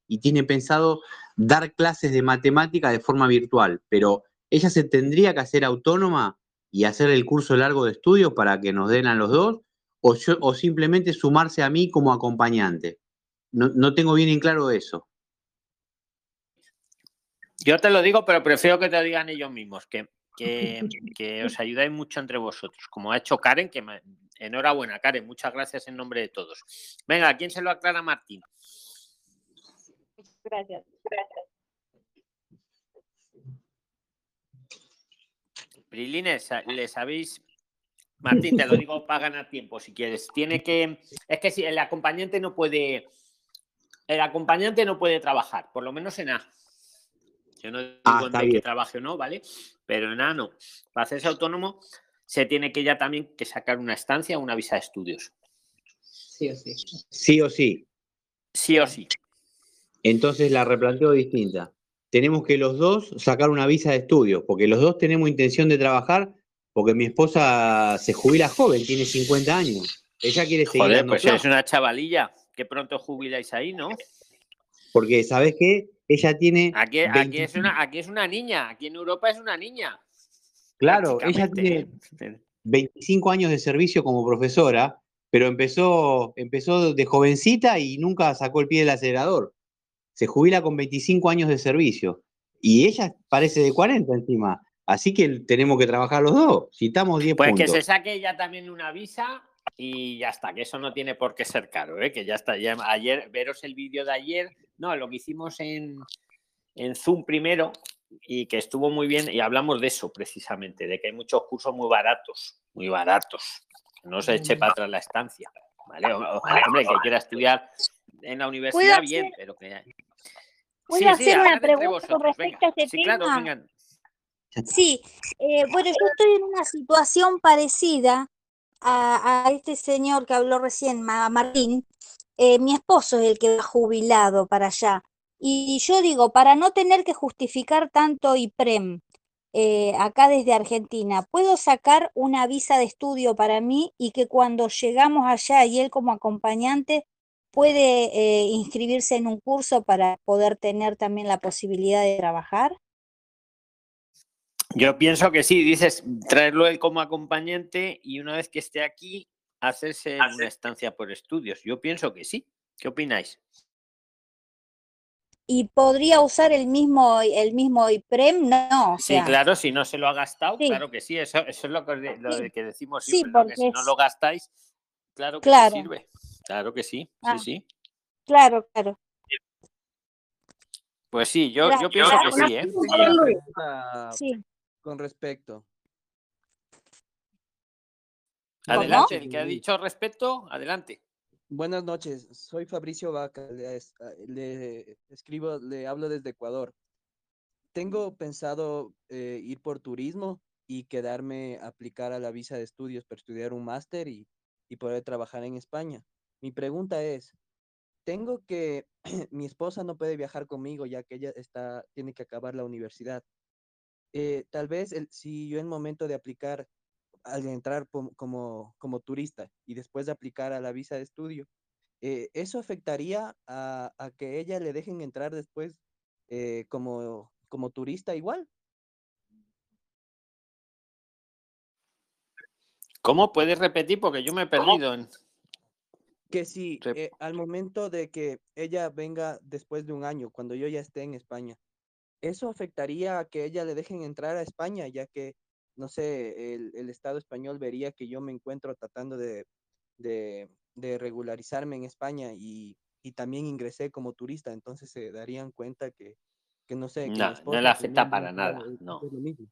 y tiene pensado dar clases de matemática de forma virtual, pero ella se tendría que hacer autónoma y hacer el curso largo de estudio para que nos den a los dos, o, yo- o simplemente sumarse a mí como acompañante. No, no tengo bien en claro eso. Yo te lo digo, pero prefiero que te lo digan ellos mismos, que, que, que os ayudáis mucho entre vosotros, como ha hecho Karen, que me- enhorabuena, Karen, muchas gracias en nombre de todos. Venga, ¿quién se lo aclara, Martín? Gracias. Prilines, sa- ¿le sabéis? Martín, te lo digo para ganar tiempo si quieres. Tiene que. Es que si el acompañante no puede. El acompañante no puede trabajar, por lo menos en A. Yo no digo Ah, en B que trabaje o no, ¿vale? Pero en A no. Para hacerse autónomo se tiene que ya también que sacar una estancia, una visa de estudios. Sí o sí. Sí o sí. Sí o sí. Entonces la replanteo distinta. Tenemos que los dos sacar una visa de estudio, porque los dos tenemos intención de trabajar, porque mi esposa se jubila joven, tiene 50 años. Ella quiere seguir Joder, dando pues es clases, una chavalilla. Que pronto jubiláis ahí, ¿no? porque ¿sabes qué? Ella tiene Aquí, aquí, 20 es una, aquí es una niña. Aquí en Europa es una niña. Claro, ella tiene ¿eh? 25 años de servicio como profesora, pero empezó, empezó de jovencita y nunca sacó el pie del acelerador. Se jubila con 25 años de servicio. Y ella parece de 40 encima. Así que tenemos que trabajar los dos. Si estamos 10 Pues puntos. que se saque ella también una visa y ya está, que eso no tiene por qué ser caro, ¿eh? que ya está. Ya ayer, veros el vídeo de ayer, no, lo que hicimos en, en Zoom primero y que estuvo muy bien y hablamos de eso precisamente, de que hay muchos cursos muy baratos, muy baratos. Que no se eche para atrás la estancia. ¿vale? O- o- Hombre, que quiera estudiar en la universidad, ¿Puedo bien, hacer- pero que... ¿Puedo Sí, sí, hacer una pregunta con respecto a este Sí, tema? Sí, eh, bueno, yo estoy en una situación parecida a, a este señor que habló recién, Ma- Martín. Eh, mi esposo es el que va jubilado para allá. Y yo digo, para no tener que justificar tanto IPREM eh, acá desde Argentina, ¿puedo sacar una visa de estudio para mí y que cuando llegamos allá y él como acompañante puede eh, inscribirse en un curso para poder tener también la posibilidad de trabajar? Yo pienso que sí, dices traerlo él como acompañante y una vez que esté aquí, hacerse una estancia por estudios. Yo pienso que sí. ¿Qué opináis? y podría usar el mismo, el mismo IPREM, no. O Sí, claro, si no se lo ha gastado, Sí. claro que sí, eso, eso es lo que, lo Sí. de que decimos Sí, siempre, porque si no lo gastáis, claro que Claro. sí sirve. Claro que sí, Ah. sí, sí. claro, claro. Pues sí, yo, yo pienso que sí, ¿eh? Pregunta Sí. con respecto. Adelante, el que ha dicho respecto, adelante. Buenas noches, soy Fabricio Vaca, le, ah, le escribo, le hablo desde Ecuador. Tengo pensado eh, ir por turismo y quedarme a aplicar a la visa de estudios para estudiar un máster y, y poder trabajar en España. Mi pregunta es, tengo que, [CLEARS THROAT] mi esposa no puede viajar conmigo ya que ella está, tiene que acabar la universidad. Eh, tal vez el, si yo en el momento de aplicar al entrar pom- como, como turista y después de aplicar a la visa de estudio, eh, ¿eso afectaría a, a que ella le dejen entrar después eh, como, como turista igual? ¿Cómo puedes repetir? Porque yo me he perdido en... Que si eh, al momento de que ella venga después de un año, cuando yo ya esté en España, ¿eso afectaría a que ella le dejen entrar a España, ya que, no sé, el, el Estado español vería que yo me encuentro tratando de, de, de regularizarme en España y, y también ingresé como turista, entonces se darían cuenta que, que no sé, que No, le afecta para nada, no.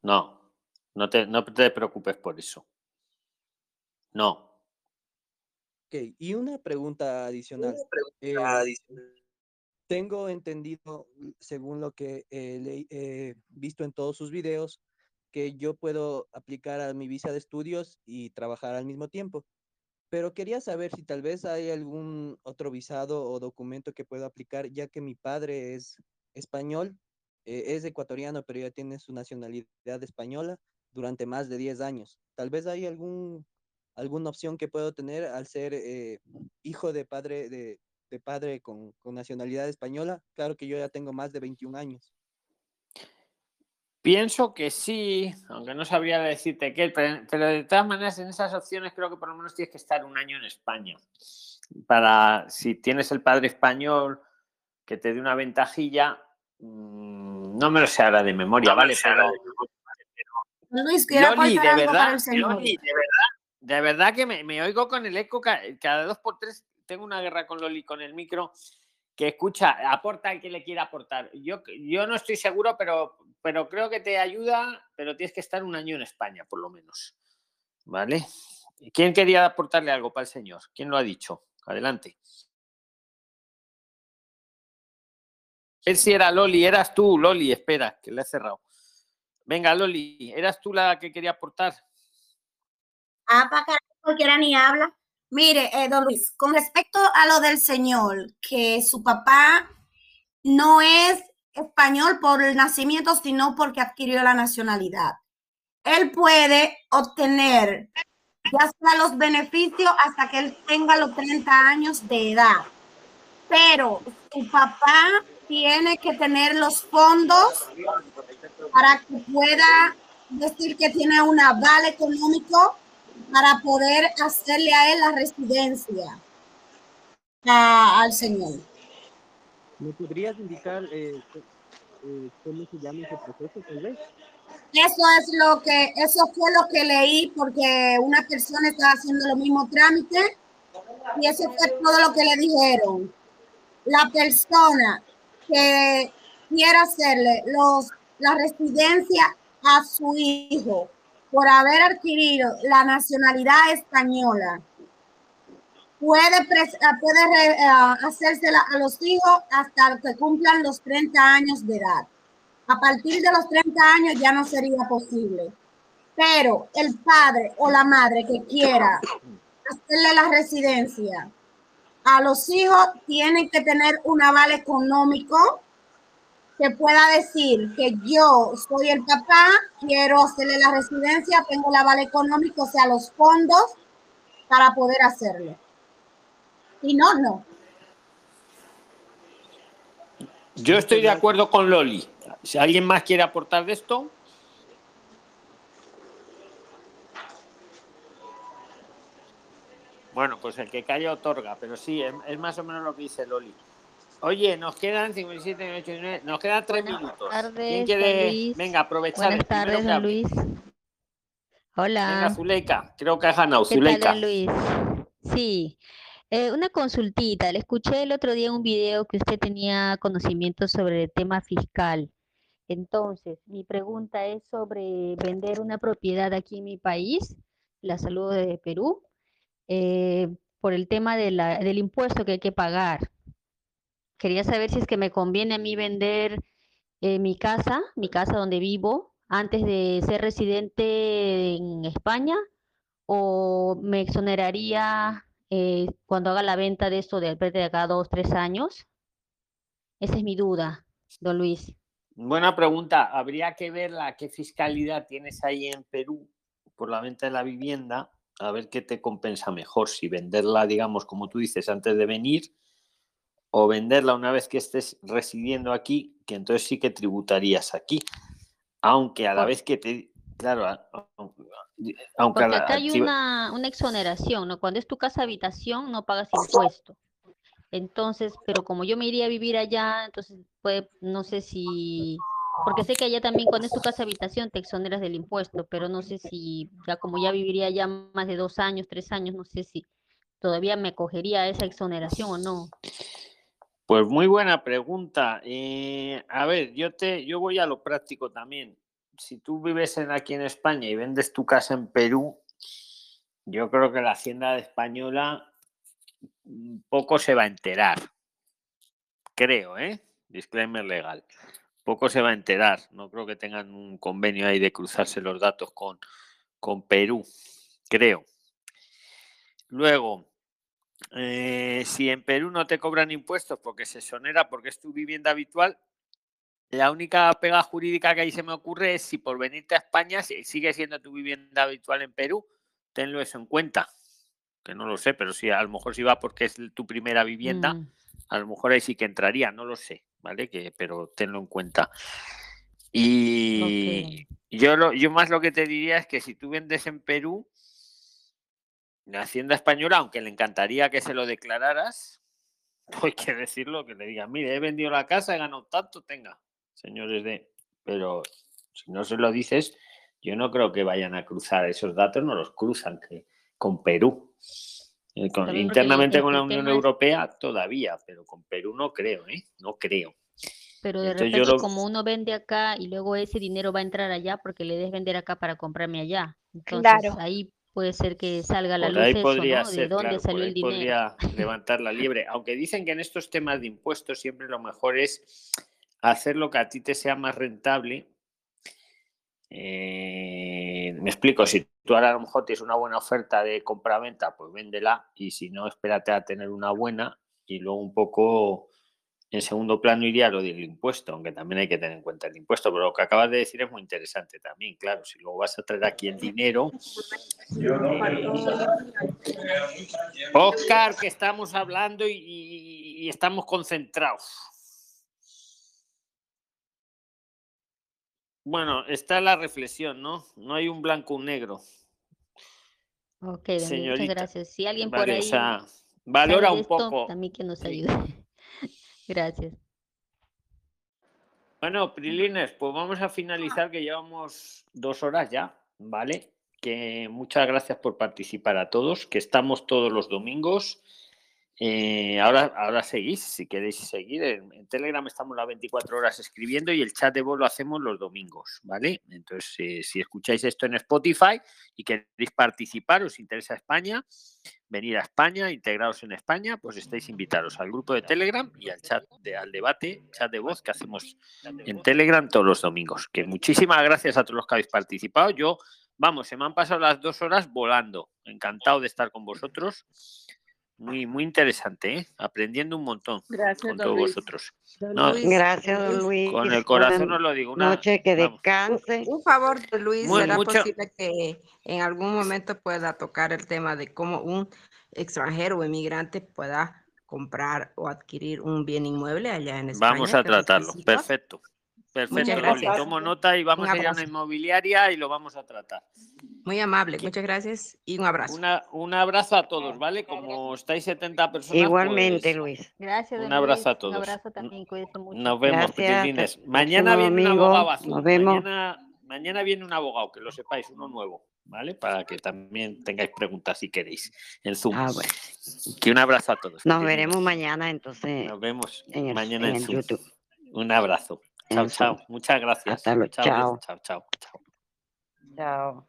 No, no te, no te preocupes por eso. No. Ok, y una pregunta adicional. Eh, Tengo entendido, según lo que eh, le- he visto en todos sus videos, que yo puedo aplicar a mi visa de estudios y trabajar al mismo tiempo. Pero quería saber si tal vez hay algún otro visado o documento que puedo aplicar, ya que mi padre es español, eh, es ecuatoriano, pero ya tiene su nacionalidad española durante más de 10 años. Tal vez hay algún, alguna opción que puedo tener al ser eh, hijo de padre, de, de padre con, con nacionalidad española. Claro que yo ya tengo más de 21 años. Pienso que sí, aunque no sabría decirte qué, pero, pero de todas maneras en esas opciones creo que por lo menos tienes que estar un año en España. Para, si tienes el padre español que te dé una ventajilla, mm, no me lo sé ahora de memoria, ¿vale? Pero Luis, quiero Loli, aportar de verdad. Loli, de verdad, de verdad que me, oigo con el eco ca- cada dos por tres. Tengo una guerra con Loli con el micro que escucha, aporta el que le quiera aportar. Yo, yo no estoy seguro, pero, pero creo que te ayuda, pero tienes que estar un año en España, por lo menos. ¿Vale? ¿Quién quería aportarle algo para el señor? ¿Quién lo ha dicho? Adelante. Él sí era Loli, eras tú, Loli, espera, que le he cerrado. Venga, Loli, eras tú la que quería aportar. Ah, para carajo, cualquiera ni habla. Mire, eh, don Luis, con respecto a lo del señor, que su papá no es español por el nacimiento, sino porque adquirió la nacionalidad. Él puede obtener ya los beneficios hasta que él tenga los 30 años de edad. Pero su papá tiene que tener los fondos para que pueda decir que tiene un aval económico para poder hacerle a él la residencia a- al señor. ¿Me podrías indicar eh, eh, cómo se llama ese proceso, tal vez? Eso es lo que, eso fue lo que leí porque una persona estaba haciendo los mismos trámites y eso fue todo lo que le dijeron. La persona que quiera hacerle los, la residencia a su hijo por haber adquirido la nacionalidad española puede, ah, puede ah, hacérsela a los hijos hasta que cumplan los 30 años de edad. A partir de los 30 años ya no sería posible. Pero el padre o la madre que quiera hacerle la residencia a los hijos tienen que tener un aval económico que pueda decir que yo soy el papá, quiero hacerle la residencia, tengo el aval económico, o sea, los fondos para poder hacerlo. Si no, no. Yo estoy de acuerdo con Loli. Si alguien más quiere aportar de esto. Bueno, pues el que calla otorga, pero sí, es, es más o menos lo que dice Loli. Oye, nos quedan 57, 8, 9, nos quedan tres minutos. ¿Quién tardes, quiere? don Luis. Venga, aprovechar. Buenas primero tardes, don. Luis. Venga, Hola. Zuleika, creo que ¿Qué tal, Zuleika. don Luis? Sí, eh, una consultita. Le escuché el otro día en un video que usted tenía conocimiento sobre el tema fiscal. Entonces, mi pregunta es sobre vender una propiedad aquí en mi país, la saludo de Perú, eh, por el tema de la- del impuesto que hay que pagar. Quería saber si es que me conviene a mí vender eh, mi casa, mi casa donde vivo, antes de ser residente en España, o me exoneraría eh, cuando haga la venta de esto de de acá dos, tres años. Esa es mi duda, don Luis. Buena pregunta. Habría que ver la qué fiscalidad tienes ahí en Perú por la venta de la vivienda, a ver qué te compensa mejor, si venderla, digamos, como tú dices, antes de venir, o venderla una vez que estés residiendo aquí, que entonces sí que tributarías aquí. Aunque a la vez que te... Claro, aunque Porque acá hay una, una exoneración, ¿no? Cuando es tu casa habitación no pagas impuesto. Entonces, pero como yo me iría a vivir allá, entonces puede, no sé si, porque sé que allá también cuando es tu casa habitación te exoneras del impuesto, pero no sé si, ya como ya viviría allá más de dos años, tres años, no sé si todavía me cogería esa exoneración o no. Pues muy buena pregunta. Eh, a ver, yo te, yo voy a lo práctico también. Si tú vives en, aquí en España y vendes tu casa en Perú, yo creo que la Hacienda española mm, poco se va a enterar. Creo, ¿eh? Disclaimer legal. Poco se va a enterar. No creo que tengan un convenio ahí de cruzarse los datos con, con Perú. Creo. Luego, eh, si en Perú no te cobran impuestos porque se sonera, porque es tu vivienda habitual, la única pega jurídica que ahí se me ocurre es si por venirte a España si sigue siendo tu vivienda habitual en Perú, tenlo eso en cuenta. Que no lo sé, pero si a lo mejor si va porque es tu primera vivienda, Mm. a lo mejor ahí sí que entraría, no lo sé, ¿vale? Que, pero tenlo en cuenta. Y yo, lo, yo más lo que te diría es que si tú vendes en Perú, la Hacienda Española, aunque le encantaría que se lo declararas, [LAUGHS] pues hay que decirlo, que le digan, mire, he vendido la casa, he ganado tanto, tenga, señores de... Pero si no se lo dices, yo no creo que vayan a cruzar esos datos, no los cruzan que, con Perú. Eh, con- internamente con la Unión es- Europea todavía, pero con Perú no creo, ¿eh? No creo. Pero de Entonces repente lo- como uno vende acá y luego ese dinero va a entrar allá porque le des vender acá para comprarme allá. Entonces Claro. ahí puede ser que salga a la Por luz ahí eso, podría ¿no? De ser, dónde claro, salió ahí el dinero. podría [LAUGHS] levantar la liebre. Aunque dicen que en estos temas de impuestos siempre lo mejor es hacer lo que a ti te sea más rentable. Eh, me explico, si tú ahora a lo mejor tienes una buena oferta de compra-venta, pues véndela y si no, espérate a tener una buena y luego un poco en segundo plano iría lo del impuesto, aunque también hay que tener en cuenta el impuesto, pero lo que acabas de decir es muy interesante también, claro, si luego vas a traer aquí el dinero, Oscar, que estamos hablando y, y- y estamos concentrados. Bueno, está la reflexión, ¿no? No hay un blanco o un negro. Ok, muchas gracias. Si alguien por Vale, o ahí sea, valora un poco. también que nos ayude. Gracias. Bueno, Prilines, pues vamos a finalizar que llevamos dos horas ya, ¿vale? Que muchas gracias por participar a todos, que estamos todos los domingos. Eh, ahora, ahora seguís, si queréis seguir. En, Telegram estamos las 24 horas escribiendo y el chat de voz lo hacemos los domingos, ¿vale? Entonces, eh, si escucháis esto en Spotify y queréis participar, os interesa España, venir a España, integraros en España, pues estáis invitados al grupo de Telegram y al chat de, al debate, chat de voz que hacemos en Telegram todos los domingos. Que muchísimas gracias a todos los que habéis participado. Yo, vamos, se me han pasado las dos horas volando. Encantado de estar con vosotros. Muy, muy interesante, ¿eh? aprendiendo un montón Gracias, con don todos Luis. vosotros. Don No, Gracias, don don Luis. con el corazón os lo digo. Una, noche, que vamos, descanse. Un favor de Luis, Muy- ¿será mucho- posible que en algún momento pueda tocar el tema de cómo un extranjero o inmigrante pueda comprar o adquirir un bien inmueble allá en España? vamos a ¿Qué tratarlo. Perfecto. Perfecto, Loli. Tomo nota y vamos Un a ir a una inmobiliaria y lo vamos a tratar. Muy amable, muchas gracias y un abrazo. Una- un abrazo a todos, ¿vale? Como estáis 70 personas. Igualmente, pues, Luis. Gracias, Un abrazo a Luis. Un todos. abrazo también, cuídense mucho. Nos vemos, Mañana viene un abogado azul. Nos vemos. Mañana, mañana viene un abogado, que lo sepáis, uno nuevo, ¿vale? Para que también tengáis preguntas si queréis en Zoom. Ah, bueno. Que un abrazo a todos. Nos veremos mañana entonces Nos vemos en el, mañana en Zoom. YouTube. Un abrazo. Chao, chao. Muchas gracias. Hasta luego. Chao, Chao. chao, chao. chao. Chao.